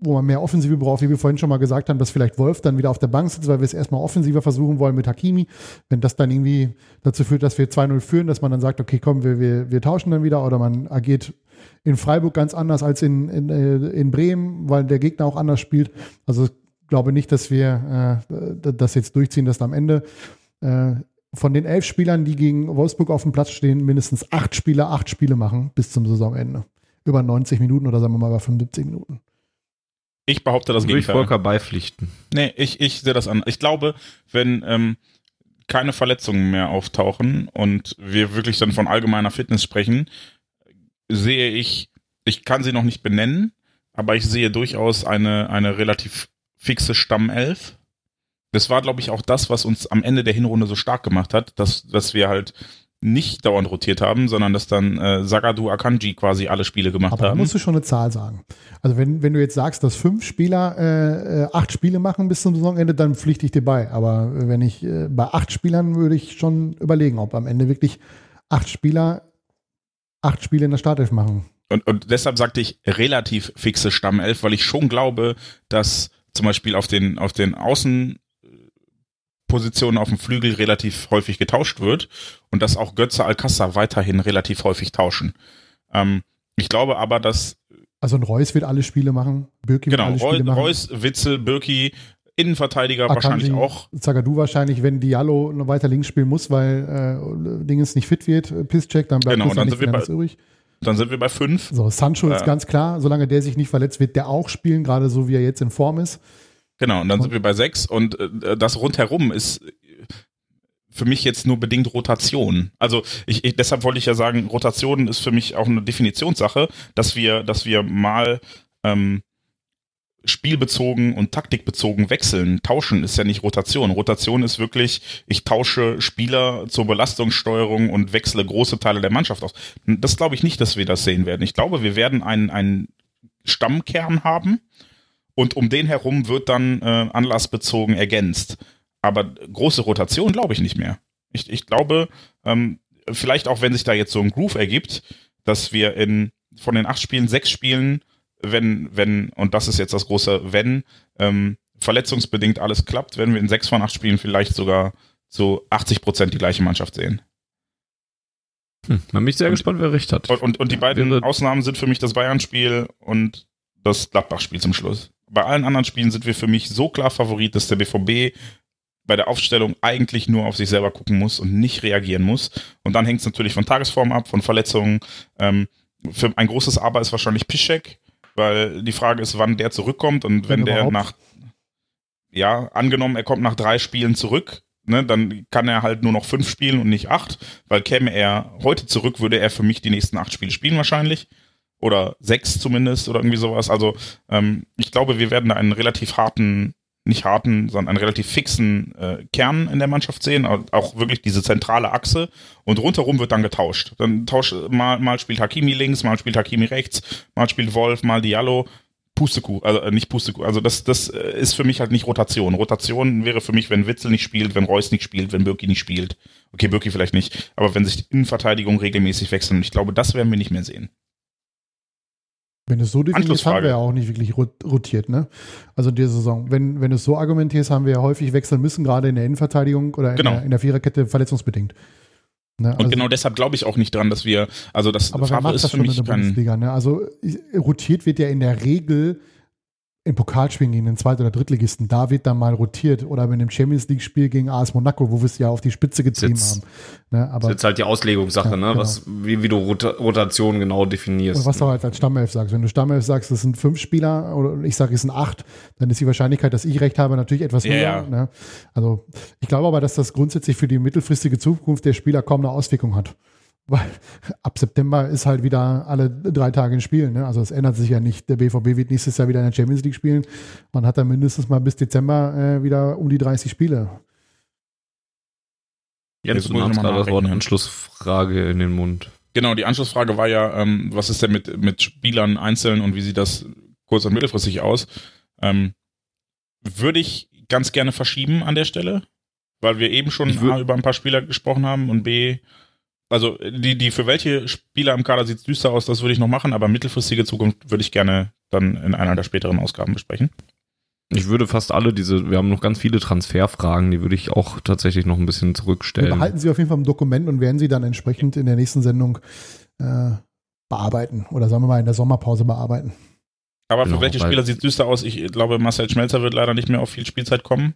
wo man mehr Offensive braucht, wie wir vorhin schon mal gesagt haben, dass vielleicht Wolf dann wieder auf der Bank sitzt, weil wir es erstmal offensiver versuchen wollen mit Hakimi. Wenn das dann irgendwie dazu führt, dass wir 2-0 führen, dass man dann sagt, okay, komm, wir, wir, wir tauschen dann wieder oder man agiert in Freiburg ganz anders als in, in, äh, in Bremen, weil der Gegner auch anders spielt. Also ich glaube nicht, dass wir äh, das jetzt durchziehen, dass am Ende äh, von den elf Spielern, die gegen Wolfsburg auf dem Platz stehen, mindestens acht Spieler acht Spiele machen bis zum Saisonende. Über 90 Minuten oder sagen wir mal über 75 Minuten. Ich behaupte das Gegenteil. Volker beipflichten. Nee, ich, ich sehe das an. Ich glaube, wenn ähm, keine Verletzungen mehr auftauchen und wir wirklich dann von allgemeiner Fitness sprechen, sehe ich, ich kann sie noch nicht benennen, aber ich sehe durchaus eine, eine relativ fixe Stammelf. Das war, glaube ich, auch das, was uns am Ende der Hinrunde so stark gemacht hat, dass, dass wir halt nicht dauernd rotiert haben, sondern dass dann äh, Sagadu Akanji quasi alle Spiele gemacht Aber da haben. musst du schon eine Zahl sagen. Also wenn, wenn du jetzt sagst, dass fünf Spieler äh, äh, acht Spiele machen bis zum Saisonende, dann pflichte ich dir bei. Aber wenn ich äh, bei acht Spielern würde ich schon überlegen, ob am Ende wirklich acht Spieler acht Spiele in der Startelf machen. Und, und deshalb sagte ich relativ fixe Stammelf, weil ich schon glaube, dass zum Beispiel auf den, auf den Außen, Positionen auf dem Flügel relativ häufig getauscht wird und dass auch Götze Alcázar weiterhin relativ häufig tauschen. Ähm, ich glaube aber, dass also ein Reus wird alle Spiele machen, Birki genau, wird alle Spiele machen. Reus, Witzel, Birki, Innenverteidiger Akanji, wahrscheinlich auch. Zagadou wahrscheinlich, wenn Diallo noch weiter links spielen muss, weil äh, Dingens nicht fit wird, äh, Pisscheck, dann bleibt genau, dann sind wir bei, übrig. Dann sind wir bei fünf. So, Sancho äh, ist ganz klar, solange der sich nicht verletzt, wird der auch spielen, gerade so wie er jetzt in Form ist. Genau, und dann sind wir bei sechs und äh, das rundherum ist für mich jetzt nur bedingt Rotation. Also ich, ich, deshalb wollte ich ja sagen, Rotation ist für mich auch eine Definitionssache, dass wir, dass wir mal ähm, spielbezogen und taktikbezogen wechseln. Tauschen ist ja nicht Rotation. Rotation ist wirklich, ich tausche Spieler zur Belastungssteuerung und wechsle große Teile der Mannschaft aus. Das glaube ich nicht, dass wir das sehen werden. Ich glaube, wir werden einen, einen Stammkern haben und um den herum wird dann äh, anlassbezogen ergänzt. Aber große Rotation glaube ich nicht mehr. Ich, ich glaube, ähm, vielleicht auch, wenn sich da jetzt so ein Groove ergibt, dass wir in von den acht Spielen sechs Spielen, wenn, wenn, und das ist jetzt das große Wenn, ähm, verletzungsbedingt alles klappt, werden wir in sechs von acht Spielen vielleicht sogar zu 80 Prozent die gleiche Mannschaft sehen. Hm, bin ich sehr und, gespannt, wer recht hat. Und, und, und die beiden Wäre Ausnahmen sind für mich das Bayern-Spiel und das Gladbach-Spiel zum Schluss. Bei allen anderen Spielen sind wir für mich so klar Favorit, dass der BVB bei der Aufstellung eigentlich nur auf sich selber gucken muss und nicht reagieren muss. Und dann hängt es natürlich von Tagesform ab, von Verletzungen. Ähm, für ein großes Aber ist wahrscheinlich Pischek, weil die Frage ist, wann der zurückkommt und wenn, wenn der nach, ja, angenommen, er kommt nach drei Spielen zurück, ne, dann kann er halt nur noch fünf spielen und nicht acht, weil käme er heute zurück, würde er für mich die nächsten acht Spiele spielen wahrscheinlich. Oder sechs zumindest oder irgendwie sowas. Also ähm, ich glaube, wir werden da einen relativ harten nicht harten, sondern einen relativ fixen äh, Kern in der Mannschaft sehen, auch wirklich diese zentrale Achse und rundherum wird dann getauscht. Dann tauscht mal, mal spielt Hakimi links, mal spielt Hakimi rechts, mal spielt Wolf, mal Diallo. Pustekuh, also äh, nicht Pustekuh, also das, das äh, ist für mich halt nicht Rotation. Rotation wäre für mich, wenn Witzel nicht spielt, wenn Reus nicht spielt, wenn Birki nicht spielt. Okay, Birki vielleicht nicht, aber wenn sich die Innenverteidigung regelmäßig wechseln. Ich glaube, das werden wir nicht mehr sehen. Wenn du es so definierst, haben wir ja auch nicht wirklich rotiert, ne? Also in dieser Saison. Wenn, wenn du es so argumentierst, haben wir ja häufig wechseln müssen, gerade in der Innenverteidigung oder in, genau. der, in der Viererkette verletzungsbedingt. Ne? Also, und genau deshalb glaube ich auch nicht dran, dass wir, also das aber Favre ist das für mich kein... Bundesliga, ne? Also rotiert wird ja in der Regel im Pokalspielen gegen den Zweit- oder Drittligisten, da wird dann mal rotiert oder mit dem Champions League-Spiel gegen AS Monaco, wo wir es ja auf die Spitze getrieben haben. Ne, aber, das ist jetzt halt die Auslegungssache, ja, ne? Genau. was, wie, wie du Rota Rotation genau definierst. Und was du halt als Stammelf sagst. Wenn du Stammelf sagst, das sind fünf Spieler oder ich sage, es sind acht, dann ist die Wahrscheinlichkeit, dass ich recht habe, natürlich etwas höher. Ja, Ne? Also ich glaube aber, dass das grundsätzlich für die mittelfristige Zukunft der Spieler kaum eine Auswirkung hat. Weil ab September ist halt wieder alle drei Tage ein Spiel. Ne? Also es ändert sich ja nicht. Der BVB wird nächstes Jahr wieder in der Champions League spielen. Man hat dann mindestens mal bis Dezember äh, wieder um die 30 Spiele. Jetzt du hast gerade eine Anschlussfrage in den Mund. Genau, die Anschlussfrage war ja, ähm, was ist denn mit, mit Spielern einzeln und wie sieht das kurz- und mittelfristig aus? Ähm, würde ich ganz gerne verschieben an der Stelle, weil wir eben schon A, über ein paar Spieler gesprochen haben und B, also die, die für welche Spieler im Kader sieht es düster aus, das würde ich noch machen, aber mittelfristige Zukunft würde ich gerne dann in einer der späteren Ausgaben besprechen. Ich würde fast alle diese, wir haben noch ganz viele Transferfragen, die würde ich auch tatsächlich noch ein bisschen zurückstellen. Wir behalten Sie auf jeden Fall im Dokument und werden Sie dann entsprechend in der nächsten Sendung äh, bearbeiten oder sagen wir mal in der Sommerpause bearbeiten. Aber genau, für welche Spieler sieht es düster aus? Ich glaube, Marcel Schmelzer wird leider nicht mehr auf viel Spielzeit kommen.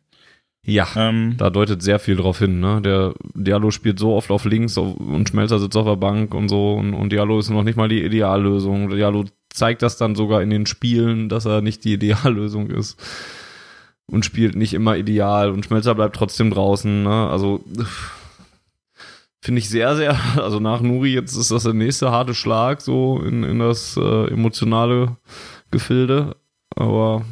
Ja, ähm, da deutet sehr viel drauf hin. Ne? Der Diallo spielt so oft auf links und Schmelzer sitzt auf der Bank und so und, und Diallo ist noch nicht mal die Ideallösung. Diallo zeigt das dann sogar in den Spielen, dass er nicht die Ideallösung ist und spielt nicht immer ideal und Schmelzer bleibt trotzdem draußen. Ne? Also finde ich sehr, sehr, also nach Nuri jetzt ist das der nächste harte Schlag so in, in das äh, emotionale Gefilde. Aber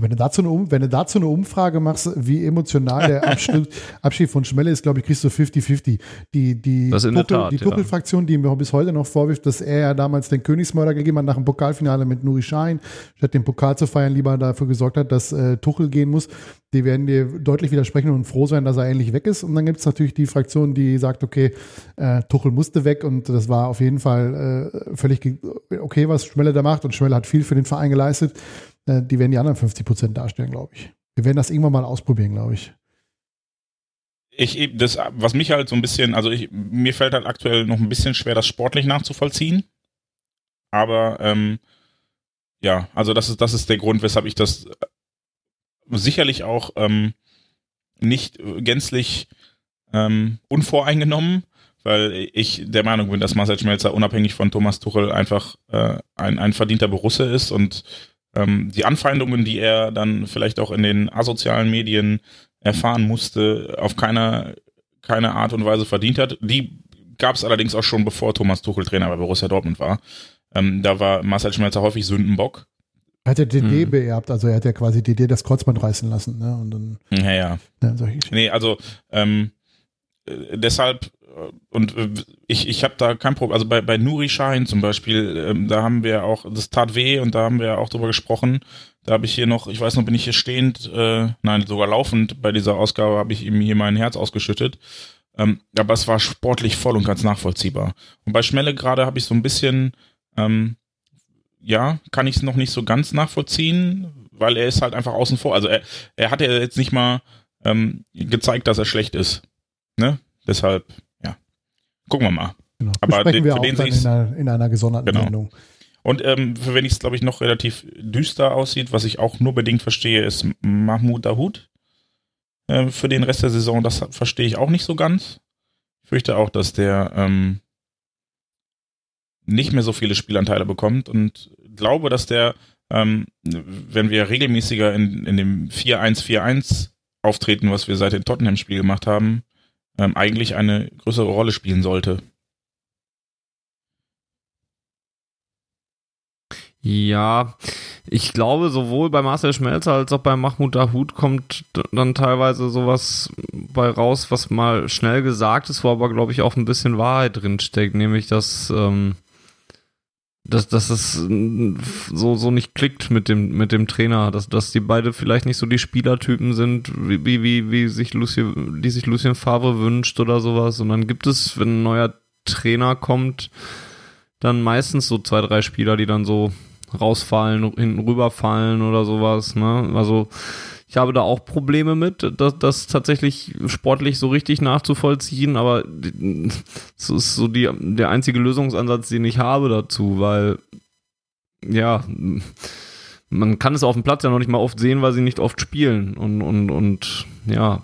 wenn du, dazu eine, wenn du dazu eine Umfrage machst, wie emotional der Abschied, Abschied von Schmelle ist, glaube ich, kriegst du 50-50. Die, die Tuchel-Fraktion, die, Tuchel, die mir bis heute noch vorwirft, dass er ja damals den Königsmörder gegeben hat nach dem Pokalfinale mit Nuri Schein, statt den Pokal zu feiern, lieber dafür gesorgt hat, dass äh, Tuchel gehen muss. Die werden dir deutlich widersprechen und froh sein, dass er endlich weg ist. Und dann gibt es natürlich die Fraktion, die sagt, okay, äh, Tuchel musste weg und das war auf jeden Fall äh, völlig okay, was Schmelle da macht. Und Schmelle hat viel für den Verein geleistet. Äh, die werden die anderen 50 Prozent darstellen, glaube ich. Wir werden das irgendwann mal ausprobieren, glaube ich. ich, das, was mich halt so ein bisschen, also ich, mir fällt halt aktuell noch ein bisschen schwer, das sportlich nachzuvollziehen. Aber ähm, ja, also das ist, das ist der Grund, weshalb ich das sicherlich auch ähm, nicht gänzlich ähm, unvoreingenommen, weil ich der Meinung bin, dass Marcel Schmelzer unabhängig von Thomas Tuchel einfach äh, ein, ein verdienter Borusse ist und ähm, die Anfeindungen, die er dann vielleicht auch in den asozialen Medien erfahren musste, auf keine, keine Art und Weise verdient hat. Die gab es allerdings auch schon, bevor Thomas Tuchel Trainer bei Borussia Dortmund war. Ähm, da war Marcel Schmelzer häufig Sündenbock. Er hat ja DD hm. beerbt, also er hat ja quasi DD das Kreuzband reißen lassen. Ne? Und dann, ja, ja. ja nee, also ähm, äh, deshalb und äh, ich, ich habe da kein Problem. Also bei, bei Nuri Schein zum Beispiel, ähm, da haben wir auch, das tat weh und da haben wir auch drüber gesprochen. Da habe ich hier noch, ich weiß noch, bin ich hier stehend, äh, nein, sogar laufend bei dieser Ausgabe habe ich ihm hier mein Herz ausgeschüttet. Ähm, aber es war sportlich voll und ganz nachvollziehbar. Und bei Schmelle gerade habe ich so ein bisschen, ähm, ja, kann ich es noch nicht so ganz nachvollziehen, weil er ist halt einfach außen vor. Also er, er hat ja jetzt nicht mal ähm, gezeigt, dass er schlecht ist. Ne? Deshalb. Gucken wir mal. Genau. Aber den, wir für den in einer, in einer gesonderten genau. Sendung. Und ähm, für wenn ich es, glaube ich, noch relativ düster aussieht, was ich auch nur bedingt verstehe, ist Mahmoud Dahoud. Äh, für den Rest der Saison, das verstehe ich auch nicht so ganz. Ich fürchte auch, dass der ähm, nicht mehr so viele Spielanteile bekommt und glaube, dass der, ähm, wenn wir regelmäßiger in, in dem 4-1-4-1 auftreten, was wir seit dem Tottenham-Spiel gemacht haben, ähm, eigentlich eine größere Rolle spielen sollte. Ja, ich glaube, sowohl bei Marcel Schmelzer als auch bei Mahmoud Dahoud kommt dann teilweise sowas bei raus, was mal schnell gesagt ist, wo aber, glaube ich, auch ein bisschen Wahrheit drinsteckt, nämlich dass, ähm, dass, dass es so, so nicht klickt mit dem, mit dem Trainer, dass, dass die beide vielleicht nicht so die Spielertypen sind, wie, wie, wie sich Lucien, die sich Lucien Favre wünscht oder sowas. Und dann gibt es, wenn ein neuer Trainer kommt, dann meistens so zwei, drei Spieler, die dann so rausfallen, hinten rüberfallen oder sowas. Ne? Also ich habe da auch Probleme mit, das, das tatsächlich sportlich so richtig nachzuvollziehen, aber das ist so die, der einzige Lösungsansatz, den ich habe dazu, weil ja, man kann es auf dem Platz ja noch nicht mal oft sehen, weil sie nicht oft spielen und, und, und ja,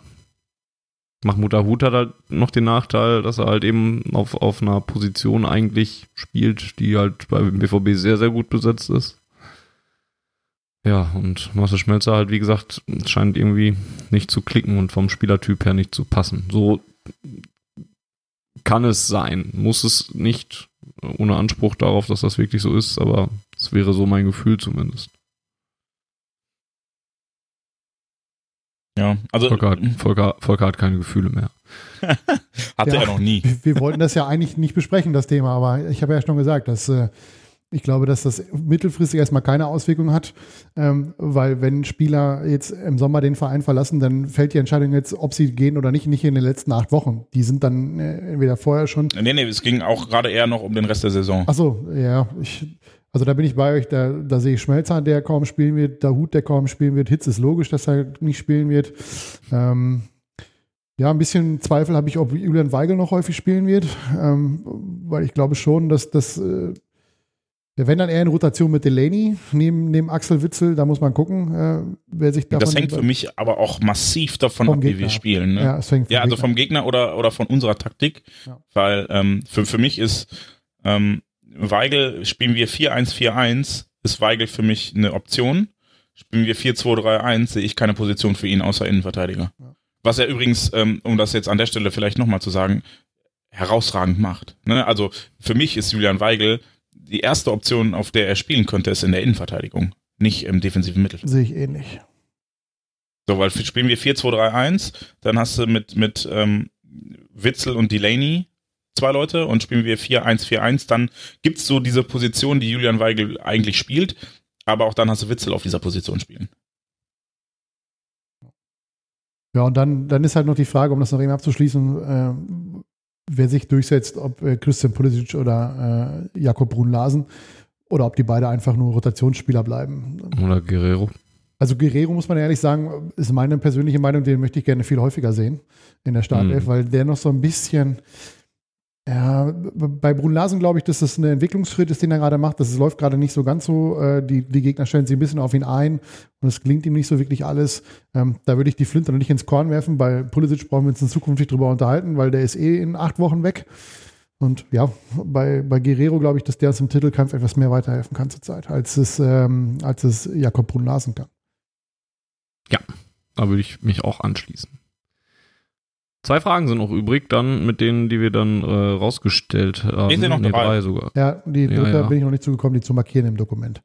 Mahmoud Hut hat halt noch den Nachteil, dass er halt eben auf, auf einer Position eigentlich spielt, die halt beim BVB sehr, sehr gut besetzt ist. Ja, und Marcel Schmelzer halt, wie gesagt, scheint irgendwie nicht zu klicken und vom Spielertyp her nicht zu passen. So kann es sein. Muss es nicht, ohne Anspruch darauf, dass das wirklich so ist, aber es wäre so mein Gefühl zumindest. Ja, also. Volker hat, Volker, Volker hat keine Gefühle mehr. Hatte ja, er noch nie. Wir, wir, wollten das ja eigentlich nicht besprechen, das Thema, aber ich habe ja schon gesagt, dass äh, ich glaube, dass das mittelfristig erstmal keine Auswirkung hat, ähm, weil wenn Spieler jetzt im Sommer den Verein verlassen, dann fällt die Entscheidung jetzt, ob sie gehen oder nicht, nicht in den letzten acht Wochen. Die sind dann äh, entweder vorher schon. Nee, nee, es ging auch gerade eher noch um den Rest der Saison. Ach so, ja, ich, also da bin ich bei euch, da, da sehe ich Schmelzer, der kaum spielen wird, Dahut, der kaum spielen wird, Hitz ist logisch, dass er nicht spielen wird. Ähm, ja, ein bisschen Zweifel habe ich, ob Julian Weigel noch häufig spielen wird, ähm, weil ich glaube schon, dass das, äh, wenn dann eher in Rotation mit Delaney neben, neben Axel Witzel, da muss man gucken, äh, wer sich davon. Das hängt für mich aber auch massiv davon ab, wie wir spielen. Ne? Ja, es hängt ja also Gegner. vom Gegner oder, oder von unserer Taktik, ja. weil ähm, für, für mich ist ähm, Weigel spielen wir 4-1-4-1, ist Weigel für mich eine Option. Spielen wir 4-2-3-1, sehe ich keine Position für ihn außer Innenverteidiger. Ja. Was er übrigens, ähm, um das jetzt an der Stelle vielleicht nochmal zu sagen, herausragend macht. Ne? Also für mich ist Julian Weigel die erste Option, auf der er spielen könnte, ist in der Innenverteidigung, nicht im defensiven Mittelfeld. Sehe ich ähnlich. So, weil spielen wir 4-2-3-1, dann hast du mit, mit ähm, Witzel und Delaney zwei Leute und spielen wir 4-1-4-1, dann gibt es so diese Position, die Julian Weigel eigentlich spielt, aber auch dann hast du Witzel auf dieser Position spielen. Ja, und dann, dann ist halt noch die Frage, um das noch eben abzuschließen, äh, wer sich durchsetzt, ob äh, Christian Pulisic oder äh, Jakob Brun-Larsen oder ob die beide einfach nur Rotationsspieler bleiben. Oder Guerrero. Also Guerrero, muss man ehrlich sagen, ist meine persönliche Meinung, den möchte ich gerne viel häufiger sehen in der Startelf, Mhm. weil der noch so ein bisschen, ja, bei Brun Larsen glaube ich, dass das ein Entwicklungsschritt ist, den er gerade macht. Das läuft gerade nicht so ganz so. Äh, die, die Gegner stellen sich ein bisschen auf ihn ein und es gelingt ihm nicht so wirklich alles. Ähm, da würde ich die Flinte noch nicht ins Korn werfen. Bei Pulisic brauchen wir uns in Zukunft nicht drüber unterhalten, weil der ist eh in acht Wochen weg. Und ja, bei, bei Guerrero glaube ich, dass der uns im Titelkampf etwas mehr weiterhelfen kann zurzeit, als es, ähm, als es Jakob Brun Larsen kann. Da würde ich mich auch anschließen. Zwei Fragen sind noch übrig, dann mit denen, die wir dann äh, rausgestellt haben. Ich sehe noch Nee, drei. drei sogar. Ja, die Ja, ja. bin ich noch nicht zugekommen, die zu markieren im Dokument.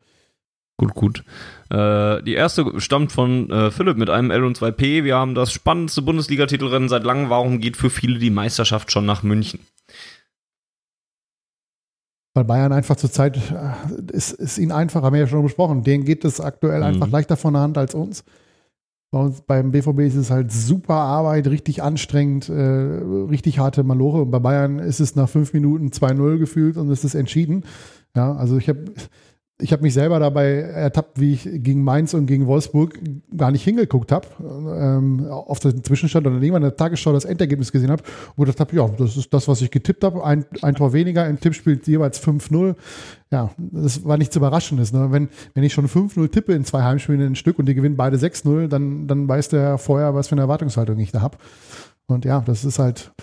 Gut, gut. Äh, die erste stammt von äh, Philipp mit einem L und 2P. Wir haben das spannendste Bundesliga-Titelrennen seit langem. Warum geht für viele die Meisterschaft schon nach München? Weil Bayern einfach zurzeit äh, ist, ist ihnen einfach, haben wir ja schon besprochen, denen geht es aktuell Mhm. einfach leichter von der Hand als uns. Bei uns beim BVB ist es halt super Arbeit, richtig anstrengend, äh, richtig harte Malore. Und bei Bayern ist es nach fünf Minuten 2-0 gefühlt und es ist entschieden. Ja, also ich habe ich hab mich selber dabei ertappt, wie ich gegen Mainz und gegen Wolfsburg gar nicht hingeguckt habe, ähm, auf den Zwischenstand oder irgendwann in der Tagesschau das Endergebnis gesehen habe und gedacht habe, ja, das ist das, was ich getippt habe. Ein, ein Tor weniger, im Tippspiel jeweils 5-0. Ja, das war nichts Überraschendes. Ne? Wenn, wenn ich schon 5-0 tippe in zwei Heimspielen in ein Stück und die gewinnen beide 6-0, dann, dann weiß der vorher, was für eine Erwartungshaltung ich da habe. Und ja, das ist halt,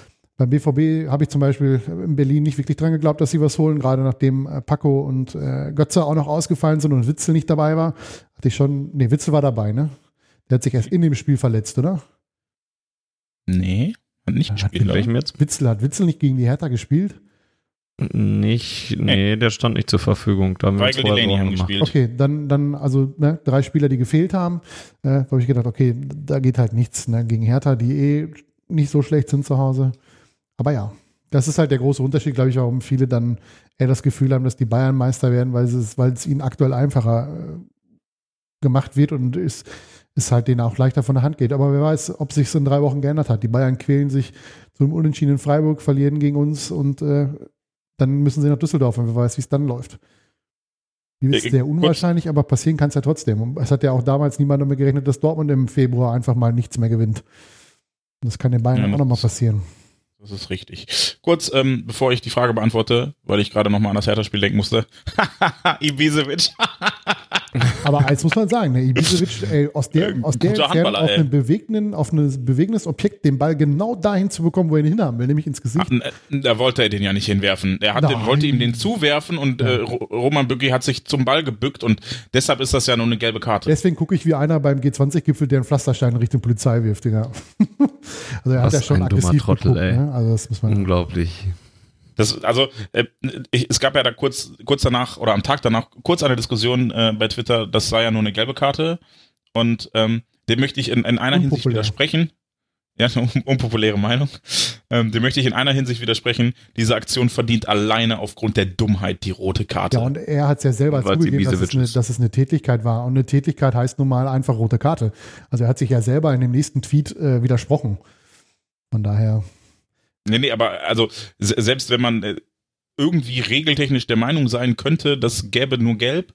beim BVB habe ich zum Beispiel in Berlin nicht wirklich dran geglaubt, dass sie was holen, gerade nachdem äh, Paco und äh, Götze auch noch ausgefallen sind und Witzel nicht dabei war. Hatte ich schon, nee, Witzel war dabei, ne? Der hat sich erst in dem Spiel verletzt, oder? Nee, hat nicht Hat gespielt. Welchem jetzt? Witzel hat Witzel nicht gegen die Hertha gespielt. Nicht, nee, der stand nicht zur Verfügung. Da haben wir Weigel Delaney Sorgen haben gemacht. gespielt. Okay, dann, dann also ne, drei Spieler, die gefehlt haben. Äh, da habe ich gedacht, okay, da geht halt nichts ne, gegen Hertha, die eh nicht so schlecht sind zu Hause. Aber ja, das ist halt der große Unterschied, glaube ich, warum viele dann eher das Gefühl haben, dass die Bayern Meister werden, weil es, weil es ihnen aktuell einfacher äh, gemacht wird und es, es halt denen auch leichter von der Hand geht. Aber wer weiß, ob sich in drei Wochen geändert hat. Die Bayern quälen sich zum Unentschieden in Freiburg, verlieren gegen uns und äh, dann müssen sie nach Düsseldorf und wer weiß, wie es dann läuft. Ist sehr unwahrscheinlich, aber passieren kann es ja trotzdem. Und es hat ja auch damals niemand damit gerechnet, dass Dortmund im Februar einfach mal nichts mehr gewinnt. Und das kann den Bayern Ja, auch nochmal passieren. Das ist richtig. Kurz, ähm, bevor ich die Frage beantworte, weil ich gerade nochmal an das Hertha-Spiel denken musste. Ibisevic. Aber eins muss man sagen, ne, Ibisevic, ey, aus der, aus der Entfernung auf einen bewegenden, auf ein bewegendes Objekt den Ball genau dahin zu bekommen, wo er ihn hinhaben will, nämlich ins Gesicht. Ach, äh, da wollte er den ja nicht hinwerfen. Er hat den, wollte ihm den zuwerfen und äh, Ro- Roman Bücki hat sich zum Ball gebückt und deshalb ist das ja nur eine gelbe Karte. Deswegen gucke ich wie einer beim G20-Gipfel, der einen Pflasterstein in Richtung Polizei wirft. Digga. also er Was hat ja schon ein dummer aggressiv Trottel, geguckt, ey. ne? Also das muss man. Unglaublich. Das, also, äh, ich, es gab ja da kurz, kurz danach oder am Tag danach kurz eine Diskussion äh, bei Twitter, das sei ja nur eine gelbe Karte. Und ähm, dem möchte ich in, in einer Hinsicht widersprechen. Ja, un unpopuläre Meinung. Ähm, dem möchte ich in einer Hinsicht widersprechen. Diese Aktion verdient alleine aufgrund der Dummheit die rote Karte. Ja, und er hat es ja selber zugegeben, dass es, eine, dass es eine Tätigkeit war. Und eine Tätigkeit heißt nun mal einfach rote Karte. Also er hat sich ja selber in dem nächsten Tweet äh, widersprochen. Von daher. Nee, nee, aber also se- selbst wenn man äh, irgendwie regeltechnisch der Meinung sein könnte, das gäbe nur gelb,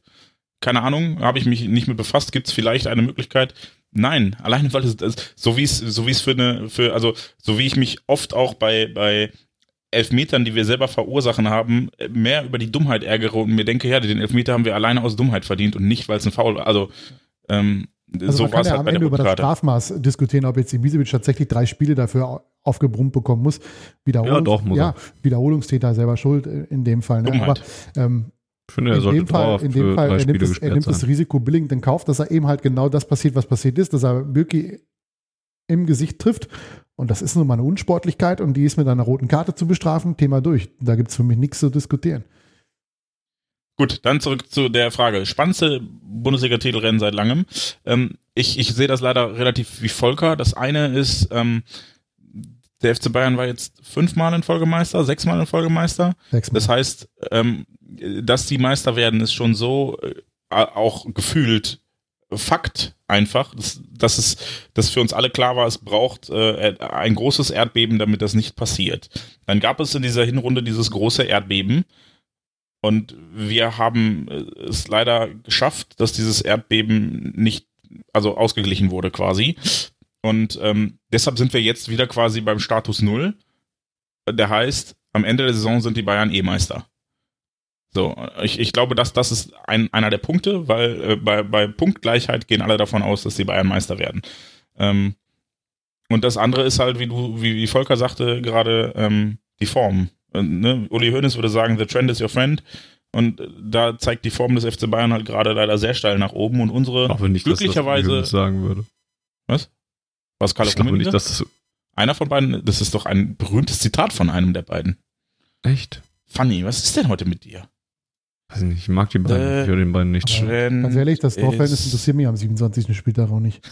keine Ahnung, habe ich mich nicht mit befasst, gibt es vielleicht eine Möglichkeit? Nein, alleine weil es, so wie es so wie es für eine für also so wie ich mich oft auch bei bei Elfmetern, die wir selber verursachen haben, mehr über die Dummheit ärgere und mir denke, ja, den Elfmeter haben wir alleine aus Dummheit verdient und nicht, weil es ein Foul war. Also, ähm, Also so man war kann es ja halt am bei der Ende über das. Strafmaß diskutieren, ob jetzt Ibisevic tatsächlich drei Spiele dafür aufgebrummt bekommen muss. Wiederholungs Ja, doch, muss ja, Wiederholungstäter selber schuld in dem Fall. Ne? Aber ähm, Ich finde, er in sollte dem Fall, in dem Fall er nimmt, das, er nimmt das. Risiko billigend in Kauf, dass er eben halt genau das passiert, was passiert ist, dass er Birki im Gesicht trifft. Und das ist nun mal eine Unsportlichkeit und die ist mit einer roten Karte zu bestrafen. Thema durch. Da gibt es für mich nichts zu diskutieren. Gut, dann zurück zu der Frage. Spannendste Bundesliga-Titelrennen seit langem. Ähm, ich, ich sehe das leider relativ wie Volker. Das eine ist, ähm, der FC Bayern war jetzt fünfmal in Folge Meister, sechsmal in Folge Meister. Sechsmal. Das heißt, ähm, dass die Meister werden, ist schon so äh, auch gefühlt Fakt einfach, dass, dass es, dass für uns alle klar war, es braucht äh, ein großes Erdbeben, damit das nicht passiert. Dann gab es in dieser Hinrunde dieses große Erdbeben und wir haben äh, es leider geschafft, dass dieses Erdbeben nicht also ausgeglichen wurde quasi. Und ähm, deshalb sind wir jetzt wieder quasi beim Status Null. Der heißt, am Ende der Saison sind die Bayern E-Meister. So, ich, ich glaube, dass das ist ein, einer der Punkte, weil äh, bei, bei Punktgleichheit gehen alle davon aus, dass die Bayern Meister werden. Ähm, und das andere ist halt, wie du, wie, wie Volker sagte gerade, ähm, die Form. Äh, ne? Uli Hoeneß würde sagen, the trend is your friend. Und da zeigt die Form des FC Bayern halt gerade leider sehr steil nach oben und unsere Auch wenn nicht, glücklicherweise das sagen würde. was? Was Carlo Ich glaube nicht, dass das Einer von beiden, das ist doch ein berühmtes Zitat von einem der beiden. echt. Funny, was ist denn heute mit dir? Weiß ich nicht, ich mag die beiden. Äh, ich höre den beiden nicht. Ganz ehrlich, das Torverhältnis ist- interessiert mich am 27. Spieltag auch nicht.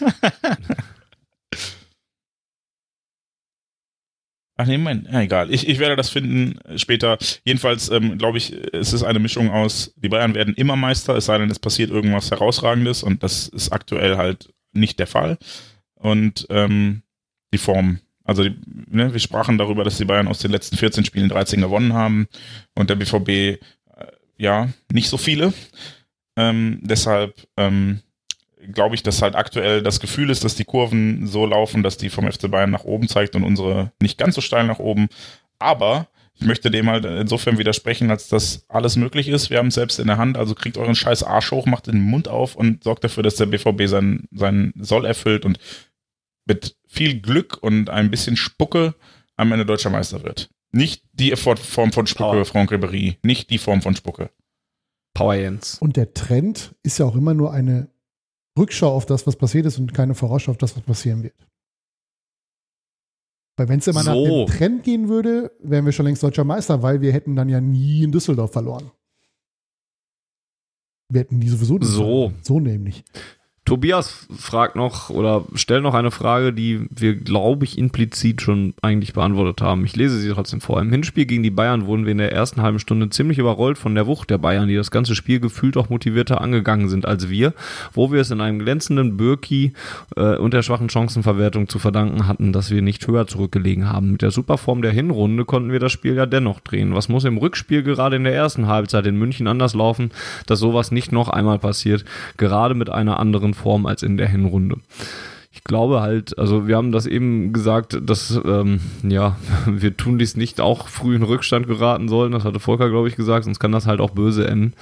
Ach nee, mein, ja, egal. Ich, ich werde das finden später. Jedenfalls ähm, glaube ich, es ist eine Mischung aus, die Bayern werden immer Meister, es sei denn, es passiert irgendwas Herausragendes und das ist aktuell halt nicht der Fall. Und ähm, die Form. Also die, ne, wir sprachen darüber, dass die Bayern aus den letzten 14 Spielen 13 gewonnen haben und der BVB äh, ja nicht so viele. Ähm, deshalb ähm, glaube ich, dass halt aktuell das Gefühl ist, dass die Kurven so laufen, dass die vom FC Bayern nach oben zeigt und unsere nicht ganz so steil nach oben. Aber ich möchte dem halt insofern widersprechen, als dass alles möglich ist. Wir haben es selbst in der Hand, also kriegt euren scheiß Arsch hoch, macht den Mund auf und sorgt dafür, dass der BVB seinen, seinen Soll erfüllt und mit viel Glück und ein bisschen Spucke am Ende deutscher Meister wird. Nicht die Form von Spucke, Power. Franck Ribéry. Nicht die Form von Spucke. Power Jens. Und der Trend ist ja auch immer nur eine Rückschau auf das, was passiert ist und keine Vorausschau auf das, was passieren wird. Weil wenn es immer So. nach dem Trend gehen würde, wären wir schon längst deutscher Meister, weil wir hätten dann ja nie in Düsseldorf verloren. Wir hätten die sowieso nicht So. verloren. So nämlich. Tobias fragt noch oder stellt noch eine Frage, die wir, glaube ich, implizit schon eigentlich beantwortet haben. Ich lese sie trotzdem vor. Im Hinspiel gegen die Bayern wurden wir in der ersten halben Stunde ziemlich überrollt von der Wucht der Bayern, die das ganze Spiel gefühlt auch motivierter angegangen sind als wir, wo wir es in einem glänzenden Birki äh, und der schwachen Chancenverwertung zu verdanken hatten, dass wir nicht höher zurückgelegen haben. Mit der Superform der Hinrunde konnten wir das Spiel ja dennoch drehen. Was muss im Rückspiel gerade in der ersten Halbzeit in München anders laufen, dass sowas nicht noch einmal passiert, gerade mit einer anderen Form als in der Hinrunde. Ich glaube halt, also wir haben das eben gesagt, dass ähm, ja, wir tun dies nicht auch früh in Rückstand geraten sollen. Das hatte Volker, glaube ich, gesagt, sonst kann das halt auch böse enden.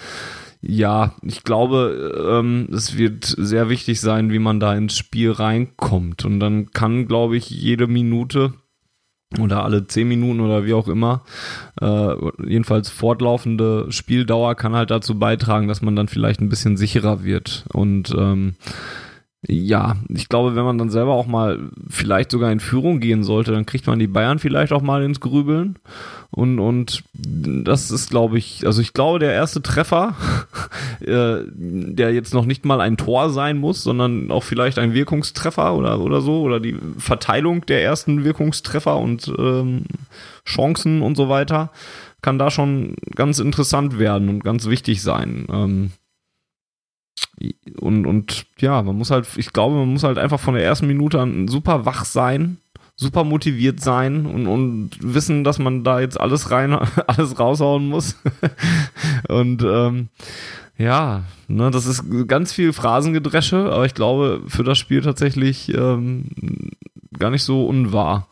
Ja, ich glaube, ähm, es wird sehr wichtig sein, wie man da ins Spiel reinkommt. Und dann kann, glaube ich, jede Minute oder alle zehn Minuten oder wie auch immer, äh, jedenfalls fortlaufende Spieldauer kann halt dazu beitragen, dass man dann vielleicht ein bisschen sicherer wird. Und ähm, ja, ich glaube, wenn man dann selber auch mal vielleicht sogar in Führung gehen sollte, dann kriegt man die Bayern vielleicht auch mal ins Grübeln. Und, und das ist, glaube ich, also ich glaube, der erste Treffer, äh, der jetzt noch nicht mal ein Tor sein muss, sondern auch vielleicht ein Wirkungstreffer oder, oder so, oder die Verteilung der ersten Wirkungstreffer und ähm, Chancen und so weiter, kann da schon ganz interessant werden und ganz wichtig sein. Ähm, und, und ja, man muss halt, ich glaube, man muss halt einfach von der ersten Minute an super wach sein, super motiviert sein und, und wissen, dass man da jetzt alles rein, alles raushauen muss. und ähm, ja, ne, das ist ganz viel Phrasengedresche, aber ich glaube, für das Spiel tatsächlich ähm, gar nicht so unwahr.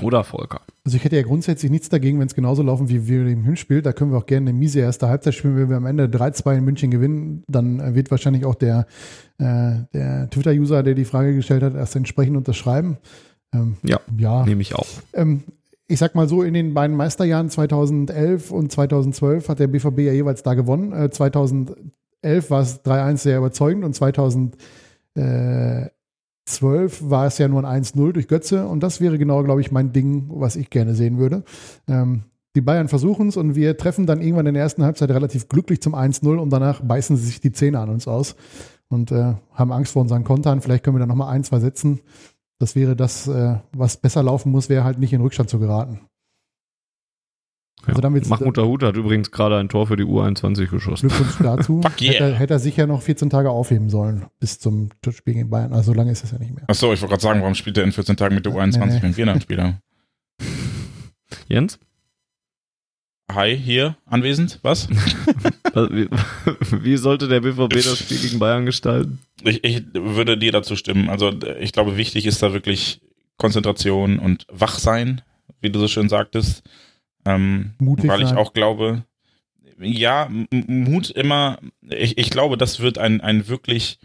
Oder Volker? Also ich hätte ja grundsätzlich nichts dagegen, wenn es genauso laufen wie wir im Hinspiel. Da können wir auch gerne eine miese erste Halbzeit spielen. Wenn wir am Ende 3-2 in München gewinnen, dann äh, wird wahrscheinlich auch der, äh, der Twitter-User, der die Frage gestellt hat, erst entsprechend unterschreiben. Ähm, Ja, ja. nehme ich auch. Ähm, ich sag mal so, in den beiden Meisterjahren 2011 und 2012 hat der BVB ja jeweils da gewonnen. Äh, 2011 war es 3-1 sehr überzeugend und 2012 war es ja nur ein 1-0 durch Götze und das wäre genau, glaube ich, mein Ding, was ich gerne sehen würde. Ähm, die Bayern versuchen es und wir treffen dann irgendwann in der ersten Halbzeit relativ glücklich zum 1-0 und danach beißen sie sich die Zähne an uns aus und äh, haben Angst vor unseren Kontern. Vielleicht können wir da nochmal ein, zwei setzen. Das wäre das, äh, was besser laufen muss, wäre halt nicht in Rückstand zu geraten. Also wird's- Mahmoud Dahoud hat übrigens gerade ein Tor für die U21 geschossen. Glückwunsch dazu. Fuck yeah. hätte, er- hätte er sicher noch 14 Tage aufheben sollen bis zum Spiel gegen Bayern. Also so lange ist es ja nicht mehr. Achso, ich wollte gerade sagen, warum spielt er in 14 Tagen mit der U21, Nee, nee. wenn wir dann Spieler? Jens? hi, hier anwesend. Was? wie, wie, sollte der BVB das Spiel gegen Bayern gestalten? Ich, ich würde dir dazu stimmen. Also ich glaube, wichtig ist da wirklich Konzentration und Wachsein, wie du so schön sagtest. Ähm, Mutig weil ich auch glaube, ja, Mut immer, ich, ich glaube, das wird ein, ein wirklich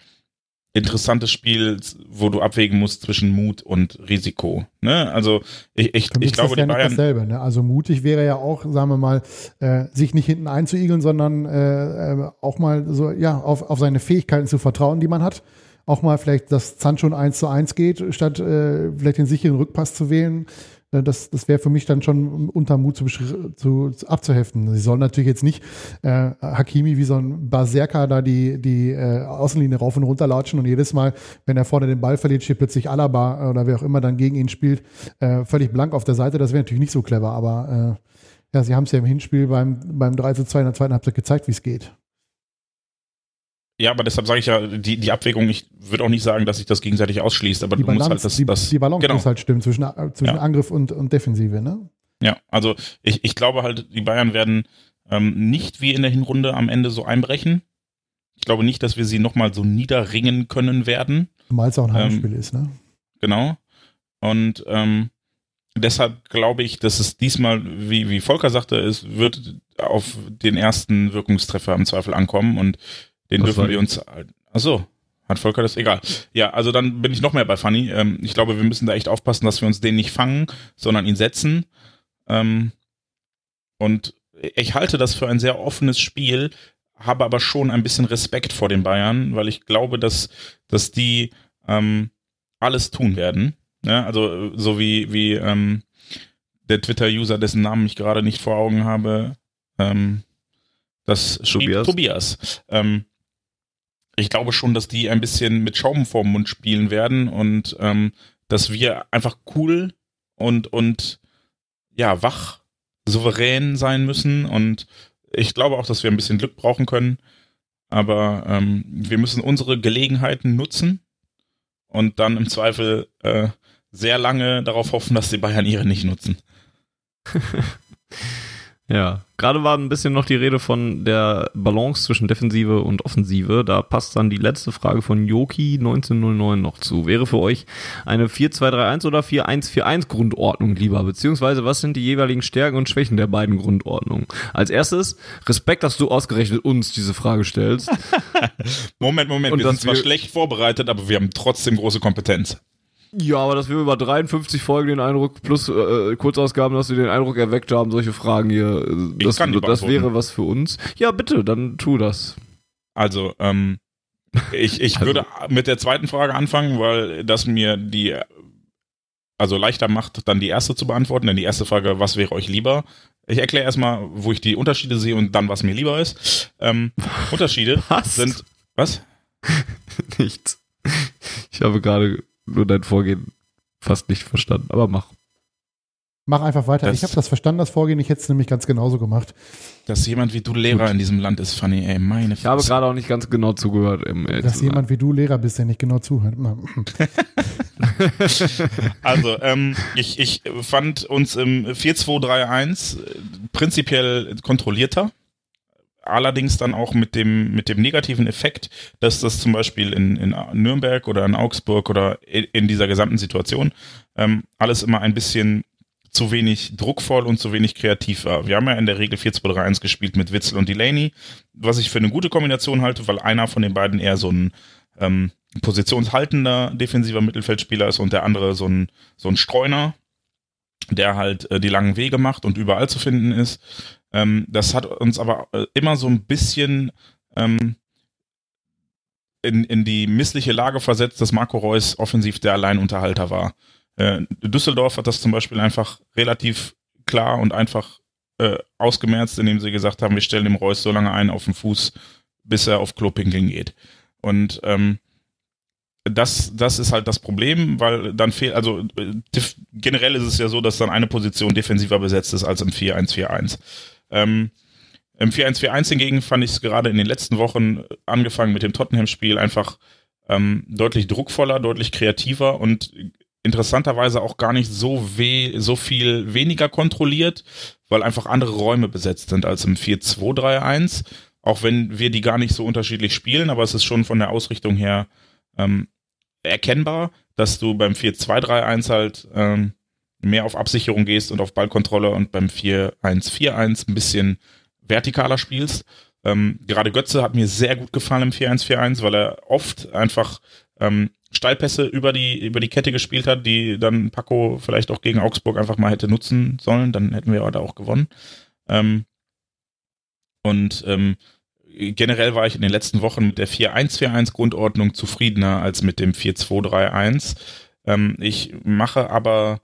interessantes Spiel, wo du abwägen musst zwischen Mut und Risiko. Ne? Also ich, ich, ich glaube, die ja Bayern. Dasselbe, ne? Also mutig wäre ja auch, sagen wir mal, äh, sich nicht hinten einzuigeln, sondern äh, äh, auch mal so, ja, auf, auf seine Fähigkeiten zu vertrauen, die man hat. Auch mal vielleicht, dass Sancho 1 zu 1 geht, statt äh, vielleicht den sicheren Rückpass zu wählen. Äh, das, das wäre für mich dann schon unter Mut zu, zu, zu, abzuheften. Sie sollen natürlich jetzt nicht äh, Hakimi wie so ein Berserker da die, die äh, Außenlinie rauf und runter latschen und jedes Mal, wenn er vorne den Ball verliert, steht plötzlich Alaba oder wer auch immer dann gegen ihn spielt, äh, völlig blank auf der Seite. Das wäre natürlich nicht so clever, aber äh, ja, sie haben es ja im Hinspiel beim, beim 3 zu 2 in der zweiten Halbzeit gezeigt, wie es geht. Ja, aber deshalb sage ich ja, die, die Abwägung, ich würde auch nicht sagen, dass sich das gegenseitig ausschließt, aber die du Balance, musst halt das. Die, das, die Balance genau. muss halt stimmen zwischen, zwischen ja. Angriff und, und Defensive, ne? Ja, also ich, ich glaube halt, die Bayern werden ähm, nicht wie in der Hinrunde am Ende so einbrechen. Ich glaube nicht, dass wir sie nochmal so niederringen können werden. Zumal es auch ein Heimspiel ähm, ist, ne? Genau. Und ähm, deshalb glaube ich, dass es diesmal, wie, wie Volker sagte, es wird auf den ersten Wirkungstreffer im Zweifel ankommen und den Was dürfen wir uns. Ach so, hat Volker das? Egal. Ja, also dann bin ich noch mehr bei Funny. Ähm, ich glaube, wir müssen da echt aufpassen, dass wir uns den nicht fangen, sondern ihn setzen. Ähm, und ich halte das für ein sehr offenes Spiel, habe aber schon ein bisschen Respekt vor den Bayern, weil ich glaube, dass, dass die ähm, alles tun werden. Ja, also so wie, wie ähm, der Twitter-User, dessen Namen ich gerade nicht vor Augen habe, ähm, das schrieb Tobias. Tobias. Ähm, ich glaube schon, dass die ein bisschen mit Schaum vorm Mund spielen werden und ähm, dass wir einfach cool und, und ja, wach, souverän sein müssen. Und ich glaube auch, dass wir ein bisschen Glück brauchen können. Aber ähm, wir müssen unsere Gelegenheiten nutzen und dann im Zweifel äh, sehr lange darauf hoffen, dass die Bayern ihre nicht nutzen. Ja, gerade war ein bisschen noch die Rede von der Balance zwischen Defensive und Offensive. Da passt dann die letzte Frage von Yoki 1909 noch zu. Wäre für euch eine 4-2-3-1 oder 4-1-4-1 Grundordnung lieber? Beziehungsweise was sind die jeweiligen Stärken und Schwächen der beiden Grundordnungen? Als erstes, Respekt, dass du ausgerechnet uns diese Frage stellst. Moment, Moment, und wir sind zwar wir schlecht vorbereitet, aber wir haben trotzdem große Kompetenz. Ja, aber dass wir über 53 Folgen den Eindruck, plus äh, Kurzausgaben, dass wir den Eindruck erweckt haben, solche Fragen hier, äh, das, das wäre was für uns. Ja, bitte, dann tu das. Also, ähm, ich, ich also. würde mit der zweiten Frage anfangen, weil das mir die, also leichter macht, dann die erste zu beantworten, denn die erste Frage, was wäre euch lieber? Ich erkläre erstmal, wo ich die Unterschiede sehe und dann, was mir lieber ist. Ähm, Unterschiede was? sind, was? Nichts. Ich habe gerade nur dein Vorgehen fast nicht verstanden, aber mach. Mach einfach weiter. Das, ich habe das verstanden, das Vorgehen. Ich hätte es nämlich ganz genauso gemacht. Dass jemand wie du Lehrer Gut. in diesem Land ist, funny, ey, meine Ich habe gerade auch nicht ganz genau zugehört. Im, Dass jemand wie du Lehrer bist, der nicht genau zuhört. also, ähm, ich, ich fand uns im 4-2-3-1 prinzipiell kontrollierter allerdings dann auch mit dem, mit dem negativen Effekt, dass das zum Beispiel in, in Nürnberg oder in Augsburg oder in dieser gesamten Situation ähm, alles immer ein bisschen zu wenig druckvoll und zu wenig kreativ war. Wir haben ja in der Regel 4-2-3-1 gespielt mit Witzel und Delaney, was ich für eine gute Kombination halte, weil einer von den beiden eher so ein ähm, positionshaltender defensiver Mittelfeldspieler ist und der andere so ein, so ein Streuner, der halt äh, die langen Wege macht und überall zu finden ist. Ähm, das hat uns aber äh, immer so ein bisschen ähm, in, in die missliche Lage versetzt, dass Marco Reus offensiv der Alleinunterhalter war. Äh, Düsseldorf hat das zum Beispiel einfach relativ klar und einfach äh, ausgemerzt, indem sie gesagt haben, wir stellen dem Reus so lange ein auf den Fuß, bis er auf Klopinkeln geht. Und ähm, das, das ist halt das Problem, weil dann fehlt, also generell ist es ja so, dass dann eine Position defensiver besetzt ist als im 4-1-4-1. Ähm, Im 4-1-4-1 hingegen fand ich es gerade in den letzten Wochen, angefangen mit dem Tottenham-Spiel, einfach ähm, deutlich druckvoller, deutlich kreativer und interessanterweise auch gar nicht so weh, so viel weniger kontrolliert, weil einfach andere Räume besetzt sind als im 4-2-3-1. Auch wenn wir die gar nicht so unterschiedlich spielen, aber es ist schon von der Ausrichtung her ähm, erkennbar, dass du beim 4-2-3-1 halt ähm, mehr auf Absicherung gehst und auf Ballkontrolle und beim 4-1-4-1 ein bisschen vertikaler spielst. Ähm, gerade Götze hat mir sehr gut gefallen im 4-1-4-1, weil er oft einfach ähm, Steilpässe über die, über die Kette gespielt hat, die dann Paco vielleicht auch gegen Augsburg einfach mal hätte nutzen sollen. Dann hätten wir da auch gewonnen. Ähm, und ähm, generell war ich in den letzten Wochen mit der 4-1-4-1 Grundordnung zufriedener als mit dem 4-2-3-1. Ähm, ich mache aber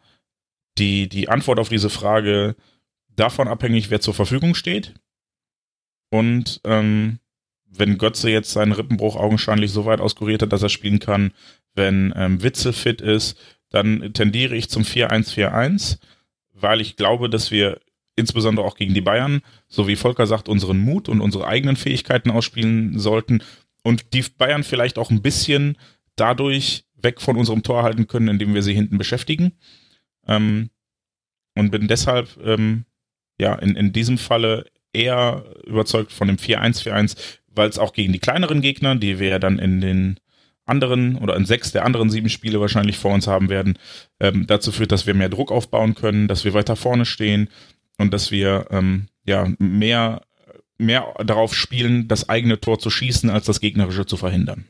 die, die Antwort auf diese Frage davon abhängig, wer zur Verfügung steht. Und ähm, wenn Götze jetzt seinen Rippenbruch augenscheinlich so weit auskuriert hat, dass er spielen kann, wenn ähm, Witzel fit ist, dann tendiere ich zum 4-1-4-1, weil ich glaube, dass wir insbesondere auch gegen die Bayern, so wie Volker sagt, unseren Mut und unsere eigenen Fähigkeiten ausspielen sollten und die Bayern vielleicht auch ein bisschen dadurch weg von unserem Tor halten können, indem wir sie hinten beschäftigen. Ähm, und bin deshalb ähm, ja in, in diesem Falle eher überzeugt von dem 4-1-4-1, weil es auch gegen die kleineren Gegner, die wir ja dann in den anderen oder in sechs der anderen sieben Spiele wahrscheinlich vor uns haben werden, ähm, dazu führt, dass wir mehr Druck aufbauen können, dass wir weiter vorne stehen und dass wir ähm, ja mehr mehr darauf spielen, das eigene Tor zu schießen, als das gegnerische zu verhindern.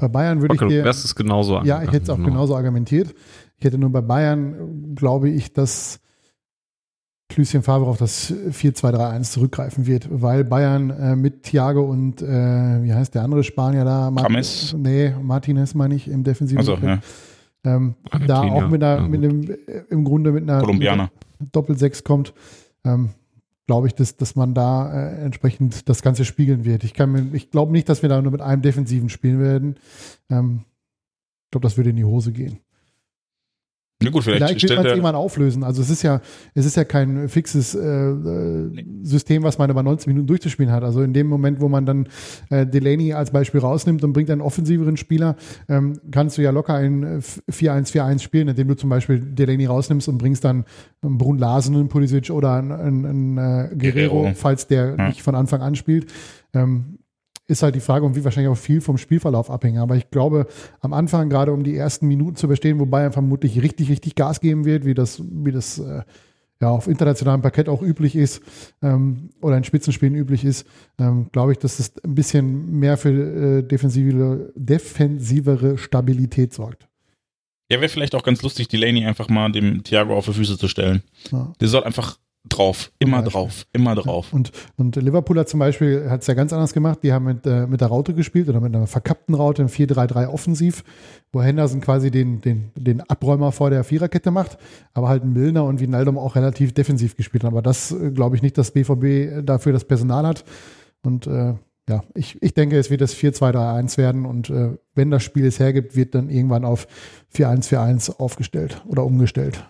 Bei Bayern würde ich dir. Du es genauso Ja, ich hätte es auch genau. genauso argumentiert. Ich hätte nur bei Bayern, glaube ich, dass Lucien Favre auf das 4-2-3-1 zurückgreifen wird, weil Bayern äh, mit Thiago und äh, wie heißt der andere Spanier da? James? Nee, Martinez meine ich im defensiven. Also, ja. ähm, da auch mit einer, mit einem, äh, im Grunde mit einer Kolumbianer. Doppel-6 kommt. Ähm, glaube ich, dass, dass man da äh, entsprechend das Ganze spiegeln wird. Ich, ich glaube nicht, dass wir da nur mit einem Defensiven spielen werden. Ähm, ich glaube, das würde in die Hose gehen. Ja gut, vielleicht, vielleicht wird man es irgendwann auflösen. Also es ist ja, es ist ja kein fixes äh, nee. System, was man über 90 Minuten durchzuspielen hat. Also in dem Moment, wo man dann äh, Delaney als Beispiel rausnimmt und bringt einen offensiveren Spieler, ähm, kannst du ja locker ein 4-1-4-1 spielen, indem du zum Beispiel Delaney rausnimmst und bringst dann einen Brun Larsen, einen Pulisic oder einen, einen, einen äh, Guerrero, Guerrero, falls der ja. nicht von Anfang an spielt. Ähm, ist halt die Frage und wie wahrscheinlich auch viel vom Spielverlauf abhängen. Aber ich glaube, am Anfang, gerade um die ersten Minuten zu überstehen, wobei er vermutlich richtig, richtig Gas geben wird, wie das, wie das äh, ja auf internationalem Parkett auch üblich ist ähm, oder in Spitzenspielen üblich ist, ähm, glaube ich, dass das ein bisschen mehr für äh, defensive, defensivere Stabilität sorgt. Ja, wäre vielleicht auch ganz lustig, Delaney einfach mal dem Thiago auf die Füße zu stellen. Ja. Der soll einfach drauf, immer drauf, immer drauf. Und, und Liverpool hat zum Beispiel, hat es ja ganz anders gemacht, die haben mit, äh, mit der Raute gespielt oder mit einer verkappten Raute im 4-3-3 offensiv, wo Henderson quasi den, den, den Abräumer vor der Viererkette macht, aber halt Milner und Wijnaldum auch relativ defensiv gespielt haben. Aber das äh, glaube ich nicht, dass BVB dafür das Personal hat. Und äh, ja, ich, ich denke, es wird das 4-2-3-1 werden und äh, wenn das Spiel es hergibt, wird dann irgendwann auf 4-1-4-1 aufgestellt oder umgestellt.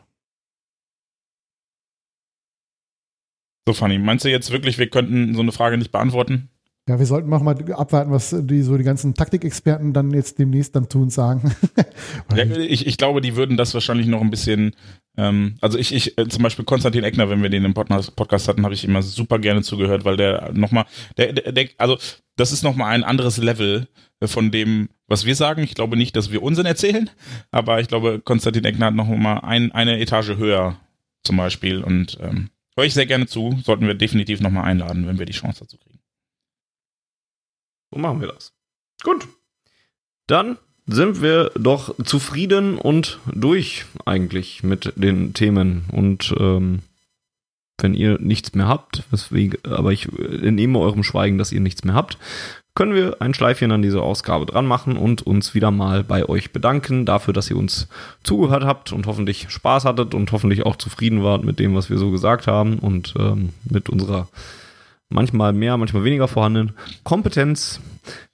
So, Fanny, meinst du jetzt wirklich, wir könnten so eine Frage nicht beantworten? Ja, wir sollten mal abwarten, was die so die ganzen Taktikexperten dann jetzt demnächst dann tun sagen. ja, ich, ich glaube, die würden das wahrscheinlich noch ein bisschen, ähm, also ich, ich, äh, zum Beispiel Konstantin Eckner, wenn wir den im Podcast, Podcast hatten, habe ich immer super gerne zugehört, weil der nochmal, der, der, der, also das ist nochmal ein anderes Level von dem, was wir sagen. Ich glaube nicht, dass wir Unsinn erzählen, aber ich glaube, Konstantin Eckner hat nochmal ein, eine Etage höher zum Beispiel und ähm, Höre ich sehr gerne zu. Sollten wir definitiv nochmal einladen, wenn wir die Chance dazu kriegen. So machen wir das. Gut. Dann sind wir doch zufrieden und durch eigentlich mit den Themen. Und ähm, wenn ihr nichts mehr habt, weswegen, aber ich entnehme eurem Schweigen, dass ihr nichts mehr habt, können wir ein Schleifchen an diese Ausgabe dran machen und uns wieder mal bei euch bedanken dafür, dass ihr uns zugehört habt und hoffentlich Spaß hattet und hoffentlich auch zufrieden wart mit dem, was wir so gesagt haben und ähm, mit unserer manchmal mehr, manchmal weniger vorhandenen Kompetenz.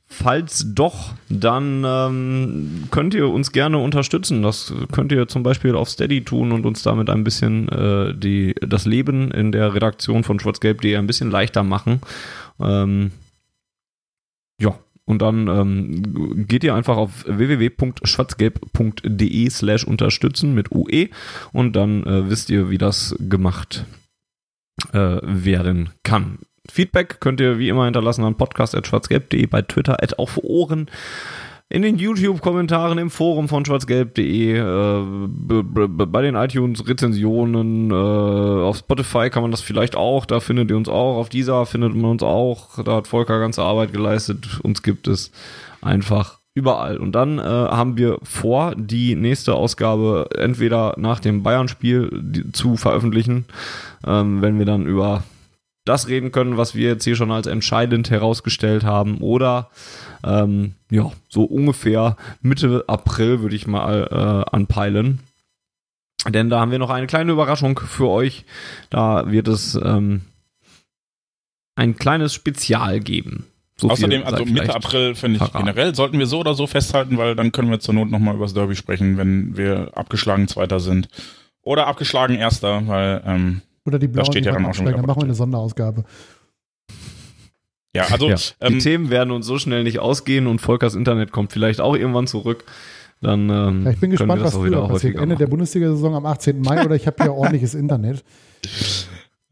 Falls doch, dann ähm, könnt ihr uns gerne unterstützen. Das könnt ihr zum Beispiel auf Steady tun und uns damit ein bisschen äh, die, das Leben in der Redaktion von schwarzgelb.de ein bisschen leichter machen. Ähm, ja, Und dann ähm, geht ihr einfach auf www.schwarzgelb.de slash unterstützen mit UE und dann äh, wisst ihr, wie das gemacht äh, werden kann. Feedback könnt ihr wie immer hinterlassen an podcast.schwarzgelb.de, bei Twitter at auf Ohren, in den YouTube-Kommentaren im Forum von schwarzgelb.de, äh, bei den iTunes-Rezensionen, äh, auf Spotify kann man das vielleicht auch, da findet ihr uns auch, auf dieser findet man uns auch, da hat Volker ganze Arbeit geleistet, uns gibt es einfach überall. Und dann äh, haben wir vor, die nächste Ausgabe entweder nach dem Bayern-Spiel zu veröffentlichen, ähm, wenn wir dann über das reden können, was wir jetzt hier schon als entscheidend herausgestellt haben, oder ähm, ja, so ungefähr Mitte April würde ich mal äh, anpeilen. Denn da haben wir noch eine kleine Überraschung für euch. Da wird es ähm, ein kleines Spezial geben. So Außerdem, also Mitte April finde ich verraten. generell, sollten wir so oder so festhalten, weil dann können wir zur Not nochmal über das Derby sprechen, wenn wir abgeschlagen Zweiter sind. Oder abgeschlagen Erster, weil ähm, oder die blauen, da steht ja dann auch schon wieder Dann machen wir eine Sonderausgabe. Ja, also ja. die ähm, Themen werden uns so schnell nicht ausgehen und Volkers Internet kommt vielleicht auch irgendwann zurück. Dann ähm, ja, ich bin gespannt, was früher passiert. Ende machen. der Bundesliga-Saison am 18. Mai oder ich habe hier ordentliches Internet.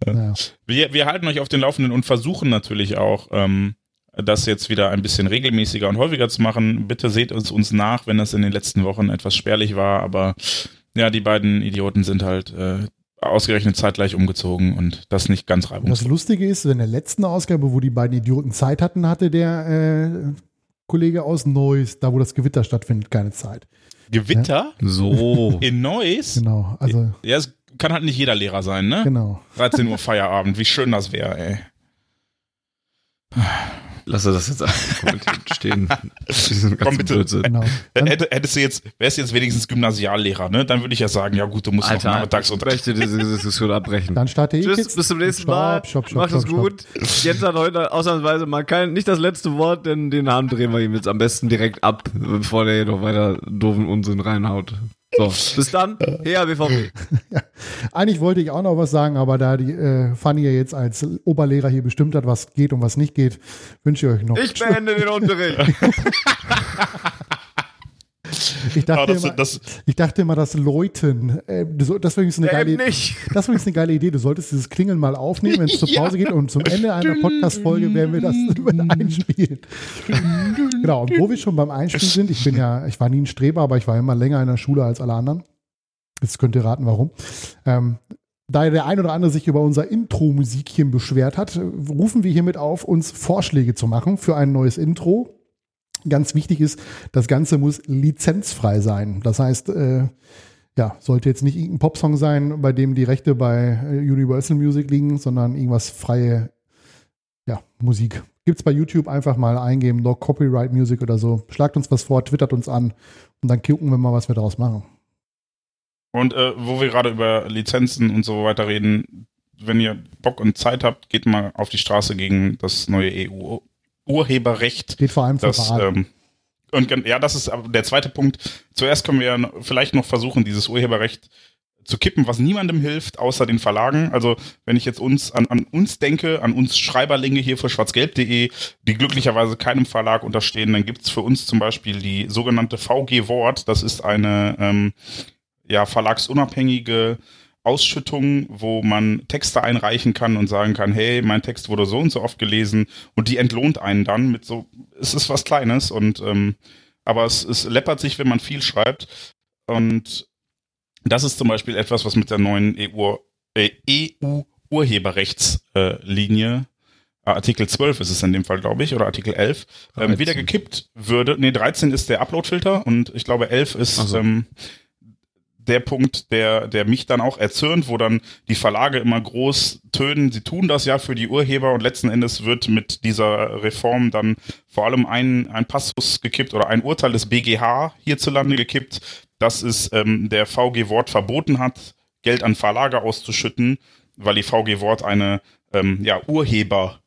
Naja. Wir, wir halten euch auf den Laufenden und versuchen natürlich auch, ähm, das jetzt wieder ein bisschen regelmäßiger und häufiger zu machen. Bitte seht uns uns nach, wenn das in den letzten Wochen etwas spärlich war, aber ja, die beiden Idioten sind halt äh, ausgerechnet zeitgleich umgezogen und das nicht ganz reibungslos. Das Lustige ist, in der letzten Ausgabe, wo die beiden Idioten Zeit hatten, hatte der äh, Kollege aus Neuss, da wo das Gewitter stattfindet, keine Zeit. Gewitter? Ja? So. In Neuss? Genau. Also, ja, es kann halt nicht jeder Lehrer sein, ne? Genau. 13 Uhr Feierabend, wie schön das wäre, ey. Lasse das jetzt kommentiert stehen. Komm bitte. Genau. Hättest du jetzt, wärst du jetzt wenigstens Gymnasiallehrer, ne? Dann würde ich ja sagen, ja gut, du musst Alter, noch nachmittags unter. Ich möchte diese Diskussion abbrechen. Dann starte ich Tschüss, jetzt. bis zum nächsten Mal. Stopp, stopp, stopp, Macht es gut. Jetzt hat heute ausnahmsweise mal kein, nicht das letzte Wort, denn den Namen drehen wir ihm jetzt am besten direkt ab, bevor der hier noch weiter doofen Unsinn reinhaut. So, bis dann. Her, BVB. ja, eigentlich wollte ich auch noch was sagen, aber da die äh, Fanny ja jetzt als Oberlehrer hier bestimmt hat, was geht und was nicht geht, wünsche ich euch noch. Ich beende den Unterricht. Ich dachte, das, immer, das, ich dachte immer, dass Leuten, äh, das wäre eine, geile, nicht. das eine geile Idee. Du solltest dieses Klingeln mal aufnehmen, wenn es zur Pause geht und zum Ende einer Podcast-Folge werden wir das einspielen. genau, und wo wir schon beim Einspielen sind, ich bin ja, ich war nie ein Streber, aber ich war immer länger in der Schule als alle anderen. Jetzt könnt ihr raten, warum. Ähm, da der ein oder andere sich über unser Intro-Musikchen beschwert hat, rufen wir hiermit auf, uns Vorschläge zu machen für ein neues Intro Ganz wichtig ist, das Ganze muss lizenzfrei sein. Das heißt, äh, ja, sollte jetzt nicht irgendein Popsong sein, bei dem die Rechte bei äh, Universal Music liegen, sondern irgendwas freie ja, Musik. Es bei YouTube einfach mal eingeben, No Copyright Music oder so. Schlagt uns was vor, twittert uns an und dann gucken wir mal, was wir daraus machen. Und äh, wo wir gerade über Lizenzen und so weiter reden, wenn ihr Bock und Zeit habt, geht mal auf die Straße gegen das neue EU Urheberrecht. Geht vor allem das, ähm, und ja, das ist der zweite Punkt. Zuerst können wir vielleicht noch versuchen, dieses Urheberrecht zu kippen, was niemandem hilft, außer den Verlagen. Also wenn ich jetzt uns an, an uns denke, an uns Schreiberlinge hier für schwarzgelb.de, die glücklicherweise keinem Verlag unterstehen, dann gibt's für uns zum Beispiel die sogenannte VG Wort. Das ist eine ähm, ja, verlagsunabhängige Ausschüttung, wo man Texte einreichen kann und sagen kann, hey, mein Text wurde so und so oft gelesen und die entlohnt einen dann mit so, es ist was Kleines und ähm, aber es, es läppert sich, wenn man viel schreibt. Und das ist zum Beispiel etwas, was mit der neuen EU, äh, EU-Urheberrechtslinie äh, Artikel 12 ist es in dem Fall, glaube ich, oder Artikel 11, ähm, wieder gekippt würde. Nee, 13 ist der Uploadfilter und ich glaube 11 ist so. ähm, der Punkt, der, der mich dann auch erzürnt, wo dann die Verlage immer groß tönen, sie tun das ja für die Urheber und letzten Endes wird mit dieser Reform dann vor allem ein, ein Passus gekippt oder ein Urteil des BGH hierzulande gekippt, dass es ähm, der VG Wort verboten hat, Geld an Verlage auszuschütten, weil die VG Wort eine ähm, ja, Urheber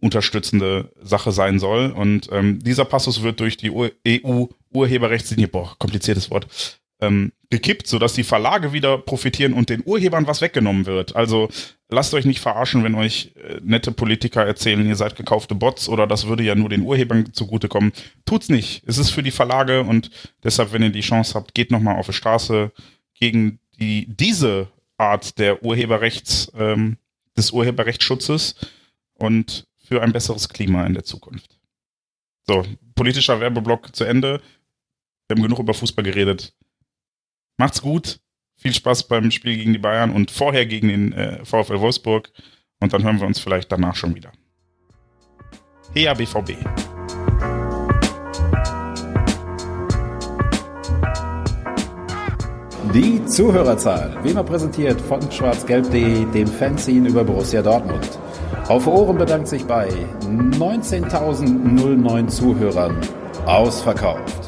unterstützende Sache sein soll. Und ähm, dieser Passus wird durch die EU-Urheberrechtslinie, boah, kompliziertes Wort, ähm, gekippt, sodass die Verlage wieder profitieren und den Urhebern was weggenommen wird. Also lasst euch nicht verarschen, wenn euch äh, nette Politiker erzählen, ihr seid gekaufte Bots oder das würde ja nur den Urhebern zugutekommen. Tut's nicht. Es ist für die Verlage und deshalb, wenn ihr die Chance habt, geht nochmal auf die Straße gegen die, diese Art der Urheberrechts, ähm, des Urheberrechtsschutzes und für ein besseres Klima in der Zukunft. So, politischer Werbeblock zu Ende. Wir haben genug über Fußball geredet. Macht's gut. Viel Spaß beim Spiel gegen die Bayern und vorher gegen den äh, VfL Wolfsburg. Und dann hören wir uns vielleicht danach schon wieder. Hea BVB. Die Zuhörerzahl, wie immer präsentiert von schwarzgelb.de, dem Fanzine über Borussia Dortmund. Auf Ohren bedankt sich bei 19.009 Zuhörern ausverkauft.